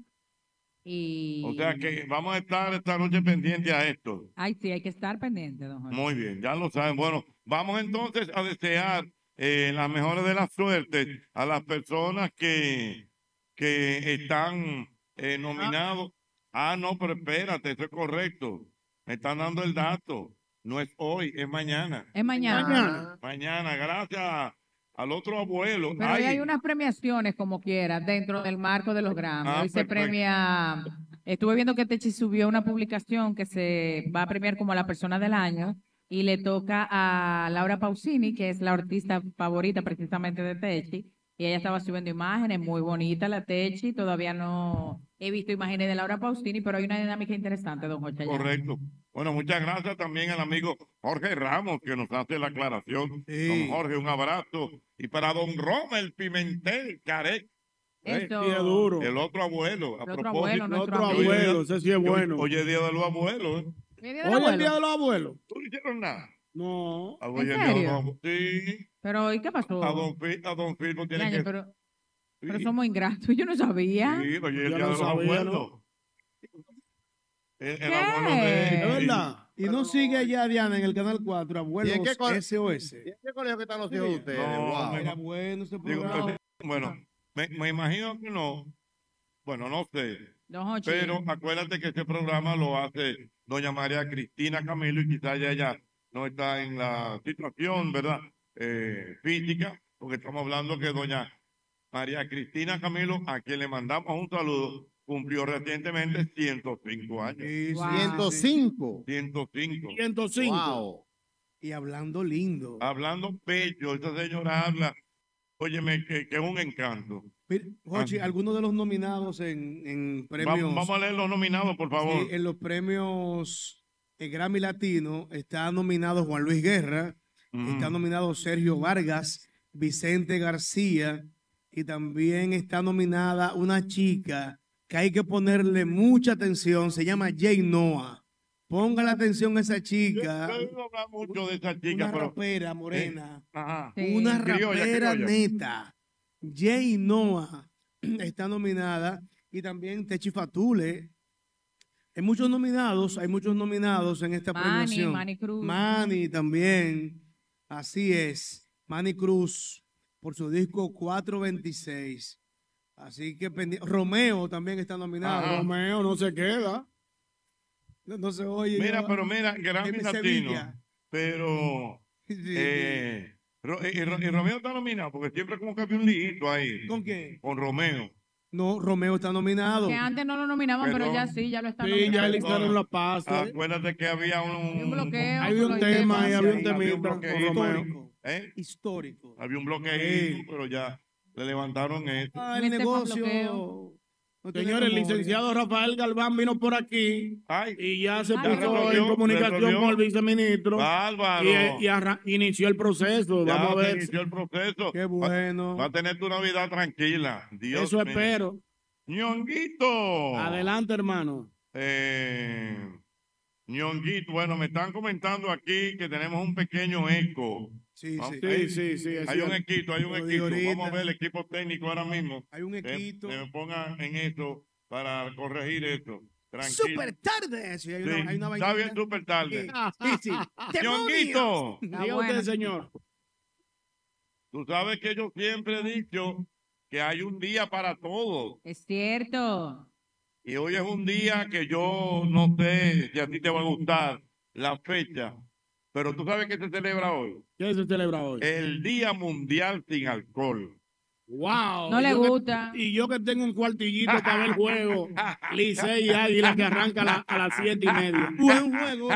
Y. O sea que vamos a estar esta noche pendientes a esto. Ay, sí, hay que estar pendiente, don Jorge. Muy bien, ya lo saben. Bueno, vamos entonces a desear eh, las mejores de las suertes a las personas que, que están eh, nominados. Ah, no, pero espérate, eso es correcto. Me están dando el dato. No es hoy, es mañana. Es mañana. Mañana. Mañana, gracias al otro abuelo. Pero hoy Ay, hay unas premiaciones como quiera dentro del marco de los Grammy. Ah, hoy se premia, estuve viendo que Techi subió una publicación que se va a premiar como la persona del año y le toca a Laura Pausini, que es la artista favorita precisamente de Techi. Y ella estaba subiendo imágenes, muy bonita la Techi. Todavía no he visto imágenes de Laura Pausini, pero hay una dinámica interesante, don Jorge. allá. Correcto. Bueno, muchas gracias también al amigo Jorge Ramos que nos hace la aclaración. Don Jorge, un abrazo. Y para don Rommel Pimentel Carec. ¿eh? Eso. Sí, es duro. El otro abuelo. A El otro propósito. abuelo, nuestro Otro abuelo, ese sí es bueno. Hoy es día de los abuelos. ¿eh? ¿Hoy es día de los abuelos. ¿Tú no hicieron nada? No. Ah, hoy ¿En es el día de los serio? abuelos. Sí. Pero, ¿y qué pasó? A don, Fi- a don Filmo tiene que... pero, pero somos ingratos. Yo no sabía. Sí, hoy es el Yo día de los sabía, abuelos. El, el ¿Qué? abuelo de... ¿Es verdad? Y no sigue allá, Diana, en el canal 4, ¿Y abuelos en qué SOS. ¿Y en qué colegio que están los hijos de ustedes? No, Wow. me- Era bueno Digo, programa. pues, bueno, me, me imagino que no. Bueno, no sé. Don. Pero acuérdate que este programa lo hace doña María Cristina Camilo y quizás ella ya no está en la situación, ¿verdad? Eh, física, porque estamos hablando que doña María Cristina Camilo, a quien le mandamos un saludo, cumplió recientemente 105 años. Sí, sí, Wow. sí, sí. 105. 105. 105. Wow. Y hablando lindo. Hablando pecho, esa señora habla, óyeme, que, es un encanto. Jochi, Ah. algunos de los nominados en, en Va- premios. vamos a leer los nominados, por favor. Sí, en los premios Grammy Latino está nominado Juan Luis Guerra, está nominado Sergio Vargas, Vicente García y también está nominada una chica que hay que ponerle mucha atención, se llama Jay Noah. Ponga la atención a esa chica, Yo hablar mucho de esa chica, una pero rapera morena, Ajá. Sí. una Criolla, rapera criolla. neta. Jay Noah (clears throat) está nominada y también Techi Fatule. Hay muchos nominados, hay muchos nominados en esta Manny, premiación. Manny Cruz. Manny también. Así es. Manny Cruz por su disco 426. Así que Romeo también está nominado. Ajá. Romeo no se queda. No, no se oye. Mira, ya. pero mira, Grammy Latino. Sevilla. Pero, (laughs) Sí, sí. eh, Ro- y, y Ro- y Romeo está nominado, porque siempre como que había un liguito ahí. ¿Con quién? Con Romeo. No, Romeo está nominado. Que antes no lo nominaban, pero ya sí, ya lo están Sí, ya nominando. le hicieron la paz. Acuérdate que había un... Hay un bloqueo. Hay un tema, ahí había un Había un temita con. Romeo. ¿Eh? Histórico. Había un bloqueo, Sí. pero ya le levantaron esto. Ah, el Este fue negocio. no Señores, el licenciado Rafael Galván vino por aquí Ay, y ya se Ya puso resolvió, en comunicación resolvió. con el viceministro y, y arra- inició el proceso. ya Vamos a ver. inició el proceso. Qué Va- bueno. Va a tener tu Navidad tranquila. Dios Eso mío. espero. Ñonguito. Adelante, hermano. Eh, Ñonguito, bueno, me están comentando aquí que tenemos un pequeño eco. Sí, Vamos- sí. hay- Sí, sí, sí. es Hay un equipo, hay un equipo. Vamos a ver el equipo técnico ahora mismo. Hay un Que- equito. Que me pongan en eso para corregir esto. Tranquilo. Super tarde. Sí, hay Sí, una, hay una está bien súper tarde. Sí, sí. (laughs) Ñonguito, Diga usted, señor. tú sabes que yo siempre he dicho que hay un día para todo. Es cierto. Y hoy es un día que yo no sé si a ti te va a gustar la fecha, pero tú sabes que se celebra hoy. ¿Qué se celebra hoy? El Día Mundial sin Alcohol. Wow. No le que- gusta. y yo que tengo un cuartillito para ver el juego, (laughs) Licey y Águila que arranca a, la- a las siete y media. (laughs) Buen juego.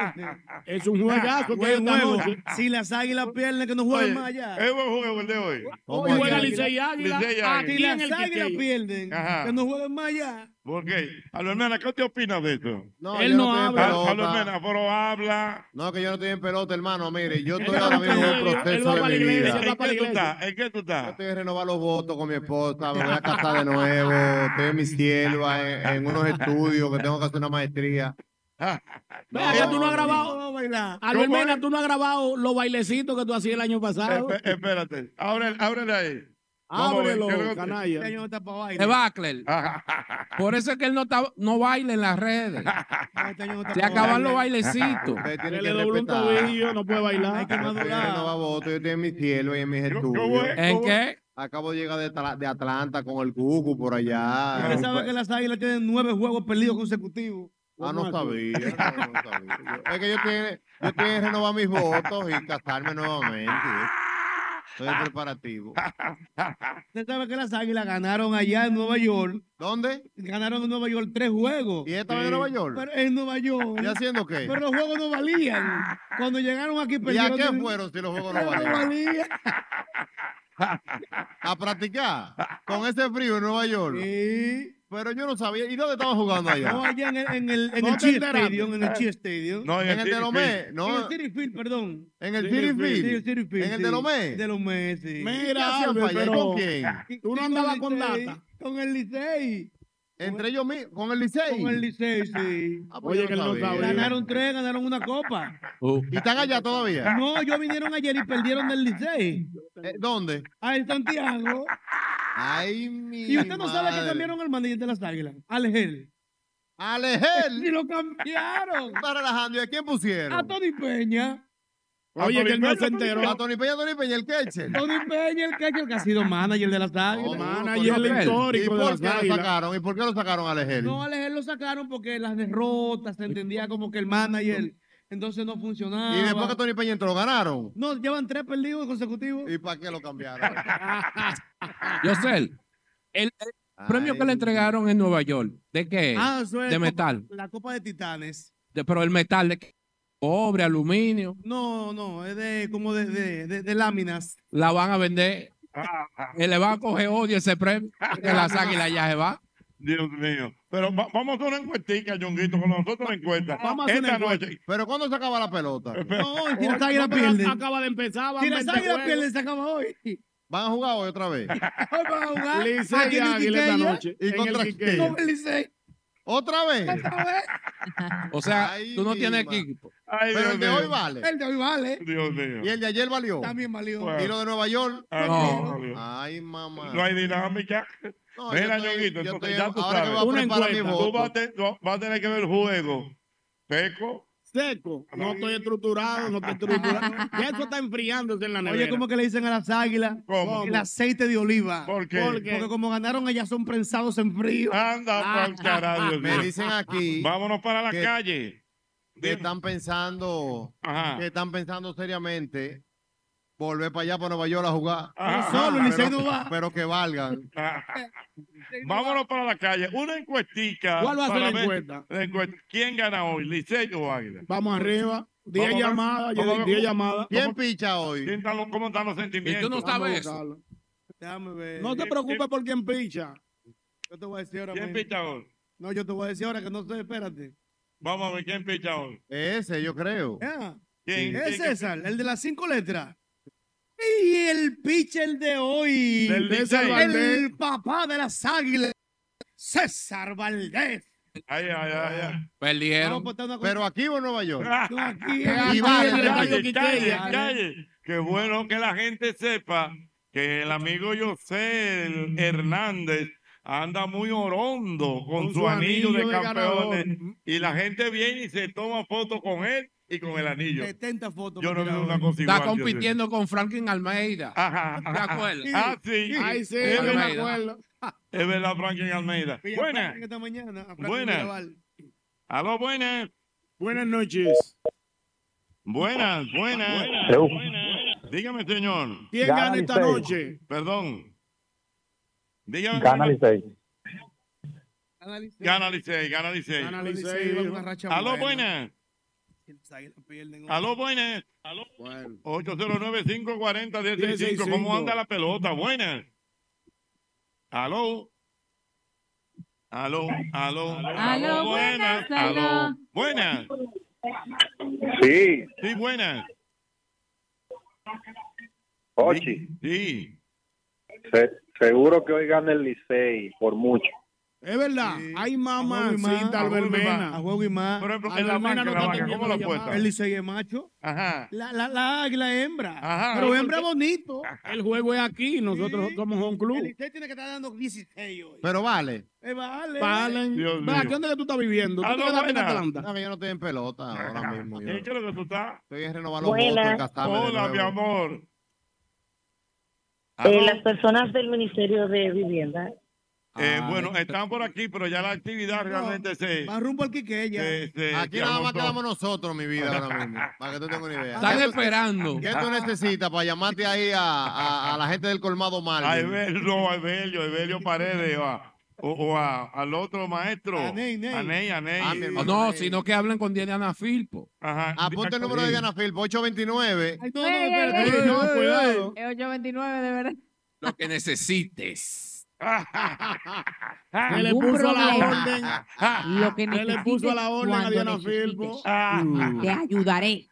Es un juegazo Buen juego. Si las águilas pierden, que no jueguen más allá. Es buen juego el de hoy. Hoy juega. Licey y Águila. Si las el águilas pierden, Ajá. que no jueguen más allá. ¿Por qué? Albermena, ¿qué te opinas de eso? No, Él yo no estoy en habla. pelota. Albermena, pero habla. No, que yo no estoy en pelota, hermano. Mire, yo estoy ahora mismo en un proceso de mi vida. ¿En qué tú estás? ¿En qué tú estás? Yo estoy en renovar los votos con mi esposa, me voy a casar de (laughs) nuevo, estoy en mi sierva, en, en unos estudios que tengo que hacer una maestría. Vea que tú no has no, grabado. Mena, tú no has grabado los bailecitos que tú hacías el año pasado. Espe- espérate, ábrele, ábrele ahí. Ábrelo, ¿qué es lo que- canalla. Este no está para baile. De Bacler. (laughs) Por eso es que él no, está, no baila en las redes. Se acaban los bailecitos. Le que dobló un tobillo, no puede bailar. Hay que Yo estoy en renovar votos, yo estoy en mi sierva y en mis estudios. ¿En qué? Acabo de llegar de, Atla- de Atlanta con el Cucu por allá. Usted sabe que las águilas tienen nueve juegos perdidos consecutivos. Ah, no sabía. no, no sabía. Es que yo estoy, yo estoy en renovar mis votos y casarme nuevamente. Estoy en preparativo. (laughs) Usted sabe que las águilas ganaron allá en Nueva York. ¿Dónde? Ganaron en Nueva York tres juegos. ¿Y esta vez en Nueva York? Pero en Nueva York. ¿Y haciendo qué? Pero los juegos no valían. Cuando llegaron aquí ¿Y a perdieron. qué fueron si los juegos (laughs) no No valían? (laughs) A practicar con ese frío en Nueva York. Pero yo no sabía. ¿Y dónde estaban jugando allá? No, allá en el, en el, en ¿No el? Stadium, en el Chi Stadium. No, en el de Lomé, no. En el City Field, perdón. ¿En el City Field? Sí, el Field, ¿En el sí. de Lomé? De Lomé, sí. ¿Qué allá? ¿Y con quién? Tú no Sí, andabas el con data. Con el Licey. Entre ellos mismos, con el Licey. Con el Licey, sí. Ah, pues yo no sabía. Ganaron tres, ganaron una copa. ¿Y están allá todavía? No, ellos (laughs) vinieron ayer y perdieron del Licey. Eh, ¿Dónde? Ah, en Santiago. Ay, mi Y usted no sabe que cambiaron el manager de las águilas. Alejel. Alejel. (laughs) Y lo cambiaron. Relajando. ¿Y a quién pusieron? A Tony Peña. Oye, que él no se enteró. A Tony Peña, Tony Peña, el catcher. Tony Peña, el que, el que ha sido manager de las águilas. manager Tony Peña. histórico ¿Y de por las qué lo águilas. sacaron? ¿Y por qué lo sacaron a Alejel? No, Alejel lo sacaron porque las derrotas se entendía como que el manager entonces no funcionaba. Y después que Tony Peña entró, ganaron. No, llevan tres perdidos consecutivos. ¿Y para qué lo cambiaron? (laughs) Yosel, el, el premio que le entregaron en Nueva York, ¿de qué? Ah, eso es de metal. La Copa de Titanes. De- pero el metal de qué? Cobre, aluminio, No, no, es de como de, de, de- de láminas. la van a vender. Y le van a coger odio ese premio. Que las águilas ya se va. Dios mío. Pero va- vamos a hacer una encuestica, Ñonguito, con nosotros la encuesta. Vamos a hacer una Esta encuesta. noche. ¿Pero cuándo se acaba la pelota? No, y No, águilas pero pierden. Acaba de empezar. 20 águilas pierden, se acaba hoy. ¿Van a jugar hoy otra vez? (laughs) Hoy van a jugar. Licey Aquí y en Águila esta noche. ¿Y en contra el Licey. ¿Otra vez? Otra vez. O sea, Ay, tú no tienes equipo. Ay, Pero Dios el de mío. hoy vale. El de hoy vale. Dios mío. Y el de ayer valió. También valió. Bueno. ¿Y lo de Nueva York? Ah, No. Ay, mamá. No hay dinámica. No, Mira, Ñonguito, entonces estoy- ya tú ahora que sabes. voy a Una preparar mi encuesta. Tú vas a, tú vas a tener que ver el juego. Peco. Seco. No estoy estructurado, no estoy estructurado. (laughs) Ya eso está enfriándose en la nevera. Oye, ¿cómo que le dicen a las águilas? ¿Cómo? El aceite de oliva. ¿Por qué? ¿Por qué? Porque como ganaron, ellas son prensados en frío. Anda (laughs) pa'l carajo, Me dicen aquí Vámonos para la que- calle. que están pensando, Ajá. que están pensando seriamente volver para allá, para Nueva York a jugar. Solo, Licey pero, no va. pero que valgan. (laughs) Vámonos para la calle. Una encuestica. ¿Cuál va a ser la encuesta? la encuesta. ¿Quién gana hoy? ¿Licey o Águila? Vamos arriba. 10 Vamos a ver. llamadas, Vamos a ver 10 cómo- llamadas. ¿Quién picha hoy? ¿Quién ¿Cómo están los Y sentimientos? tú no sabes eso. Déjame ver. No te preocupes por quién picha. Yo te voy a decir ahora. ¿Quién mismo. picha hoy? No, yo te voy a decir ahora que no sé, espérate. Vamos a ver quién picha hoy. Ese, yo creo. Ya. ¿Quién? Es ¿Quién- César, el de las cinco letras. Y el pitcher de hoy. El papá de las águilas. César Valdés. Ay, ay, ay, ay. Perdieron. Pero aquí o en Nueva York. (laughs) Aquí, aquí Calle, calle, Quiqueya. calle. Qué bueno que la gente sepa que el amigo José Hernández anda muy orondo con, su, anillo, de, campeones y la gente viene y se toma fotos con él y con el anillo. 70 fotos. Yo no veo una cosa igual. Está compitiendo con Franklin Almeida. Ajá, ¿Te ajá. acuerdas? Ah, sí. Ay, sí, Es me verdad. acuerdo. Es verdad, Franklin Almeida. Buenas. Esta mañana, Buenas. Aló, buenas. Buenas noches. Buenas, buenas. Hello. Dígame, señor. ¿Quién Gana gana esta Licey. noche? Perdón. Dígame. Gana Licey. Gana Licey. Gana Licey, gana Licey. Aló, buena. buenas. Las águilas pierden hoy. Aló, buenas. Aló. Bueno. 809-540-165. ¿Cómo anda la pelota? Buenas. Aló. Aló, aló, Aló, buenas, aló. Buenas. Sí. Sí, buenas. Ochi, Sí. se- seguro que hoy gana el Licey por mucho. Es verdad. Hay mamacita A albelmena. juego y más. Por ejemplo, en la Albermena banca, no la está banca, ¿cómo la apuesta? llamada. El Licey es macho. Ajá. La, la, la águila es hembra. Ajá. Pero Porque- hembra bonito. El juego es aquí, nosotros somos un El club. Licey tiene que estar dando 16 hoy. Pero vale. Eh, vale. Valen. Dios Ve, mío. ¿a ¿Dónde que tú estás viviendo? ¿Tú te quedaste en. Atlanta? No, yo no estoy en pelota ahora mismo. Yo ¿En qué es lo que tú estás? estoy en renovar los votos, Hola, mi amor. Eh, las personas del Ministerio de Vivienda. Eh, Ah, bueno, están por aquí, pero ya la actividad realmente se, Va rumbo al Quiqueya. se, se- Aquí se nada más agotó. quedamos nosotros, mi vida, ahora (laughs) mismo. Para que tú tengas una idea. Están ¿Qué tú- esperando. ¿Qué tú necesitas para llamarte ahí a, a- a la gente del colmado A Marvin? Evelio, no, a Evelio, Evelio Paredes, o, a- o, o a- al otro maestro. A Ney, Ney. A Ney, a Ney. Ah, mi O hermano. no, sino que hablen con Diana Filpo. Ajá. Apunta el número de Diana Philp, 829. Ay, no, no, espérate. no, cuidado. Es 829, de verdad. Lo que necesites. Se le puso a la problema. orden. Lo que Se le puso a la orden a necesites Diana cuando Filpo. necesites. Te ayudaré.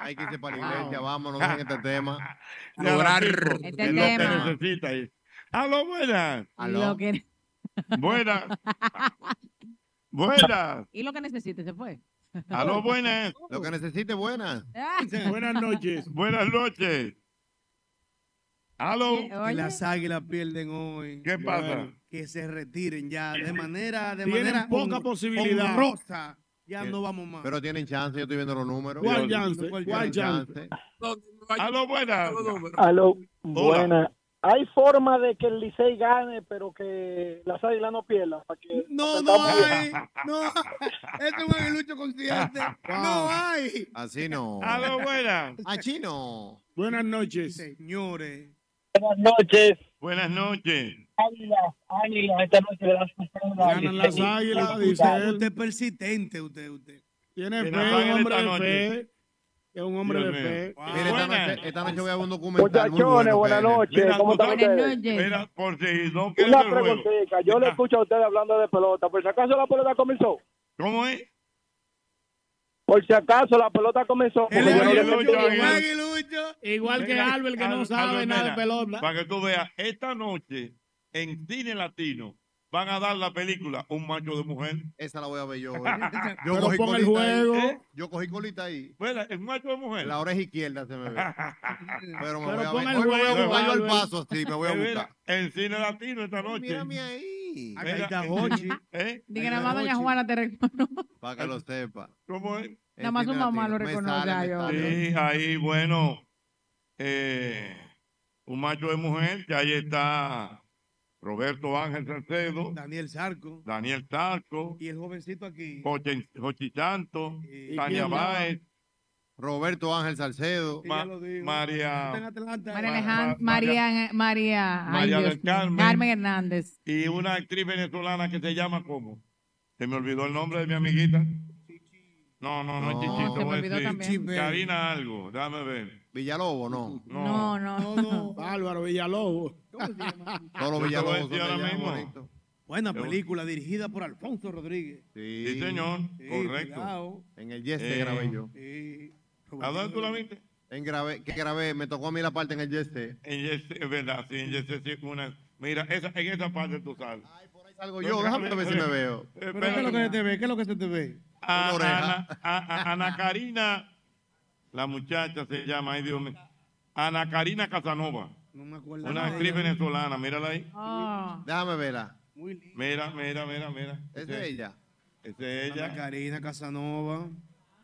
Hay que irse para la iglesia, vámonos en este tema. Lograr. Este Es lo que tema. necesita. ahí. Aló, buenas. Aló. Lo que, Buenas. (laughs) Buenas. y lo que necesites se fue. Aló, buenas. Lo que necesite, buenas. Ah, (laughs) Buenas noches. Buenas noches. Aló. Que las águilas pierden hoy. ¿Qué pasa? Que se retiren ya de manera, de Tienen manera poca posibilidad. honrosa. Ya Sí. no vamos más. Pero tienen chance, yo estoy viendo los números. ¿Cuál chance? ¿Cuál chance. chance? Aló, buenas. Aló, Hola. buena. Hay forma de que el Licey gane, pero que las águilas no pierdan. Para que No, no hay. No. Este es un aguilucho consciente. No hay. Así no. Aló, buenas. Así no. Buenas noches. Señores. Buenas noches. Buenas noches. Águilas, águilas, esta noche le das Ganan las águilas, dice él. Usted es persistente, usted, usted. Tiene fe, un hombre de fe. Es un hombre de fe. Mire, esta noche, esta noche voy a ver un documental muy Muchachones, bueno. buenas noches. Mira, ¿Cómo están ustedes? Mira, por si no Una preguntita. Yo le escucho a ustedes hablando de pelota. Por si acaso la pelota comenzó. ¿Cómo es? Por si acaso la pelota comenzó. Yo no aguilucho, aguilucho. Igual que Albert, que Al- no sabe Albert, nada de pelota. Para que tú veas, esta noche en Cine Latino van a dar la película Un macho de mujer. Esa la voy a ver yo. hoy. (laughs) Yo Pero cogí el colita ahí. ¿Eh? Yo cogí colita ahí. Bueno, es un macho de mujer. La oreja izquierda se me ve. (laughs) Pero me Pero voy a ver. el Hoy me voy a buscar yo el paso así, me voy a Eh, buscar. en Cine Latino esta noche. Mírame ahí. Acá Mira, está eh, Hochi. ¿Eh? Diga nada más, doña Juana te reconoce. Para que lo sepa. ¿Cómo es? Nada más su mamá lo reconoce. Sí, ahí, bueno, eh, un macho de mujer, que ahí está Roberto Ángel Salcedo, Daniel Sarco. Daniel Tarco, Y el jovencito aquí. Jochi ¿Y Tania? Báez, Roberto Ángel Salcedo. Ma-. María-. María María, María, ay, María Dios del. Carmen. Carmen Hernández. y una actriz venezolana que se llama ¿cómo? Se me olvidó el nombre de mi amiguita. No, no, no, es No, Chichito. se me olvidó también. Karina algo, déjame ver. Villalobo, no. No, No, no. No, no. (laughs) Álvaro Villalobos. ¿Cómo se llama? Todos los Villalobos son ahora mismo. Buena película dirigida por Alfonso Rodríguez. Sí, Sí, señor, Sí, correcto. cuidado. En el Yes Eh, grabé yo. Sí. ¿A dónde tú la viste? En grabé, que grabé, me tocó a mí la parte en el Yes En Yes, es verdad, sí, en Yes sí, una. Mira, esa, en esa parte tú sales. Salgo yo, déjame ver si me veo. ¿Pero qué es lo que se te ve? ¿Qué es lo que se te ve? A-. Ana, a- a- Ana Karina, la muchacha se llama, ay Dios mío, Ana Karina Casanova, No me acuerdo. una actriz venezolana, mírala ahí. Oh, Déjame verla. Muy linda. Mira, mira, mira, mira. ¿Es de ella? Esa es Ana ella. Karina Casanova.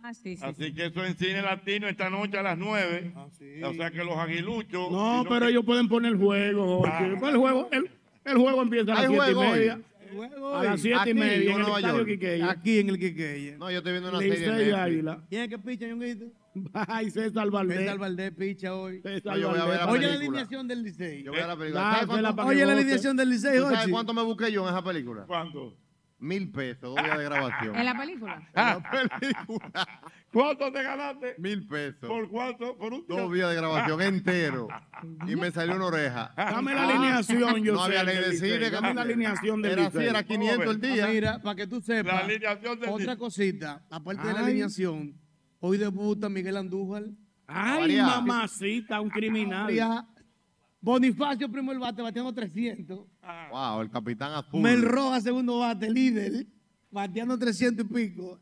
Ah, sí, sí, sí. Así que eso en cine latino esta noche a las 9. Ah, sí. O sea que los aguiluchos. No, si pero ellos pueden poner el juego. Ah. El juego, el, el juego empieza a las ¿Hay siete y juego hoy? media. Juego A las hoy. siete y Aquí, media en el Nueva estadio York. Quiqueya. Aquí en el Quiqueya. No, yo estoy viendo una serie en y Netflix. Águila. ¿Quién es que picha, Ñonguito? (laughs) Ay, César Valdés. César Valdés picha hoy. César No, yo voy a ver la Valdés. Oye la alineación del Licey. Yo voy a la película. Dásela ¿Sabes cuánto, para que Oye la alineación del Licey, sabes cuánto me busqué yo en esa película? ¿Cuánto? Mil pesos, dos días de grabación. ¿En la película? ¿Cuánto te ganaste? Mil pesos. ¿Por cuánto? Por un Dos días de grabación entero. Y me salió una oreja. Dame la alineación, yo No había ley de cine. Dame la alineación del Era así, Licey. era 500 el día. Mira, para que tú sepas, La alineación del otra Licey. cosita, aparte de la Ay. alineación, hoy debuta Miguel Andújar. Ay, mamacita, un criminal. Bonifacio, primer bate, bateando 300. Wow, el capitán azul. Mel Rojas, segundo bate, líder, bateando 300 y pico.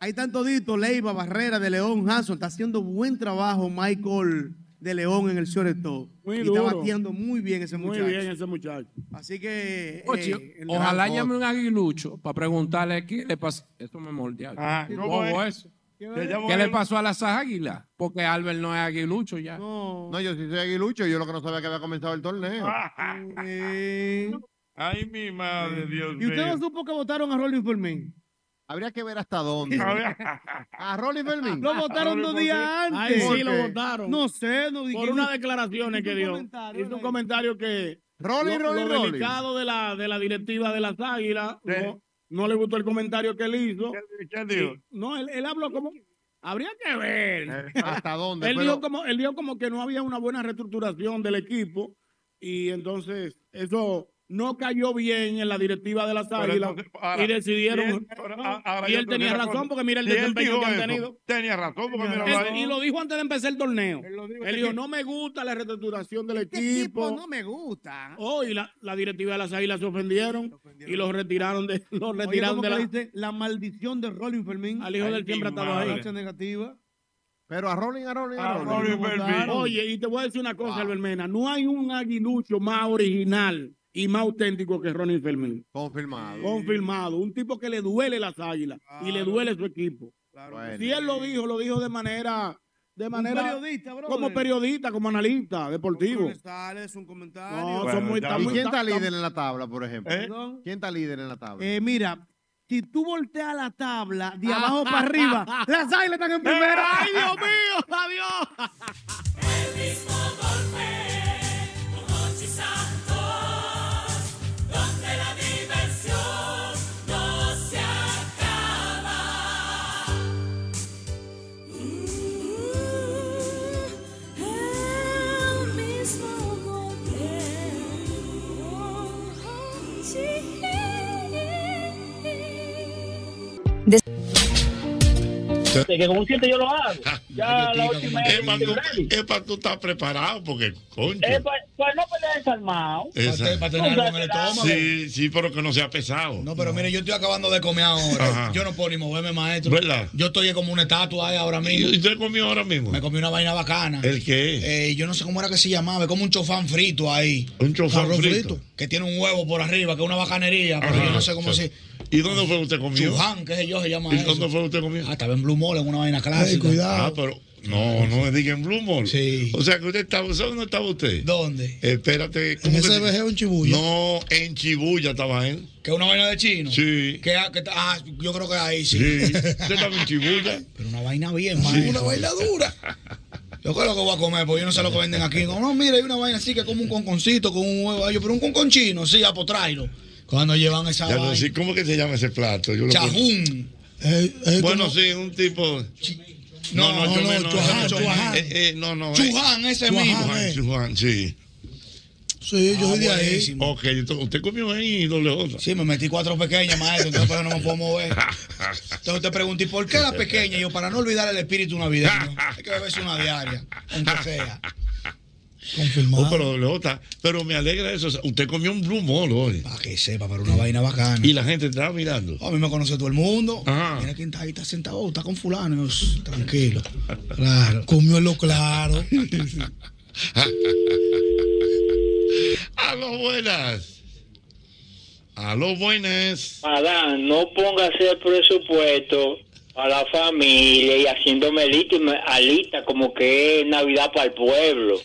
Hay tanto dito, Leiva, Barrera, de León, Hanson, está haciendo buen trabajo Michael de León en el shortstop. Muy y duro. está bateando muy bien ese Muy muchacho. bien ese muchacho. Así que... Oye, eh, ojalá llame un aguilucho para preguntarle qué le pasó. Eso me mordió. Ah, ¿cómo bobo es? eso. ¿Qué le pasó a las águilas? Porque Albert no es aguilucho ya. No. No, yo sí soy aguilucho. Yo lo que no sabía que había comenzado el torneo. Eh, Ay, mi madre, Dios ¿Y usted no mío. supo que votaron a Rolling Fermín? Habría que ver hasta dónde. (laughs) A Rolly Fermín. Lo votaron dos días antes. Ay, sí, lo ¿Por votaron. No sé, no Por unas declaraciones que dio. Hizo un comentario que Rolly, lo, Rolly, lo Rolly. delicado de la, de la directiva de las águilas Sí. no, no le gustó el comentario que él hizo. ¿Qué- qué dijo? No, él, él habló como... Habría que ver. ¿Hasta dónde? Él, Pero- dijo como, él dijo como que no había una buena reestructuración del equipo y entonces eso no cayó bien en la directiva de las águilas y decidieron... y él- pero a- ahora y yo él te tenía razón cosa. porque mira el desempeño que han eso, tenido. Tenía razón porque mira, Él- y lo dijo antes de empezar el torneo. Él dijo, no me gusta la reestructuración del Este equipo. no me gusta. Oh, y la, la directiva de las águilas se ofendieron y los retiraron de los Oye, retiraron ¿cómo de la, dice? La maldición de Rolling Fermín. al hijo del siempre ha estado ahí. Negativa. Pero a Rolling, a Rolling, a A Rolling. Rolling Fermín. Oye, y te voy a decir una cosa, Albert Mena. No hay un aguilucho más original y más auténtico que Ronnie Fermín. Confirmado. Confirmado. Un tipo que le duele las águilas y le duele su equipo. Bueno. Si él lo dijo, lo dijo de manera, de manera periodista, brother. como periodista, como analista deportivo. Un comentario. No, Bueno, son muy, ¿Y quién está está- líder en la tabla, por ejemplo? ¿Eh? Perdón. ¿Quién está líder en la tabla? Eh, mira, si tú volteas la tabla de abajo para arriba, (laughs) las águilas están en primera. ¡Ay, Dios mío! ¡Adiós! Donde This que con un 7 yo lo hago. Ya la última Es para tú, es para tú estar preparado, porque, concho. Es para, para no pelear desarmado. Esa- para tener algo en el estómago. Sí, sí, pero que no sea pesado. No, pero mire, yo estoy acabando de comer ahora. Ajá. Yo no puedo ni moverme, maestro. ¿Verdad? Yo estoy como una estatua ahí ahora ¿Y mismo. usted comió ahora mismo? Me comí una vaina bacana. ¿El qué? Eh, yo no sé cómo era que se llamaba, es como un chofán frito ahí. Un chofán Arroz frito. Que tiene un huevo por arriba, que es una bacanería, pero yo no sé cómo se. ¿Y dónde fue usted comió? Chuján, qué sé yo, se llama ¿Y eso. dónde fue usted comió? Ah, estaba en Blue Mall, en una vaina clásica. Ah, pero no, no me diga en Blue Mall. Sí. O sea que usted estaba, ¿sabe dónde estaba usted? ¿Dónde? Espérate. En ¿cómo que ese se- VG o en Chibuya. No, en Chibuya estaba él. Que es una vaina de chino. Sí. Que, que- ah, yo creo que ahí sí. Sí. Usted estaba en Chibuya. (laughs) Pero una vaina bien, maestro. Una vaina dura. Yo creo que voy a comer, porque yo no sé lo que venden aquí. No, no, mira, hay una vaina así que es como un conconcito con un huevo. Ay, yo, pero un concon chino, sí, a potrairo. Cuando llevan esa Ya no vaina. ¿Cómo que se llama ese plato? Yo lo Chajún. Bueno, como- sí, un tipo. No, no, yo no, me- Chuján, Chuján. Eh, eh, no, no. eh. Chuján, ese Chuján, mismo. Chuján, Chuján, sí. Sí, yo soy de ahí. buenísimo. Ok, entonces, usted comió ahí doble J. Sí, me metí cuatro pequeñas, maestro, entonces no me puedo mover. (laughs) Entonces te pregunté, ¿por qué la pequeña? Y yo, para no olvidar el espíritu navideño. Hay que beberse una diaria, aunque sea. Confirmado. Oh, pero me alegra eso. o sea, usted comió un Blue Mall hoy. Para que sepa, para una vaina bacana. Y la gente estaba mirando. A mí me conoce todo el mundo. Ajá. Mira quién está ahí, está sentado, oh, está con fulano. Yo, "Shh, tranquilo. Claro. Comió en lo claro. (laughs) Aló, buenas. Aló, buenas. Adán, no ponga a hacer presupuesto a la familia y haciéndome alita, alita como que es Navidad para el pueblo.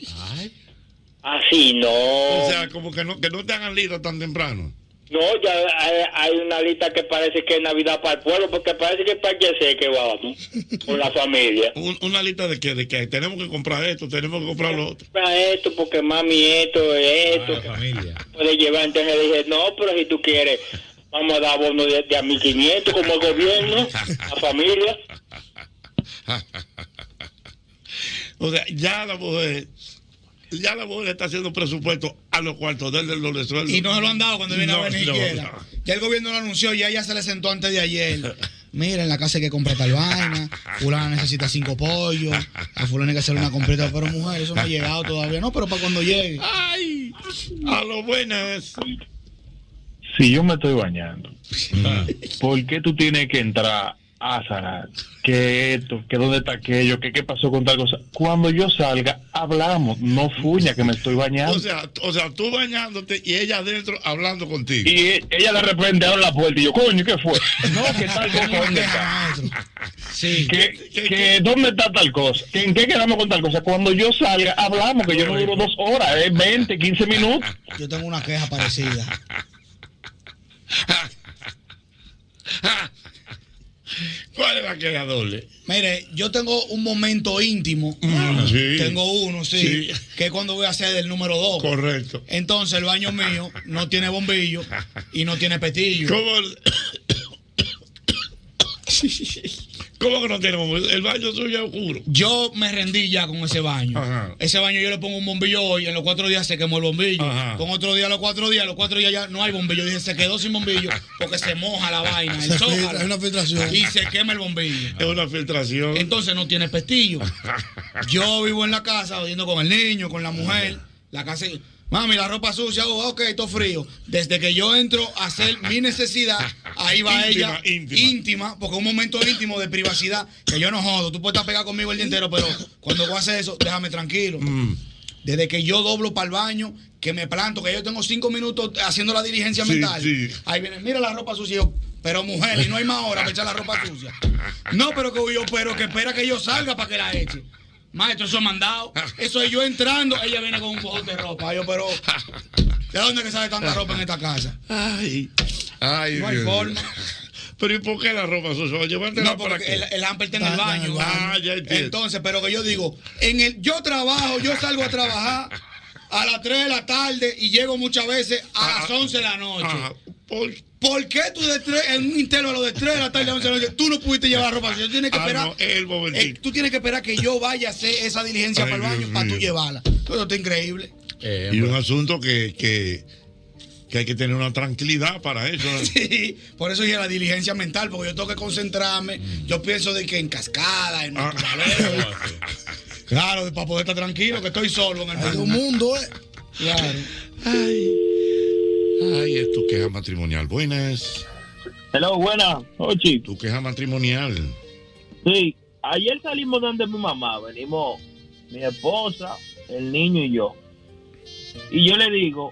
Así no. O sea, como que no, que no te hagan lío tan temprano. No, ya hay, hay una lista que parece que es Navidad para el pueblo, porque parece que es para que sé que vamos con la familia. (laughs) Un- una lista de que, de que tenemos que comprar esto, tenemos que comprar lo otro. Para esto, porque mami esto, esto. que familia. Puede llevar, entonces le dije, no, pero si tú quieres Vamos a dar bono de, de a 1.500 como el gobierno, (laughs) a familia. O sea, ya la mujer, ya la mujer está haciendo presupuesto a los cuartos de él de los sueldo. Y no se lo han dado cuando viene No, a ver ni no, no. Ya el gobierno lo anunció, ya ella se le sentó antes de ayer. Mira, en la casa hay que comprar tal vaina, fulana necesita cinco pollos, a fulana hay que hacer una completa, pero mujer, eso no ha llegado todavía. No, pero para cuando llegue. ¡Ay! A lo buenas. Si yo me estoy bañando, ¿por qué tú tienes que entrar a sanar? Que esto, que dónde está aquello, que qué pasó con tal cosa. Cuando yo salga, hablamos, no fuña que me estoy bañando. O sea, o sea, tú bañándote y ella adentro hablando contigo. Y e- ella de repente abre la puerta y yo, coño, ¿qué fue? No, que tal cosa, (laughs) ¿dónde está? Sí. Que, que, ¿dónde está tal cosa? ¿Que ¿En qué quedamos con tal cosa? Cuando yo salga, hablamos, que yo no duro dos horas, es 20, 15 minutos. Yo tengo una queja parecida. (laughs) ¿Cuál es la queja doble? Mire, yo tengo un momento íntimo. Mm, sí. Tengo uno, sí, Sí. Que es cuando voy a hacer el número dos. Correcto. Entonces el baño mío no tiene bombillo y no tiene petillo. ¿Cómo? (coughs) (coughs) ¿Cómo que no tiene bombillo? El baño suyo es oscuro. Yo me rendí ya con ese baño. Ese baño yo le pongo un bombillo hoy, en los cuatro días se quemó el bombillo. Con otro día, los cuatro días, los cuatro días ya no hay bombillo. Dije, se quedó sin bombillo porque se moja la vaina. (laughs) Se filtra, es una filtración. Y se quema el bombillo. Es una filtración. Entonces no tiene pestillo. (laughs) Yo vivo en la casa, jodiendo con el niño, con la mujer. La casa. Mami, la ropa sucia, oh, ok, todo frío. Desde que yo entro a hacer mi necesidad, ahí va (laughs) Íntima, ella, íntima. porque es un momento íntimo de privacidad, que yo no jodo. Tú puedes estar pegado conmigo el día entero, pero cuando voy a hacer eso, déjame tranquilo. Mm. Desde que yo doblo para el baño, que me planto, que yo tengo cinco minutos haciendo la diligencia Sí, mental. sí. Ahí viene, mira la ropa sucia. Yo, pero mujer, y no hay más hora para echar la ropa sucia. No, pero que yo, pero que espera que yo salga para que la eche. Maestro, eso es mandado. Eso es yo entrando, ella viene con un bojote de ropa. Yo, pero, ¿de dónde que sale tanta ropa en esta casa? Ay, ay, No hay Dios forma. Pero ¿y por qué la ropa sucia? Llevártela No, porque el, el hamper está en el baño. Ah, ya entiendo. Entonces, pero que yo digo, en el, yo trabajo, yo salgo a trabajar a las 3 de la tarde y llego muchas veces a las 11 de la noche. ¿Por, qué tú de tres, en un intervalo de 3 de la tarde a 11 de la noche, tú no pudiste llevar ropa? Tú tienes que Ah, esperar. no, el momentito. eh, tú tienes que esperar que yo vaya a hacer esa diligencia Ay, para el baño Dios para tú llevarla. Eso está increíble. y un asunto que, que, que hay que tener una tranquilidad para eso. (laughs) Sí, por eso dije la diligencia mental, porque yo tengo que concentrarme. Yo pienso de que en cascada, en Ah. (laughs) claro, para poder estar tranquilo, que estoy solo en el Hay mundo. un mundo, ¿eh? Claro. Ay, es tu queja matrimonial. Buenas. Hello, buenas. Ochi. Tu queja matrimonial. Sí, ayer salimos donde mi mamá, venimos mi esposa, el niño y yo. Y yo le digo,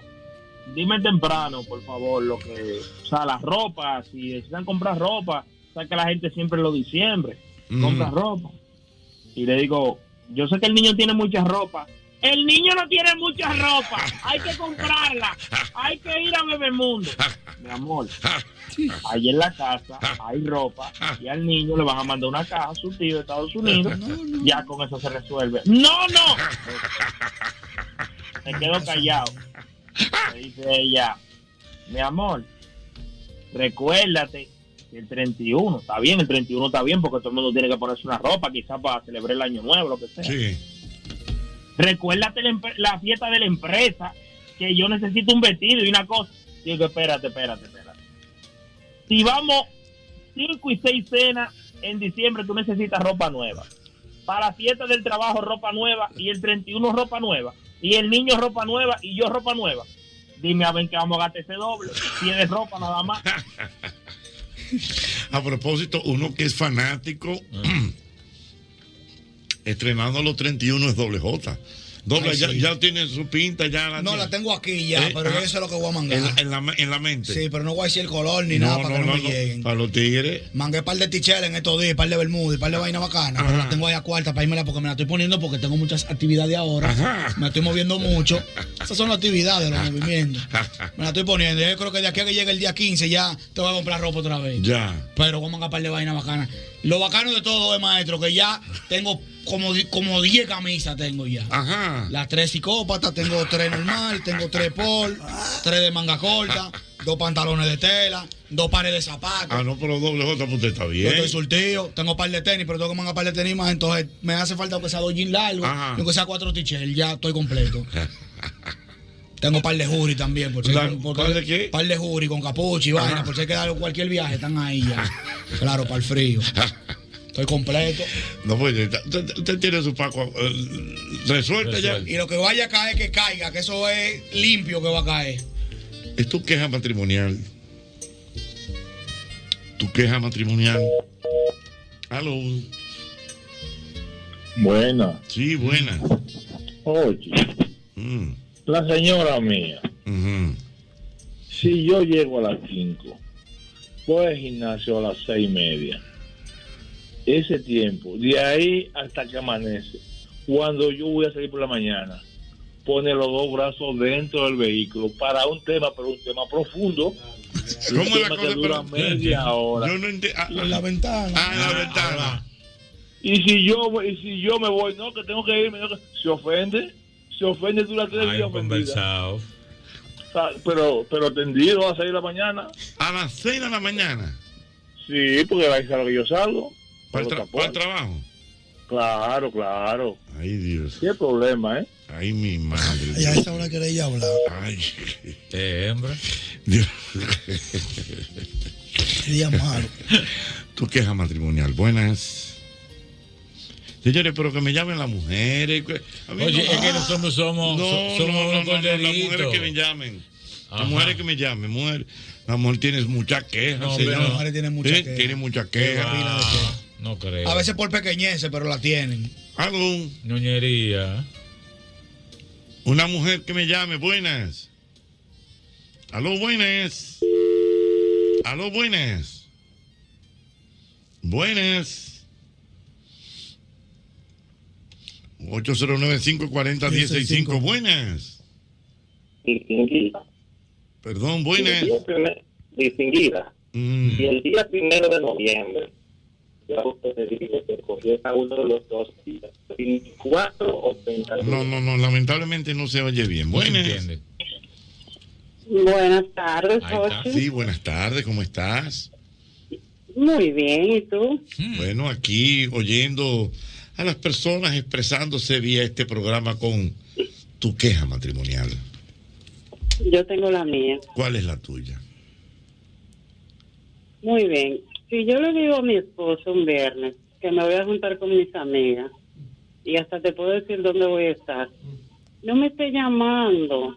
dime temprano, por favor, lo que, o sea, las ropas, si desean comprar ropa, o sea, que la gente siempre los diciembre compra Mm. ropa. Y le digo, yo sé que el niño tiene mucha ropa. El niño no tiene mucha ropa, hay que comprarla, hay que ir a Bebemundo. Mi amor, ahí en la casa hay ropa y al niño le van a mandar una caja a su tío de Estados Unidos. Ya con eso se resuelve. ¡No, no! Me quedo callado. Me dice ella, mi amor, recuérdate que el 31, está bien, el 31 está bien porque todo el mundo tiene que ponerse una ropa, quizás para celebrar el año nuevo, lo que sea. Sí. Recuérdate la, la fiesta de la empresa, que yo necesito un vestido y una cosa. Digo, espérate, espérate, espérate. Si vamos 5 y 6 cenas en diciembre, tú necesitas ropa nueva. Para la fiesta del trabajo, ropa nueva. Y el 31, ropa nueva. Y el niño, ropa nueva. Y yo, ropa nueva. Dime a ver que vamos a gastar ese doble. Si es de ropa nada más. (laughs) A propósito, uno que es fanático, estrenando los 31 es doble J. Doble, Ay, ya, sí. ya tiene su pinta, ya la No, tiene. la tengo aquí ya, Eh, pero ah, yo sé lo que voy a mangar. En, la- en la, en la mente. Sí, pero no voy a decir el color ni nada para que no, me lleguen. Para los tigres. Mangué un par de ticheles en estos días, par de bermudas, par de vaina bacana. Pero la tengo ahí a cuarta para irme porque me la estoy poniendo porque tengo muchas actividades ahora. Me estoy moviendo mucho. Esas son las actividades, los (laughs) movimientos. (laughs) Me la estoy poniendo. Yo creo que de aquí a que llegue el día 15 ya te voy a comprar ropa otra vez. Ya. Pero vamos a mangar un par de vainas bacanas. Lo bacano de todo es, maestro, que ya tengo como, como 10 camisas tengo ya. Ajá. Las tres psicópatas, tengo tres normal, tengo tres pol, tres de manga corta, dos pantalones de tela, Dos pares de zapatos. Ah, no, pero doble J, pues usted está Yo bien. estoy surtido, tengo par de tenis, pero tengo que mandar par de tenis más, entonces me hace falta que sea dos jeans largos, aunque sea cuatro t-shirts, ya estoy completo. (laughs) tengo par de jury también, por si La- hay- por- ¿cuál de qué? Par de jury con capucha y vaina, por si hay que dar cualquier viaje, están ahí ya. claro, para el frío. Estoy completo. No, pues usted, usted tiene su paco eh, resuelta ya. Y lo que vaya a caer, que caiga, que eso es limpio que va a caer. ¿Es tu queja matrimonial? ¿Tu queja matrimonial? Aló. Buena. Sí, buena. Oye, Mm, la señora mía, si yo llego a las 5, voy al gimnasio a las seis y media. Ese tiempo, de ahí hasta que amanece, cuando yo voy a salir por la mañana, pone los dos brazos dentro del vehículo para un tema, pero un tema profundo. Un ¿Cómo es la tema cosa? que dura Pero- media hora. Yo no entiendo. Ah, En la ventana. Ah, en la ventana. Y si yo voy- y si yo me voy, no, que tengo que irme, no, que- se ofende, se ofende dura tres Hay días un ofendida. conversado. O sea, Pero, pero atendido a las seis de la mañana. A las 6 de la mañana. Sí, porque ahí es a lo que yo salgo. ¿Para el, tra- para el trabajo? Claro, claro. Ay, Dios. ¿Qué problema, eh? Ay, mi madre. Y a esa hora que ella hablar. Ay. Eh, hembra. Dios. Día malo. Tu queja matrimonial. Buenas. Señores, pero que me llamen las mujeres. Oye, no- es que los hombres somos, No, so- somos no, unos las mujeres que me llamen. Ajá. Las mujeres que me llamen. Mujer, la mujer tiene mucha queja. No, las mujeres tienen mucha Sí, queja. Tiene mucha Qué queja. va, No creo. A veces por pequeñeces, pero la tienen. Aló. Ñoñería. Una mujer que me llame. Buenas. Aló, buenas. Aló, buenas. Buenas. 809-540-165. Buenas. distinguida. Perdón, buenas. primer- distinguida. Mm. Y el día primero de noviembre, ya usted le dijo que cogió cada uno de los dos días, 24 o 31. No, no, no, lamentablemente no se oye bien. Buenas. Buenas tardes. Jochi. Sí, buenas tardes, ¿cómo estás? Muy bien, ¿y tú? Bueno, aquí oyendo a las personas expresándose vía este programa con tu queja matrimonial. Yo tengo la mía. ¿Cuál es la tuya? Muy bien. Si yo le digo a mi esposo un viernes que me voy a juntar con mis amigas y hasta te puedo decir dónde voy a estar, no me esté llamando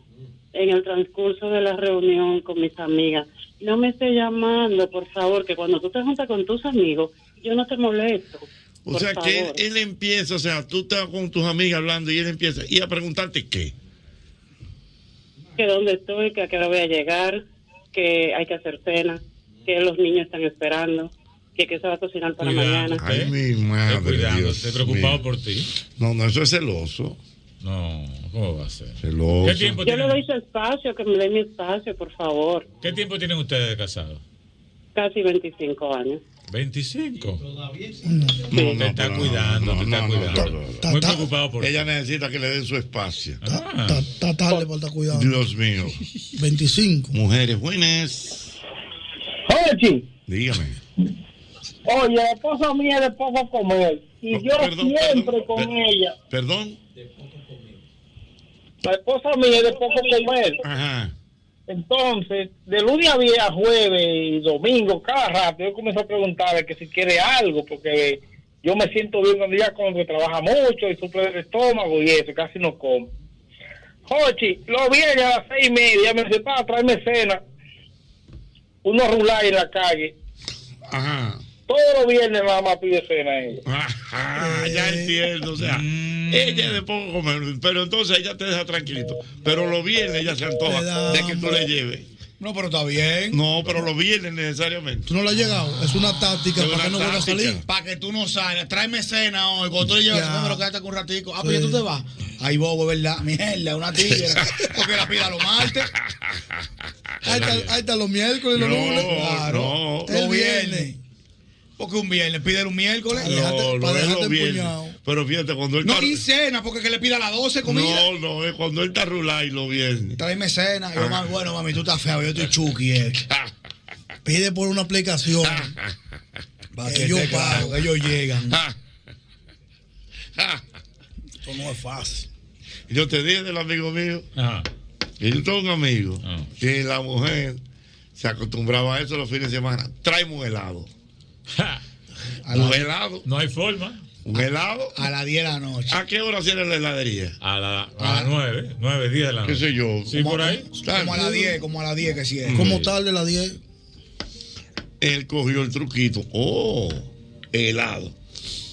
en el transcurso de la reunión con mis amigas. No me esté llamando, por favor, que cuando tú te juntas con tus amigos, yo no te molesto. O por sea que él, empieza, o sea, tú estás con tus amigas hablando y él empieza y a preguntarte qué. que dónde estoy, que a qué hora voy a llegar, que hay que hacer cena, que los niños están esperando, que qué se va a cocinar para mañana. Ay, mi madre. cuidando, Dios estoy preocupado por ti. No, no, eso es celoso. No, ¿cómo va a ser? Celoso. ¿Qué tiempo Yo le tienen, doy su espacio, que me dé mi espacio, por favor. ¿Qué tiempo tienen ustedes de casados? Casi 25 años. 25. No, te no, está no, cuidando, no, te está no, no, cuidando. no, no, no. Muy preocupado por Ella necesita que le den su espacio. Está tarde por estar cuidando. Dios mío. 25. Mujeres buenas. Oye, Dígame. oye, la esposa mía es de poco comer. Y yo perdón, siempre perdón, con per- ella. Perdón. La esposa mía es de poco comer. Ajá. Entonces, de lunes a viernes, jueves y domingo, cada rato, yo comienzo a preguntarle que si quiere algo, porque yo me siento bien cuando ella come, porque trabaja mucho y sufre del estómago y eso, casi no come. Jochi, lo viernes a las seis y media, me dice, para traerme cena, unos rulay en la calle. Ajá. Todos los viernes más pide cena ella. (laughs) Ajá, ya entiendo. O sea, ella es de poco comer, pero entonces ella te deja tranquilito. Pero los viernes ella se antoja de que tú le lleves. No, pero está bien. No, pero los viernes necesariamente. Tú no le has llegado. Es una táctica para que no vuelva a salir. Para que tú no salgas, tráeme cena hoy. Cuando tú le llevas, Ya. pero quédate con un ratico. Ah, pues ya tú te vas. Ay, bobo, ¿verdad? Mierda, una tigre. Porque la pida los martes. (laughs) Ahí está, ahí está los miércoles y los No, lunes. Claro. no. Los viernes. Porque un viernes, pídele un miércoles. No, no es los viernes. Pero fíjate, cuando él No, está- y cena, porque que le pida a las 12 comida. No, no, es cuando él está rulay los viernes. Tráeme cena. Ah. Yo, mami, bueno, mami, tú estás feo, yo estoy chuki. eh. (laughs) Pide por una aplicación. (laughs) para que ellos pagan, ellos llegan. (laughs) Esto no es fácil. Yo te dije del amigo mío. Que yo tengo un amigo que la mujer se acostumbraba a eso los fines de semana. Traemos un helado. Un helado. No hay forma. Un helado. A las 10 de la noche. ¿A qué hora cierra la heladería? A, la, a las 9, 9, 10 de la noche. ¿Qué sé yo? Sí, por ahí. Como a las 10, como a las 10 que sí es. Mm. Como tarde a las 10. Él cogió el truquito. Oh, helado.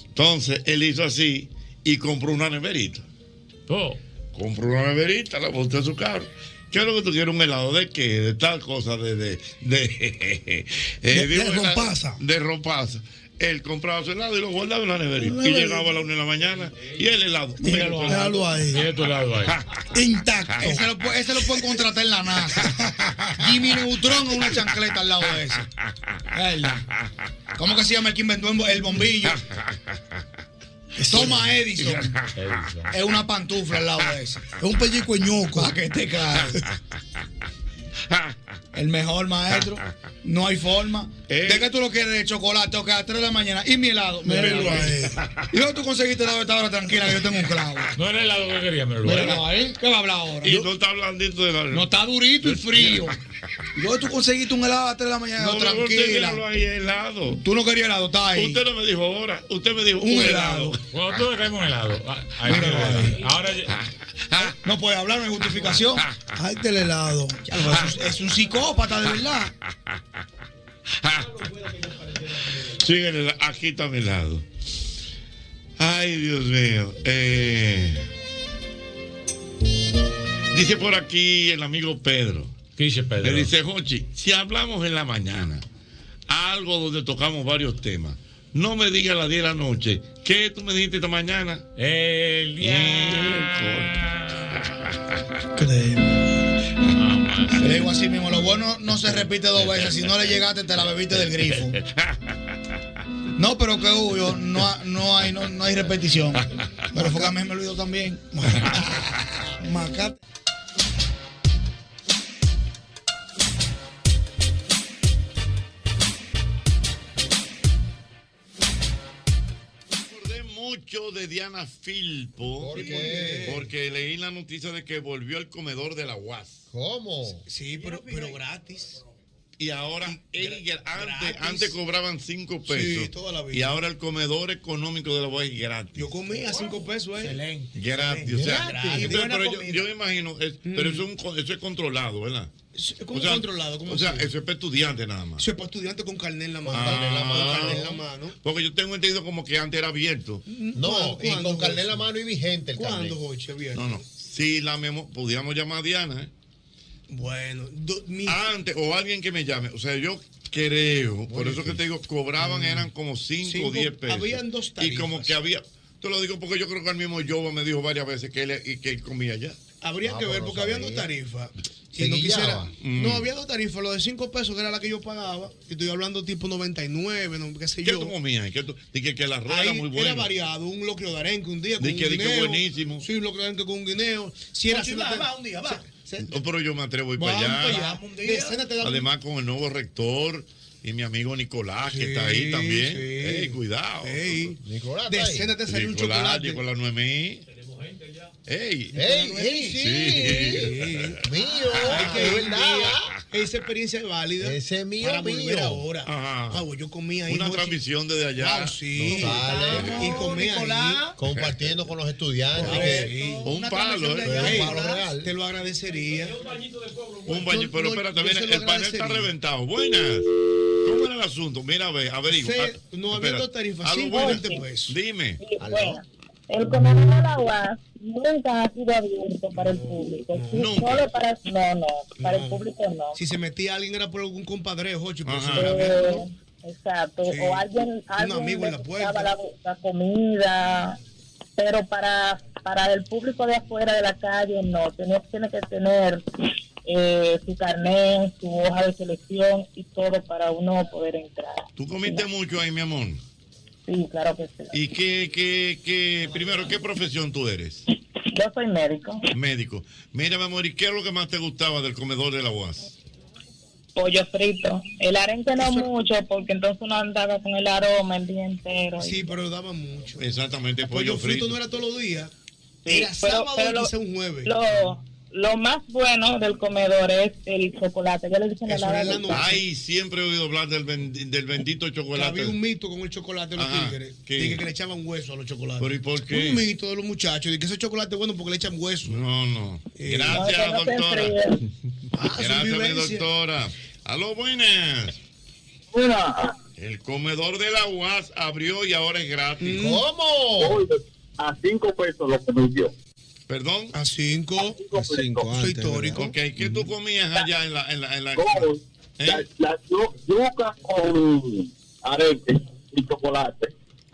Entonces él hizo así y compró una neverita. Oh. Compró una neverita, la puso en su carro. ¿Qué es lo que tú quieres? ¿Un helado de qué? De tal cosa, de. De, de, (laughs) eh, De- de rompaza. De rompaza. Él compraba su helado y lo guardaba en la neverita. Y llegaba a la una de la mañana y el helado. Míralo. Míralo ahí. Mira tu helado ahí. (laughs) Intacto. Ese lo, ese lo pueden contratar en la NASA. (laughs) Jimmy Neutron o una chancleta al lado de ese. ¿Cómo que se llama el que inventó el bombillo? Toma (laughs) Edison. Es una pantufla al lado de ese. Es un pellico ñoco. Para que te caes. (laughs) El mejor maestro. No hay forma. ¿De qué tú lo quieres de chocolate o que a las 3 de la mañana? Y mi helado. Míralo ahí. ¿Y dónde tú conseguiste helado a esta hora tranquila que yo tengo un clavo? No era el helado que quería, pero Míralo ahí. ¿Qué va a hablar ahora? Y no está blandito de la No está durito y frío. (laughs) ¿Y dónde tú conseguiste un helado a las 3 de la mañana? No, no, tranquila. míralo ahí, helado. Tú no querías helado, está ahí. Usted no me dijo ahora, usted me dijo Un un, helado. helado. Cuando tú le traemos un helado. ah, ahí quedó. Ahora ya- No puede hablar, no hay justificación. Ahí está el helado. Ya, es, un, es un psicópata, de verdad. (laughs) Sí, el helado. aquí está mi helado. Ay, Dios mío. Eh, dice por aquí el amigo Pedro. ¿Qué dice Pedro? Le dice, Jochi, si hablamos en la mañana, algo donde tocamos varios temas, no me digas a las 10 de la noche, ¿qué tú me dijiste esta mañana? El Le digo así mismo, lo bueno no se repite dos veces. Si no le llegaste, te la bebiste del grifo. No, pero que hubo, no, no, hay, no, no hay repetición. Pero fue que a mí me olvidó también. (laughs) Macate. De Diana Filpo. ¿Por qué? Porque leí la noticia de que volvió el comedor de la UAS. ¿Cómo? Sí, pero, pero gratis. Y ahora, antes, antes cobraban 5 pesos. Sí, toda la vida. Y ahora el comedor económico de la UAS es gratis. Yo comí a cinco pesos, ¿eh? Excelente. Gratis, o sea, Gratis. entonces, Buena pero yo, me imagino, es- pero eso es, un eso es controlado, ¿verdad? ¿Cómo O sea, controlado? ¿Cómo o sea, eso es para estudiantes nada más. Soy para estudiante con carnet en la mano. Ah. Carnet en la mano. Carnet en la mano. Porque yo tengo entendido como que antes era abierto. No, y con carnet en la mano y vigente el ¿Cuándo. Jochi, abierto? No, no. Si la memo, pudiéramos llamar a Diana, ¿eh? Bueno, do- mi- Antes, o alguien que me llame. O sea, yo creo, por eso que te digo, cobraban, eran como 5 Cinco- o 10 pesos. habían dos Y tarifas. como que había. Te lo digo porque yo creo que el mismo Yoba me dijo varias veces que él, y que él comía allá. Habría Ah, que ver, porque no había dos tarifas. Y no quisiera. Mm. No, había dos tarifas. Lo de 5 pesos, que era la que yo pagaba. Y estoy hablando tipo 99, no, qué sé ¿Qué yo. tú comías? ¿Qué tú- Dije que el arroz Ahí era muy bueno. Era variado, un locrio de arenque un día con Di que- buenísimo. Sí, un locrio de arenque con un guineo. Si era Jochi, cena, va, te- va, un día, va. No, pero yo me atrevo a ir para allá. Además, con el nuevo rector y mi amigo Nicolás, que está ahí también. sí. Ey, cuidado. Nicolás. De cena te salió un Nicolás, chocolate. Nicolás Noemí. Ey. ¡Ey, ey, sí! ¡Mío! Hay que es verdad. Esa experiencia es válida. Ese es mío, Para volver mío. ahora. Ajá. Ah, yo comía ahí. Una transmisión desde allá. Wow, sí. No sale. Y comía ahí. Compartiendo con los estudiantes. Correcto. Un Una palo, de ¿eh? allá. Un palo real. Te lo agradecería. Un baño, Yo- pero no, espérate, yo mira, se lo el panel está reventado. Buenas. ¿Cómo era el asunto? Mira, a ver, averigua. Sí, Ah, no buenas. 20 pesos. Dime. Bueno, el comedor de la UAS nunca ha sido abierto para el público. Sí, Nunca. Solo para, no, no, para No. el público no. Si se metía alguien era por algún compadre, Jochi, pero si abierto, Eh, exacto. Sí. O alguien, Un alguien amigo en la puerta. la, la comida. Pero para, para el público de afuera de la calle, no. Tiene, tiene que tener eh, su carnet, su hoja de selección y todo para uno poder entrar. ¿Tú comiste mucho ahí, mi amor? Sí, claro que sí. ¿Y qué, qué, qué, primero, qué profesión tú eres? Yo soy médico. Médico. Mira, mi amor, ¿y qué es lo que más te gustaba del comedor de la UAS? pollo frito. El arenque no mucho, porque entonces uno andaba con el aroma el día entero. Sí, pero daba mucho. Exactamente, Pollo pollo frito frito. no era todos los días. Sí, Era pero- sábado pero y lo- un jueves. Lo, lo más bueno del comedor es el chocolate. Ya le Eso es la noche. Ay, siempre he oído hablar del, bendi- del bendito Que chocolate. había un mito con el chocolate de los Ajá, tigres. ¿qué? Dije que le echaban hueso a los chocolates. ¿Pero y por qué? Un mito de los muchachos. De que ese chocolate es bueno porque le echan hueso. No, no. Eh, Gracias, no, no doctora. enfríes. Gracias, mi doctora. Aló, buenas. El comedor de la UAS abrió y ahora es gratis. ¿Cómo? A cinco pesos lo que dio. ¿Perdón? A cinco. A cinco, Soy histórico. Ok, ¿qué tú comías allá en la... En la, en la- Con la, la yu- yuca con arete y chocolate.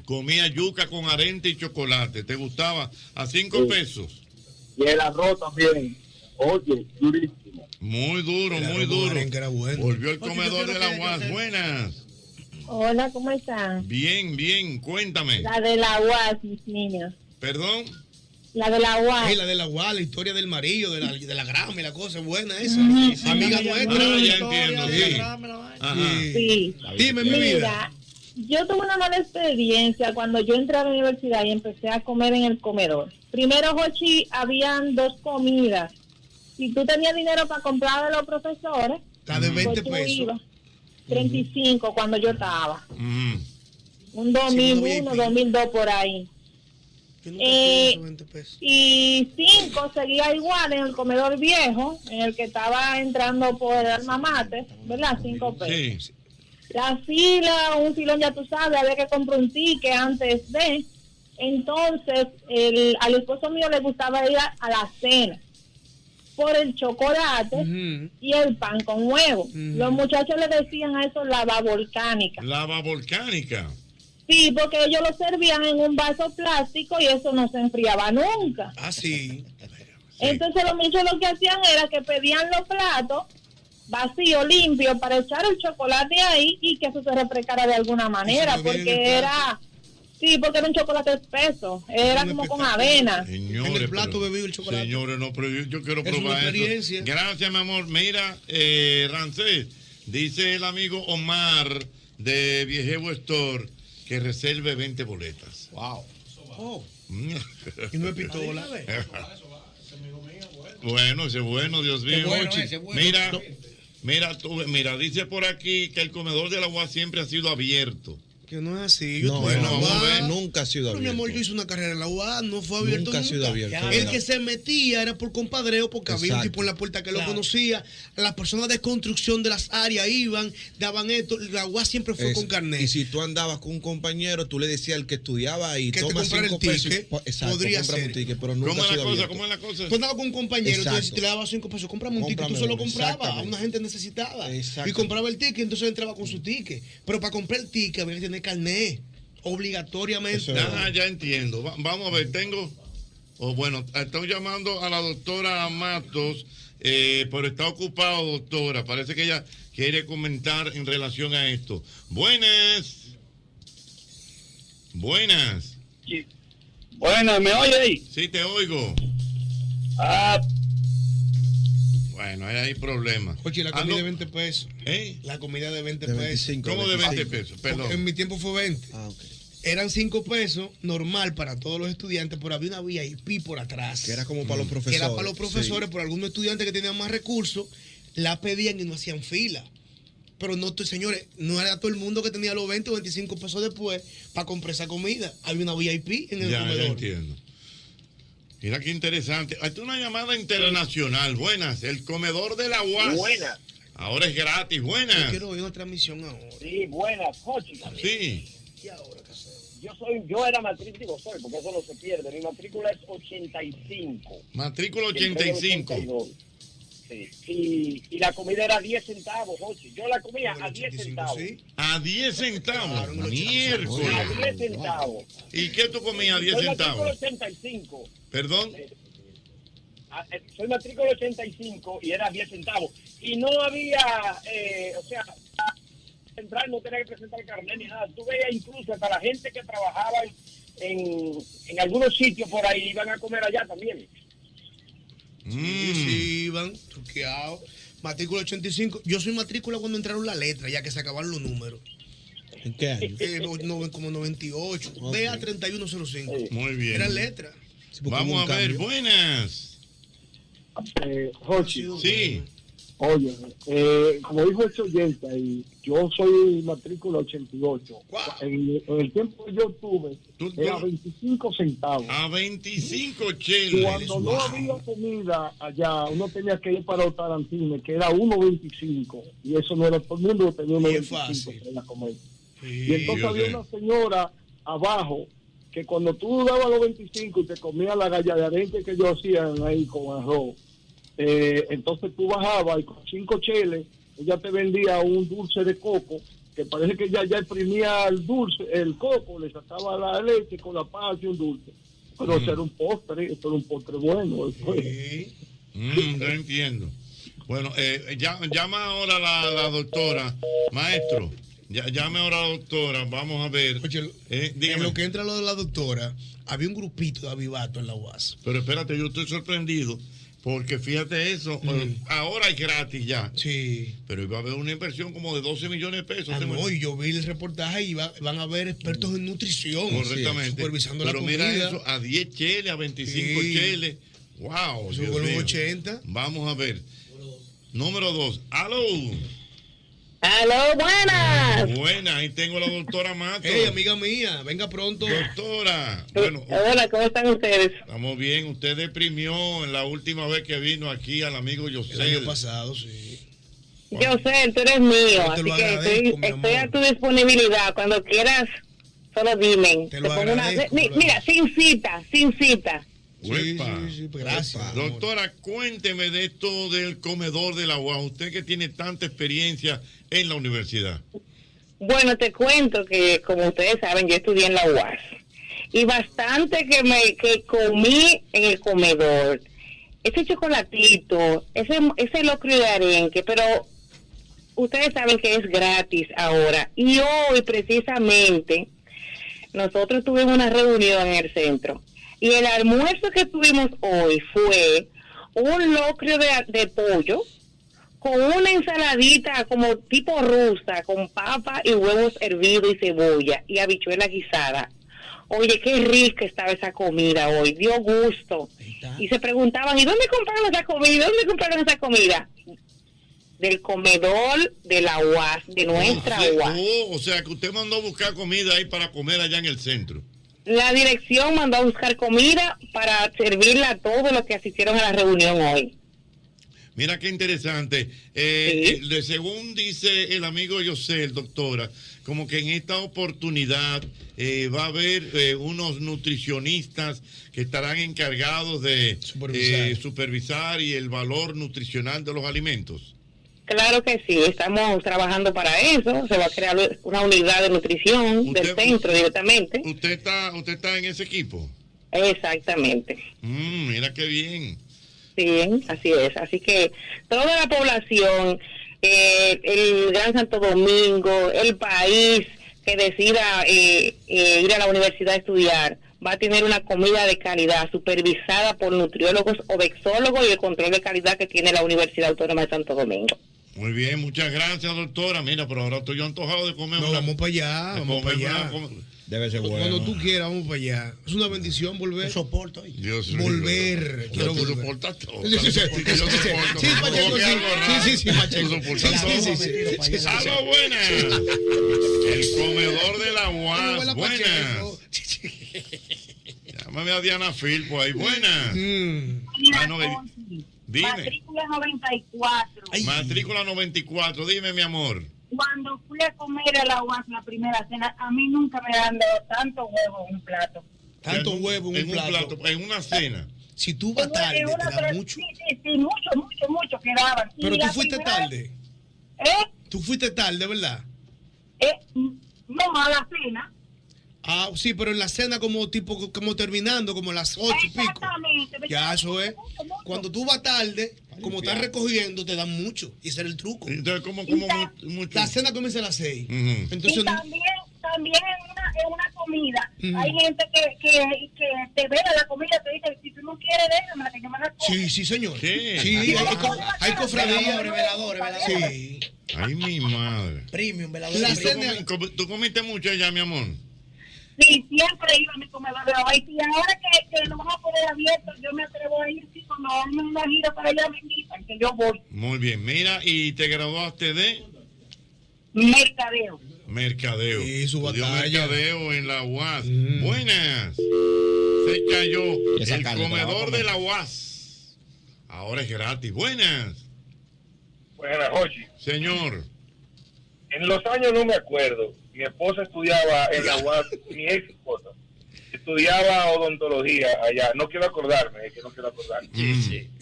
Comía yuca con arente y chocolate. ¿Te gustaba? A cinco Sí. pesos. Y el arroz también. Oye, durísimo. Muy duro, El muy duro. bueno. Volvió el comedor de la UAS. Buenas. Hola, ¿cómo están? Bien, bien. Cuéntame. La de la UAS, mis niños. ¿Perdón? La de la UAS. Ay, la de la UA, la historia del marido, de la, de la grama y la cosa buena esa. Sí, Amiga sí, nuestra. Ah, ya entiendo, sí. Ajá. Sí. Dime, mi vida. Mira, yo tuve una mala experiencia cuando yo entré a la universidad y empecé a comer en el comedor. Primero, Jochi, habían dos comidas. Si tú tenías dinero para comprar de los profesores, La de 20 pues pesos. ibas. 35 cuando yo estaba. Mm. Un 2001, 2002 por ahí. Eh, y cinco seguía igual en el comedor viejo, en el que estaba entrando por el alma mater, ¿verdad? Cinco pesos. Sí. La fila, un filón ya tú sabes, había que comprar un ticket antes de. Entonces, el, al esposo mío le gustaba ir a, a la cena por el chocolate y el pan con huevo. Los muchachos le decían a eso lava volcánica. Lava volcánica. Sí, porque ellos lo servían en un vaso plástico y eso no se enfriaba nunca. Ah, sí. Entonces los muchachos lo que hacían era que pedían los platos vacíos, limpios, para echar el chocolate ahí y que eso se refrescara de alguna manera, no porque era... Sí, porque era un chocolate espeso, era como con avena. Señores, En el plato bebido el chocolate. Señores, no, pero yo, yo quiero Es una probar eso. Gracias, mi amor. Mira, eh, Rancés, dice el amigo Omar de Viejevo Store que reserve 20 boletas. Wow. Oh. Mm. Y no es pistola. Bueno, ese es bueno, Dios mío. Bueno, ese es bueno. Mira, mira, tú, mira, dice por aquí que el comedor de la UAS siempre ha sido abierto. Que no es así. No, en la bueno, vamos a UA, ver. Nunca ha sido Pero mi abierto. amor, yo hice una carrera en la UA, no fue abierto Nunca ha sido abierto. El que se metía era por compadreo, porque había un tipo en la puerta que lo conocía. Las personas de construcción de las áreas iban, daban esto. La UA siempre fue Es- con carnet. Y si tú andabas con un compañero, tú le decías al que estudiaba y Que te toma comprara cinco el pesos. ticket, exacto, podría ser. un ticket, pero nunca ¿Cómo ha es la sido cosa? abierto. ¿Cómo es la cosa? Tú andabas con un compañero, entonces Exacto. si tú le dabas cinco pesos, cómprame un ticket, tú Cómprame se lo uno, comprabas una gente necesitada. Exacto. Y compraba el ticket, entonces entraba con su ticket. Pero para comprar el ticket había que tener carnet, obligatoriamente. Ah, ya entiendo. Va- vamos a ver, tengo. O bueno, estoy llamando a la doctora Matos, eh, pero está ocupado, doctora. Parece que ella quiere comentar en relación a esto. Buenas. Buenas. Buenas, ¿me oye ahí? Sí, te oigo. Ah, Bueno, ahí hay problemas. Oye, la Ah, comida no. de 20 pesos. ¿Eh? La comida de 20 De pesos. 25, ¿Cómo de 20 25? pesos? Perdón. Porque En mi tiempo fue 20. Ah, ok. Eran 5 pesos normal para todos los estudiantes, pero había una VIP por atrás. Que era como para los Que profesores. era para los profesores, Sí. por algunos estudiantes que tenían más recursos, la pedían y no hacían fila. Pero no, señores, no era todo el mundo que tenía los 20 o 25 pesos después para comprar esa comida. Había una VIP en el Ya, ya comedor. entiendo. Mira qué interesante. Hay una llamada internacional. Buenas. El comedor de la UAS. Buenas. Ahora es gratis. Yo Buenas. quiero oír una transmisión ahora. sí, buenas, Jochi. Sí. Yo soy, yo era matrícula, digo soy, porque eso no se pierde. Mi matrícula es 85. Matrícula Entré en el 85. 82. Sí. Y, y la comida era 10 centavos, Jochi. Yo la comía a 10 centavos. A 10 centavos. Miércoles. A 10 centavos. ¿Y qué tú comías a 10 Soy matrícula centavos? 85. Perdón. Ah, eh, Soy matrícula 85 y era 10 centavos. Y no había, eh, o sea, entrar no tenía que presentar carnet ni nada. Tú veías incluso hasta la gente que trabajaba en, en algunos sitios por ahí iban a comer allá también. Mm. Sí, sí, iban truqueados. Matrícula 85. Yo soy matrícula cuando entraron la letra, ya que se acabaron los números. ¿En qué año? Eh, no- no, como 98. BA 3105. Muy bien. Era letra. Vamos a ver, buenas. Eh. Sí. Oye, eh, como dijo este oyente, y yo soy matrícula 88. En, en el tiempo que yo tuve, era 25 centavos. A 25 cheles. Cuando no había comida allá, uno tenía que ir para los tarantines, que era 1.25. Y eso no era todo el mundo tenía 1.25 para comer. y entonces yo había sé. una señora abajo que cuando tú dabas los 25 y te comías la galla de arenque que ellos hacían ahí con arroz, eh, entonces tú bajabas y con cinco cheles ella te vendía un dulce de coco que parece que ya ya exprimía el dulce, el coco, le sacaba la leche con la paz y un dulce. Pero Mm. eso era un postre, eso era un postre bueno. eso es. Mm, yo entiendo. Bueno, eh, ya- llama ahora la, la doctora. Maestro, ya, llame ahora a la doctora. Vamos a ver. Eh, En dígame. lo que entra lo de la doctora, había un grupito de avivato en la UAS. Pero espérate, yo estoy sorprendido. Porque fíjate eso, eh, ahora es gratis ya. Sí. Pero iba a haber una inversión como de 12 millones de pesos. Ah, no, y yo vi el reportaje y va- van a haber expertos en nutrición. Correctamente. Supervisando Pero la mira comida. eso, a 10 cheles, a 25 Sí. cheles. Wow. Eso Dios fue los mío. 80. Vamos a ver. Número 2. Aló. Aló, buenas. Buena, ahí tengo a la doctora Mato. Hey, amiga mía, venga pronto. Doctora. Bueno, Hola, ¿cómo están ustedes? estamos bien. Usted deprimió en la última vez que vino aquí al amigo José. El año pasado, sí. Yo sé, tú eres mío, Yo te así que estoy, a tu disponibilidad. Cuando quieras, solo dime. Te lo pongo una- Mira, sin cita, sin cita. Uepa. gracias, Uepa. Doctora, cuénteme de esto del comedor de la UAS. Usted que tiene tanta experiencia en la universidad. Bueno, te cuento que, como ustedes saben, yo estudié en la UAS. Y bastante que me que comí en el comedor. Ese chocolatito, ese, ese locro de arenque, pero ustedes saben que es gratis ahora. Y hoy, precisamente, nosotros tuvimos una reunión en el centro. Y el almuerzo que tuvimos hoy fue un locrio de pollo con una ensaladita como tipo rusa, con papa y huevos hervidos y cebolla y habichuela guisada. Oye, qué rica estaba esa comida hoy, dio gusto. Y se preguntaban, ¿y dónde compraron esa comida? ¿Dónde compraron esa comida? Del comedor de la UAS, de nuestra o, sea, UAS. oh, o sea, que usted mandó a buscar comida ahí para comer allá en el centro. La dirección mandó a buscar comida para servirla a todos los que asistieron a la reunión hoy. Mira qué interesante. Eh, eh, de- según dice el amigo José, el doctora, como que en esta oportunidad eh, va a haber eh, unos nutricionistas que estarán encargados de eh, supervisar y el valor nutricional de los alimentos. Claro que sí, estamos trabajando para eso. Se va a crear una unidad de nutrición del centro directamente. ¿Usted está, usted está en ese equipo? Exactamente. Mm, mira qué bien. Sí, así es. Así que toda la población, eh, el Gran Santo Domingo, el país que decida eh, eh, ir a la universidad a estudiar, va a tener una comida de calidad supervisada por nutriólogos o vexólogos y el control de calidad que tiene la Universidad Autónoma de Santo Domingo. Muy bien, muchas gracias, doctora. Mira, pero ahora estoy yo antojado de comer No, una- vamos para allá, vamos para allá. una- Debe ser Cuando tú quieras, vamos para allá. Es una bendición volver. soporto Dios mío. Volver. Quiero volver. soportas todo. Sí, sí, sí. Yo soporto. Sí, Pacheco, sí. algo raro. Sí, sí, sí, Pacheco. Sí, sí, sí. Aló, buenas. El comedor de la UAS. Buenas. Llámame a Diana Filpo ahí. Buenas. Ah, no, eh, dime. Matrícula 94. Matrícula 94. Dime, mi amor. Cuando fui a comer a la UAS la primera cena, a mí nunca me han dado tanto huevo en un plato. Tanto En huevo en en un un plato. en una cena. Si tú vas tarde, te da mucho. Sí, sí, sí, mucho, mucho, mucho quedaban. Y Pero tú fuiste primera- tarde. ¿Eh? Tú fuiste tarde, ¿verdad? Eh, no, a la cena. Ah, sí, pero en la cena como tipo, como terminando, como las ocho y pico. Ya eso es. mucho, mucho. Cuando tú vas tarde, como estás recogiendo, te dan mucho. Y ese era el truco. Entonces, como, como La cena comienza a las seis. Entonces, y también, también en una, es una comida, hay gente que, que, que te vela la comida, te dice, si tú no quieres, déjame, que yo me la como. Sí, sí, señor. Sí. Sí, hay, hay, co- cofradías. Sí. Ay, mi madre. Premium, velador. La ¿Y tú, cena- com- ¿Tú comiste mucho ya, mi amor? Sí, siempre iba a mi comedor la. Y ahora que, que nos vamos a poner abiertos, yo me atrevo a ir, cuando hagan una gira para allá, me invitan, que yo voy. Muy bien. Mira, y te graduaste de Mercadeo. mercadeo. Sí, su batalla. mercadeo en la UAS. Mm. Buenas. Se cayó el comedor de la UAS. Ahora es gratis. Buenas. Buenas, Jochi. Señor. En los años no me acuerdo. Mi esposa estudiaba en la (laughs) UAS, mi ex esposa. Estudiaba odontología allá. No quiero acordarme, es que no quiero acordarme.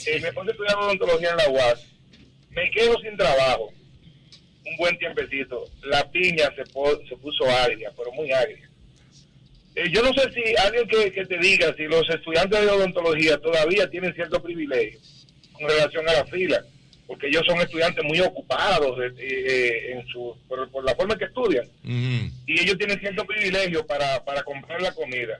Eh, mi esposa estudiaba odontología en la UAS. Me quedo sin trabajo. Un buen tiempecito. La piña se, po- se puso agria, pero muy agria. Eh, yo no sé si alguien que, que te diga si los estudiantes de odontología todavía tienen cierto privilegio con relación a la fila, porque ellos son estudiantes muy ocupados eh, eh, en su, por, por la forma en que estudian y ellos tienen cierto privilegio para, para comprar la comida.